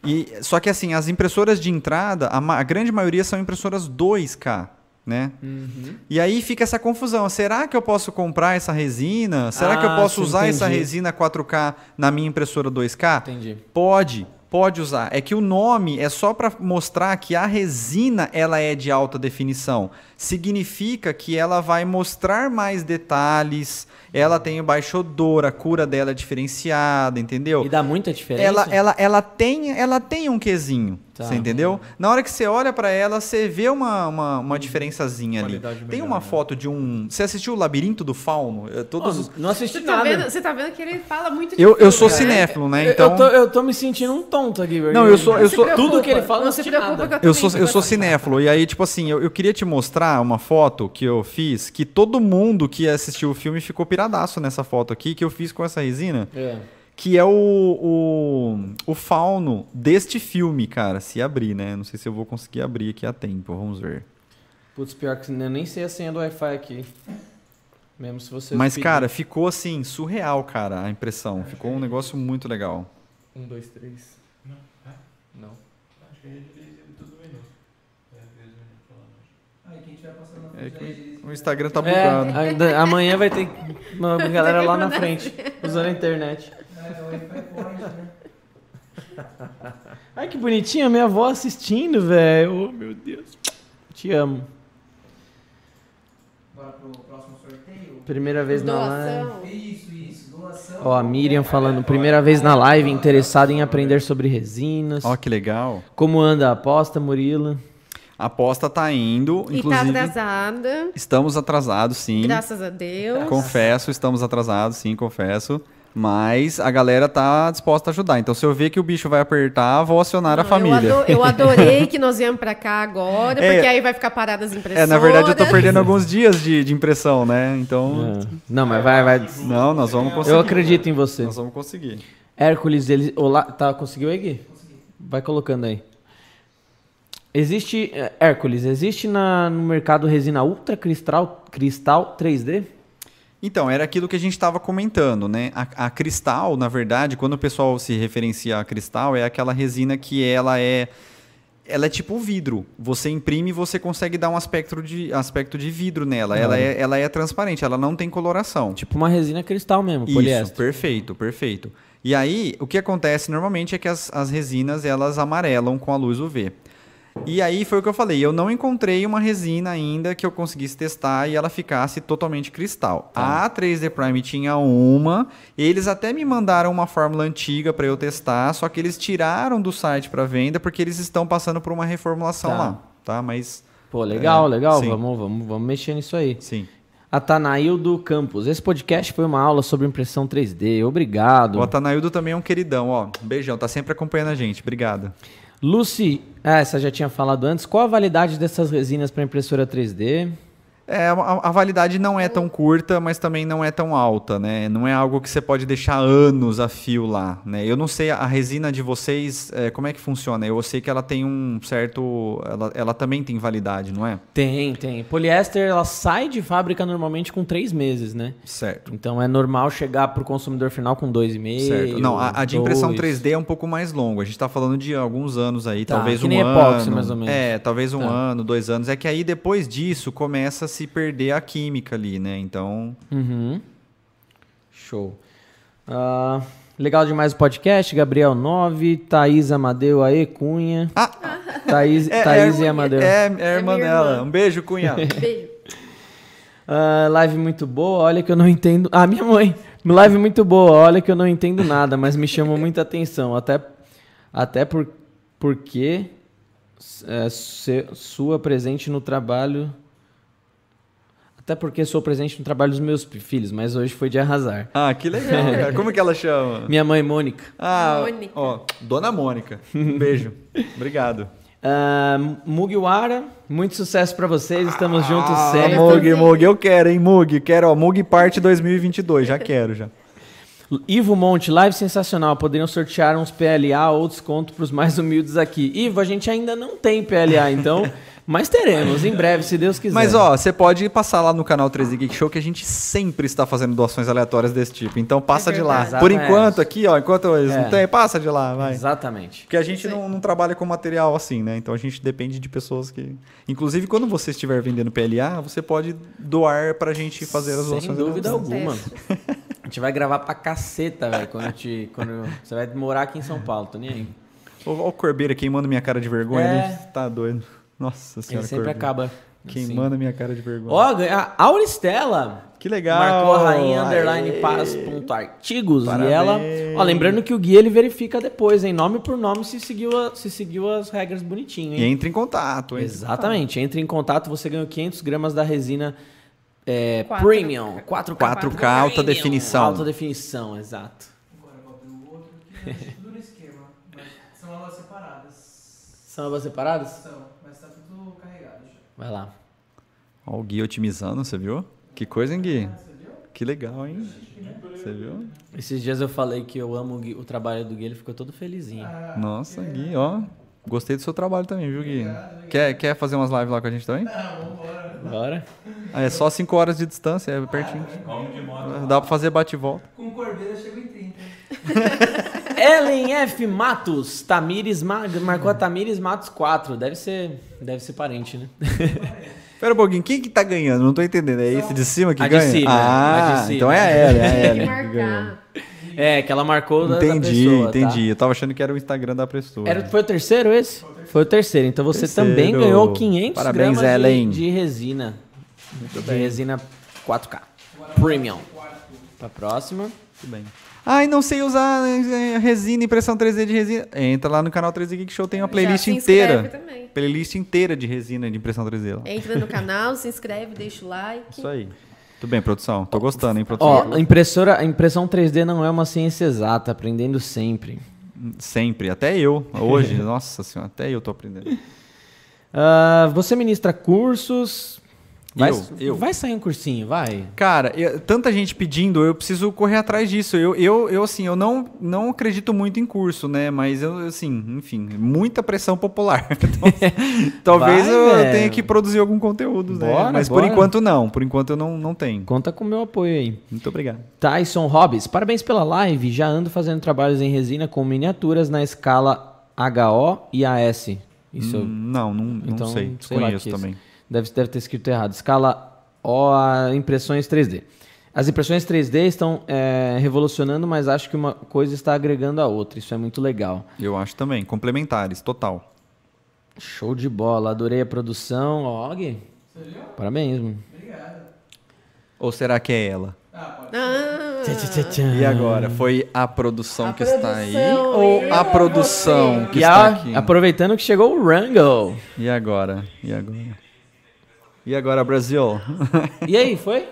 E, só que assim, as impressoras de entrada, a, a grande maioria são impressoras 2K. Né? Uhum. E aí fica essa confusão. Será que eu posso comprar essa resina? Será ah, que eu posso usar entendi. essa resina 4K na minha impressora 2K? Entendi. Pode, Pode usar. É que o nome é só para mostrar que a resina ela é de alta definição. Significa que ela vai mostrar mais detalhes, ela tem o baixo odor, a cura dela é diferenciada, entendeu? E dá muita diferença? Ela, ela, ela, tem, ela tem um quesinho. Tá. Você entendeu? Na hora que você olha para ela, você vê uma, uma, uma diferençazinha ali. Melhor, Tem uma né? foto de um. Você assistiu o Labirinto do Fauno? Todos... não assisti você tá nada. Tá vendo, você tá vendo que ele fala muito de Eu, eu sou cinéfilo, né? Então... Eu tô, eu tô me sentindo um tonto aqui. Não, eu sou. Eu sou... Tudo que ele fala, não se preocupa eu, eu sou, eu sou cinéfilo. E aí, tipo assim, eu, eu queria te mostrar uma foto que eu fiz que todo mundo que assistiu o filme ficou piradaço nessa foto aqui, que eu fiz com essa resina. É que é o, o, o fauno deste filme, cara. Se abrir, né? Não sei se eu vou conseguir abrir aqui a tempo, vamos ver. Putz, pior que eu nem sei a senha do Wi-Fi aqui. Mesmo se você. Mas, cara, ficou assim, surreal, cara, a impressão. Ficou um negócio muito legal. Um, dois, três. Não. É? Não. Acho que ele tudo menos. É que o Instagram tá bugando. É, amanhã vai ter uma galera lá na frente usando a internet. Ai, que bonitinha, minha avó assistindo, velho. Oh, meu Deus. Te amo. Bora pro próximo sorteio? Primeira vez na live. Isso, isso. Doação. Ó, a Miriam falando, primeira vez na live, interessada em aprender sobre resinas. Ó, que legal. Como anda a aposta, Murilo? A aposta tá indo, e tá inclusive. tá atrasada. Estamos atrasados, sim. Graças a Deus. Confesso, estamos atrasados, sim, confesso. Mas a galera tá disposta a ajudar. Então, se eu ver que o bicho vai apertar, vou acionar Não, a família. Eu, eu adorei que nós viemos para cá agora, é, porque aí vai ficar parada as impressões. É, na verdade, eu tô perdendo alguns dias de, de impressão, né? Então. É. Não, mas vai, vai. Não, nós vamos conseguir. Eu acredito em você. Nós vamos conseguir. Hércules, ele. Olá, tá, conseguiu aí, Gui? Vai colocando aí. Existe. É, Hércules, existe na, no mercado resina ultra cristal, cristal 3D? Então, era aquilo que a gente estava comentando, né? A, a, cristal, na verdade, quando o pessoal se referencia a cristal, é aquela resina que ela é ela é tipo vidro. Você imprime e você consegue dar um aspecto de, aspecto de vidro nela. Ela, é, ela é transparente, ela não tem coloração. Tipo uma resina cristal mesmo, poliéster. Isso, perfeito, perfeito. E aí, o que acontece normalmente é que as, as resinas, elas amarelam com a luz UV. E aí foi o que eu falei, eu não encontrei uma resina ainda que eu conseguisse testar e ela ficasse totalmente cristal. Tá. A 3D Prime tinha uma, eles até me mandaram uma fórmula antiga para eu testar, só que eles tiraram do site para venda porque eles estão passando por uma reformulação tá. lá, tá? Mas Pô, legal, é, legal, vamos, vamos, vamos mexer nisso aí. Sim. Atanaildo Campos. Esse podcast foi uma aula sobre impressão 3D. Obrigado. O Atanaildo também é um queridão, ó. Um beijão, tá sempre acompanhando a gente. Obrigado. Lucy, ah, essa já tinha falado antes. Qual a validade dessas resinas para impressora 3D? É, a, a, validade não é tão curta, mas também não é tão alta, né? Não é algo que você pode deixar anos a fio lá, né? Eu não sei a resina de vocês, é, como é que funciona? Eu sei que ela tem um certo... Ela, ela também tem validade, não é? Tem, tem. Poliéster, ela sai de fábrica normalmente com três meses, né? Certo. Então é normal chegar para o consumidor final com dois e meio. Certo. Não, a, a de impressão 3D é um pouco mais longa. A gente está falando de alguns anos aí, tá, talvez um ano. Epóxi, mais ou menos. É, talvez um tá. ano, dois anos. É que aí depois disso começa a se perder a química ali, né? Então. Uhum. Show. Uh, legal demais o podcast. Gabriel 9, Thaís Amadeu aí, Cunha. Ah! Thaís, é, Thaís é, e Amadeu. É, é, é irmã dela. Um beijo, Cunha. beijo. Uh, live muito boa, olha que eu não entendo. Ah, minha mãe. Live muito boa, olha que eu não entendo nada, mas me chamou muita atenção. Até, até por, porque é, sua presente no trabalho até porque sou presente no trabalho dos meus filhos, mas hoje foi de arrasar. Ah, que legal, cara. Como que ela chama? Minha mãe, Mônica. Ah, Mônica. ó, Dona Mônica. Um beijo. Obrigado. Uh, Mugiwara, muito sucesso para vocês, estamos ah, juntos sempre. Mug, Mug, eu quero, hein, Mug. Quero, ó, Mug parte 2022, já quero, já. Ivo Monte, live sensacional. Poderiam sortear uns PLA ou desconto para os mais humildes aqui. Ivo, a gente ainda não tem PLA, então Mas teremos, em breve, se Deus quiser. Mas ó, você pode passar lá no canal 13 Geek Show que a gente sempre está fazendo doações aleatórias desse tipo. Então passa é de lá. Por enquanto, aqui, ó, enquanto eles é. não tem, passa de lá, vai. Exatamente. Porque a gente não, não, trabalha com material assim, né? Então a gente depende de pessoas que. Inclusive, quando você estiver vendendo PLA, você pode doar pra gente fazer as doações. Sem dúvida alguma. A gente vai gravar pra caceta, velho, quando, quando você vai morar aqui em São Paulo, tô nem aí. Olha o Corbeira queimando minha cara de vergonha. É. Ele tá doido. Nossa senhora. Ele sempre acaba. Queimando assim. minha cara de vergonha. Ó, a Auristela. Que legal. Marcou a rainha underline paras ponto artigos. Parabéns. E ela. Ó, lembrando que o guia ele verifica depois, em nome por nome, se seguiu, a, se seguiu as regras bonitinho. Hein? E entra em contato. Entra Exatamente. Entra em contato, você ganhou 500 gramas da resina é, Premium. 4K. 4K, 4K alta definição. Alta definição, exato. Agora eu vou abrir o outro aqui. tudo no esquema. Mas são abas separadas. São abas separadas? São, mas tá tudo carregado já. Vai lá. Ó, o Gui otimizando, você viu? Que coisa, hein, Gui? Que legal, hein? Você viu? Esses dias eu falei que eu amo o, Gui, o trabalho do Gui, ele ficou todo felizinho. Nossa, Gui, ó. Gostei do seu trabalho também, viu, Gui? Quer, quer fazer umas lives lá com a gente também? Não, vambora. Bora. Ah, é só 5 horas de distância, é pertinho. Dá pra fazer bate e volta. Com cordeiro eu chego em 30. Ellen F. Matos. Tamires marcou a Tamires Matos 4. Deve ser, deve ser parente, né? Espera um pouquinho, quem que tá ganhando? Não tô entendendo. É esse de cima que a ganha? De cima, ah, de cima. então é a Ellen, é a Ellen que ganhou. É, que ela marcou entendi, da, pessoa, Entendi, entendi. Tá? Eu tava achando que era o Instagram da pessoa. Era, foi o terceiro esse? Foi o terceiro. Então você terceiro. também ganhou 500 Parabéns, gramas Ellen. De, de resina. Muito de bem. resina 4K. Premium. Pra próxima. Muito bem. Ai, não sei usar eh, resina, impressão 3D de resina. Entra lá no canal 3D Geek Show, tem uma playlist inteira. Também. Playlist inteira de resina de impressão 3D. Lá. Entra no canal, se inscreve, deixa o like. Isso aí. Tudo bem, produção. Tô gostando, hein, produção? Ó, a impressora, impressão 3D não é uma ciência exata, aprendendo sempre. Sempre, até eu. Hoje, nossa senhora, até eu tô aprendendo. Uh, você ministra cursos, Vai, eu, eu. vai sair um cursinho, vai. Cara, eu, tanta gente pedindo, eu preciso correr atrás disso. Eu, eu, eu assim, eu não, não acredito muito em curso, né? Mas eu, assim, enfim, muita pressão popular. Então, talvez vai, eu velho. tenha que produzir algum conteúdo, né? bora, né? Mas bora. por enquanto não. Por enquanto eu não, não tenho. Conta com o meu apoio aí. Muito obrigado. Tyson Hobbs, parabéns pela live. Já ando fazendo trabalhos em resina com miniaturas na escala HO e AS. Isso hum, não, não, não então, sei. Desconheço também. Deve, deve ter escrito errado. Escala O a impressões 3D. As impressões 3D estão é, revolucionando, mas acho que uma coisa está agregando a outra. Isso é muito legal. Eu acho também. Complementares, total. Show de bola. Adorei a produção. Ó, Gui. Parabéns. Obrigado. Ou será que é ela? Ah, ah. Tchá, tchá, e agora? Foi a produção a que produção, está aí? Ou a produção que e está a, aqui? Aproveitando que chegou o Rango. E agora? E agora? E agora, Brasil? E aí, foi?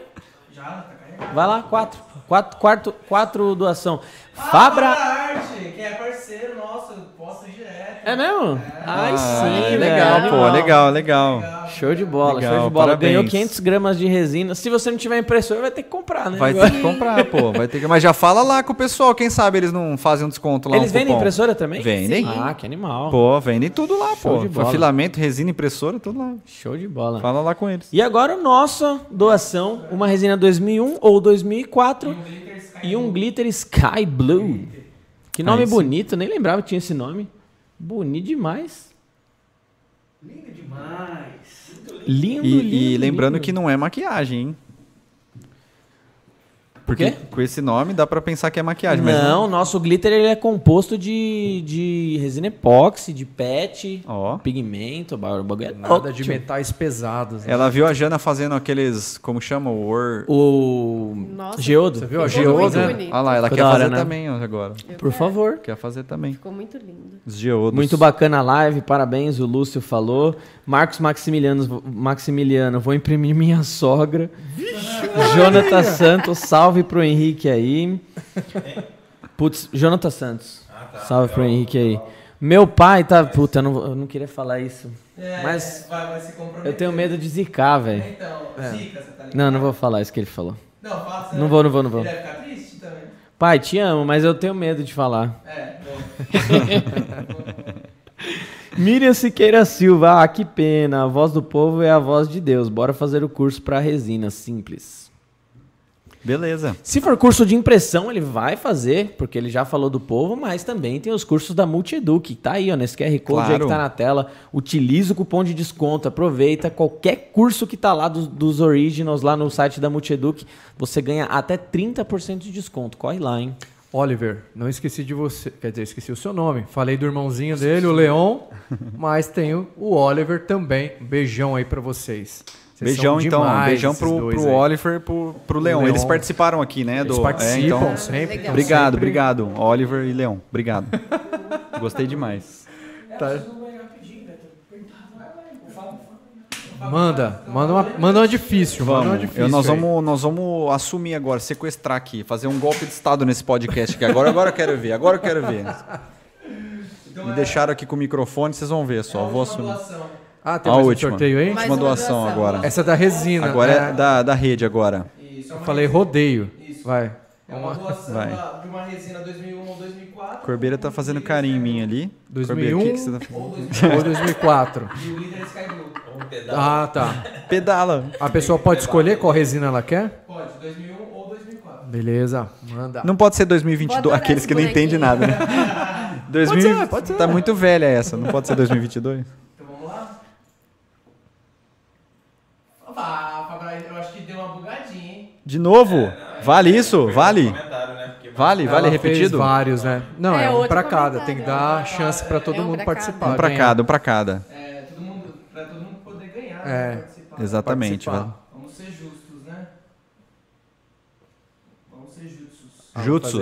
Já, tá carregado. Vai lá, quatro. Quatro, quatro, quatro doação. Fabra... Arte, que é parceiro nosso, posta direto. É mesmo? É. Ai, ah, sim, legal, legal, pô, legal, legal. Show de bola, legal, show de bola. Parabéns. Ganhou 500 gramas de resina. Se você não tiver impressora, vai ter que comprar, né? Vai ter que comprar, pô. Vai ter que... Mas já fala lá com o pessoal, quem sabe eles não fazem um desconto lá. Eles um vendem impressora também? Vendem. Ah, que animal. Pô, vendem tudo lá, show pô. De bola. Filamento, resina, impressora, tudo lá. Show de bola. Fala lá com eles. E agora, nossa doação, uma resina 2001 ou 2004 e um glitter Sky Blue. Que nome Aí, bonito, nem lembrava que tinha esse nome. Bonito demais. Lindo demais. Lindo, e, lindo. E lembrando lindo. que não é maquiagem, hein? Porque com esse nome dá para pensar que é maquiagem. Não, mas não, nosso glitter ele é composto de, de resina epóxi, de PET, oh. pigmento, bagulho é Nada de metais pesados. Né? Ela viu a Jana fazendo aqueles, como chama? O or... O Nossa, geodo. Você viu a geodo? Olha lá, ela Ficou quer fazer né? também agora. Eu Por quero. favor. Quer fazer também. Ficou muito lindo. Os geodos. Muito bacana a live, parabéns, o Lúcio falou. Marcos Maximiliano, Maximiliano vou imprimir minha sogra. Vixe, Jonathan Santos, salve pro Henrique aí. Putz, Jonathan Santos. Ah, tá. Salve pro Henrique aí. Meu pai tá. Puta, eu não, eu não queria falar isso. É, mas vai, vai eu tenho medo de zicar, velho. Então, é. zica, você tá ligado? Não, não vou falar isso que ele falou. Não, fala Não vou, não vou, não vou. Ele vai ficar. Pai, te amo, mas eu tenho medo de falar. É, bom. Miriam Siqueira Silva, ah, que pena. A voz do povo é a voz de Deus. Bora fazer o curso para resina simples. Beleza. Se for curso de impressão, ele vai fazer, porque ele já falou do povo, mas também tem os cursos da Multieduc, que tá aí, ó, nesse QR Code claro. aí que tá na tela. Utiliza o cupom de desconto, aproveita qualquer curso que tá lá dos, dos originals lá no site da Multieduc, você ganha até 30% de desconto. Corre lá, hein? Oliver, não esqueci de você. Quer dizer, esqueci o seu nome. Falei do irmãozinho dele, o Leon, mas tenho o Oliver também. Um beijão aí para vocês. Vocês beijão, então. Beijão pro, pro Oliver e pro, pro Leon. Leon. Eles participaram aqui, né? Eles do, participam é, então, sempre. Legal. Obrigado, sempre. obrigado. Oliver e Leon. Obrigado. Gostei demais. Tá. Manda, manda uma, manda uma difícil. Vamos. Manda uma difícil eu, nós, vamos, nós vamos assumir agora, sequestrar aqui, fazer um golpe de Estado nesse podcast aqui. Agora, agora eu quero ver, agora eu quero ver. Então Me é... deixaram aqui com o microfone, vocês vão ver só. É vou assumir. Doação. Ah, tem a mais última. Um sorteio aí? Última doação, doação agora. Essa é da resina. Agora é, é da, da rede agora. Isso, eu falei rodeio. Isso. Vai. É uma doação Vai. de uma resina 2001 ou 2004. Corbeira tá fazendo carinho em mim ali. 2001 Corbeira, que que tá... ou 2004. e o líder é Sky Blue. Ah, tá. Pedala. A pessoa pode escolher qual resina ela quer? Pode, 2001 ou 2004. Beleza, manda. Não pode ser 2022, aqueles que não entendem nada, né? 2000, pode ser, pode ser. Tá muito velha essa, não pode ser 2022? Então vamos lá? Ah, eu acho que deu uma bugadinha, hein? De novo? É, vale isso? Vale? Né? Vale, vale repetido? vários, né? Não, é, é um para cada. Tem que dar chance para todo é um mundo participar. Um para cada, um para cada. É. É, exatamente. Vamos ser justos, né? Vamos ser justos. Ah, Jutsu.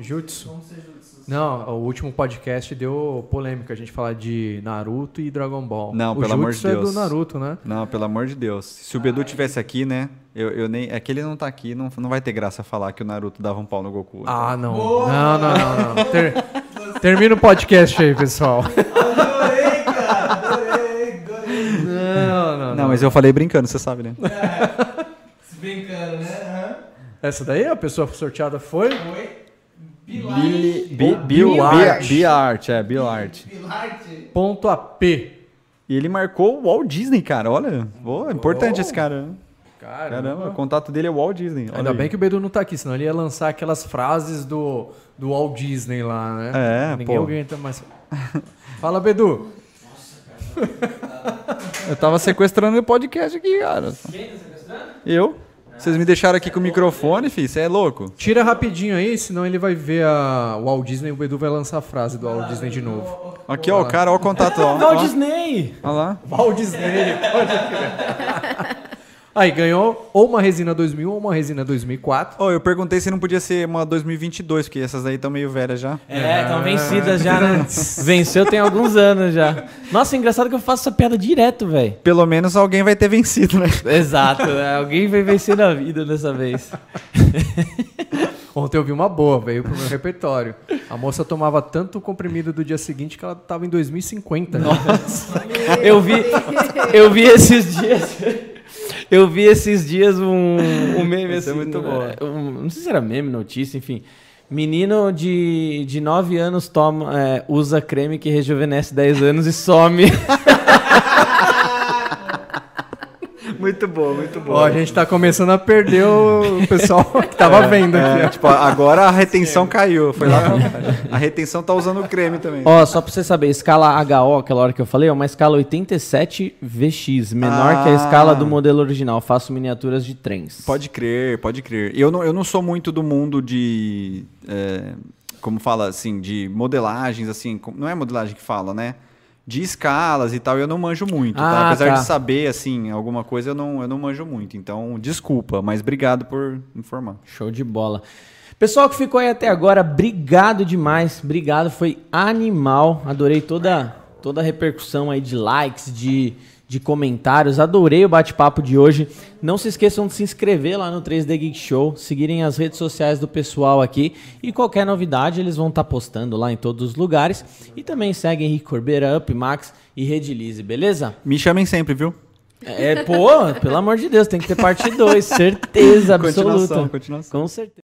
Jutsu. Vamos ser jutsus. Não, o último podcast deu polêmica. A gente falar de Naruto e Dragon Ball. Não, o pelo amor de Deus. é do Naruto, né? Não, pelo amor de Deus. Se o Bedu tivesse aqui, né? Eu, eu nem, é que ele não tá aqui, não, não vai ter graça falar que o Naruto dava um pau no Goku. Ah, não. Não, não, não, não. Ter, termina o podcast aí, pessoal. Não, mas eu falei brincando, você sabe, né? É, brincando, né? Uhum. Essa daí, a pessoa sorteada foi? Foi. Billy, Bill, Art. Bill Art, é, Bill Art. Ponto AP. E ele marcou o Walt Disney, cara. Olha, oh, importante oh. esse cara. Caramba. Caramba, o contato dele é o Walt Disney. Olha Ainda aí. bem que o Bedu não tá aqui, senão ele ia lançar aquelas frases do, do Walt Disney lá, né? É, Ninguém pô. aguenta mais. Fala, Bedu. Eu tava sequestrando o podcast aqui, cara. Quem tá sequestrando? Eu. Vocês me deixaram aqui com o microfone, filho. Você é louco? Tira rapidinho aí, senão ele vai ver a... o Walt Disney e o Edu vai lançar a frase do Walt Disney de novo. Aqui, ó, o cara, ó o contato. Ó, Walt Disney! Olha lá. Walt Disney, pode crer. Aí ganhou ou uma resina 2000 ou uma resina 2004. Oh, eu perguntei se não podia ser uma 2022, porque essas aí estão meio velhas já. É, estão vencidas já, né? Venceu tem alguns anos já. Nossa, engraçado que eu faço essa piada direto, velho. Pelo menos alguém vai ter vencido, né? Exato, né? alguém vai vencer na vida dessa vez. Ontem eu vi uma boa, veio pro meu repertório. A moça tomava tanto comprimido do dia seguinte que ela tava em 2050. Nossa, eu vi, eu vi esses dias. Eu vi esses dias um, um meme assim. é muito bom. Um, não sei se era meme, notícia, enfim. Menino de, de 9 anos toma, é, usa creme que rejuvenesce 10 anos e some. Muito bom, muito bom. Ó, a gente tá começando a perder o pessoal que tava é, vendo aqui. É, tipo, agora a retenção caiu. Foi lá. A retenção tá usando o creme também. Ó, só pra você saber, escala HO, aquela hora que eu falei, é uma escala 87VX, menor ah. que a escala do modelo original. Faço miniaturas de trens. Pode crer, pode crer. Eu não, eu não sou muito do mundo de. É, como fala assim, de modelagens, assim. Não é modelagem que fala, né? De escalas e tal, eu não manjo muito, tá? ah, tá? Apesar tá. de saber, assim, alguma coisa, eu não, eu não manjo muito. Então, desculpa, mas obrigado por informar. Show de bola. Pessoal que ficou aí até agora, obrigado demais. Obrigado, foi animal. Adorei toda, toda a repercussão aí de likes, de de comentários. Adorei o bate-papo de hoje. Não se esqueçam de se inscrever lá no 3D Geek Show, seguirem as redes sociais do pessoal aqui e qualquer novidade eles vão estar tá postando lá em todos os lugares. E também seguem Henrique Corbeira, Up Max e Redilize, beleza? Me chamem sempre, viu? É, pô, pelo amor de Deus, tem que ter parte 2, certeza absoluta. Continuação, continuação. Com certeza.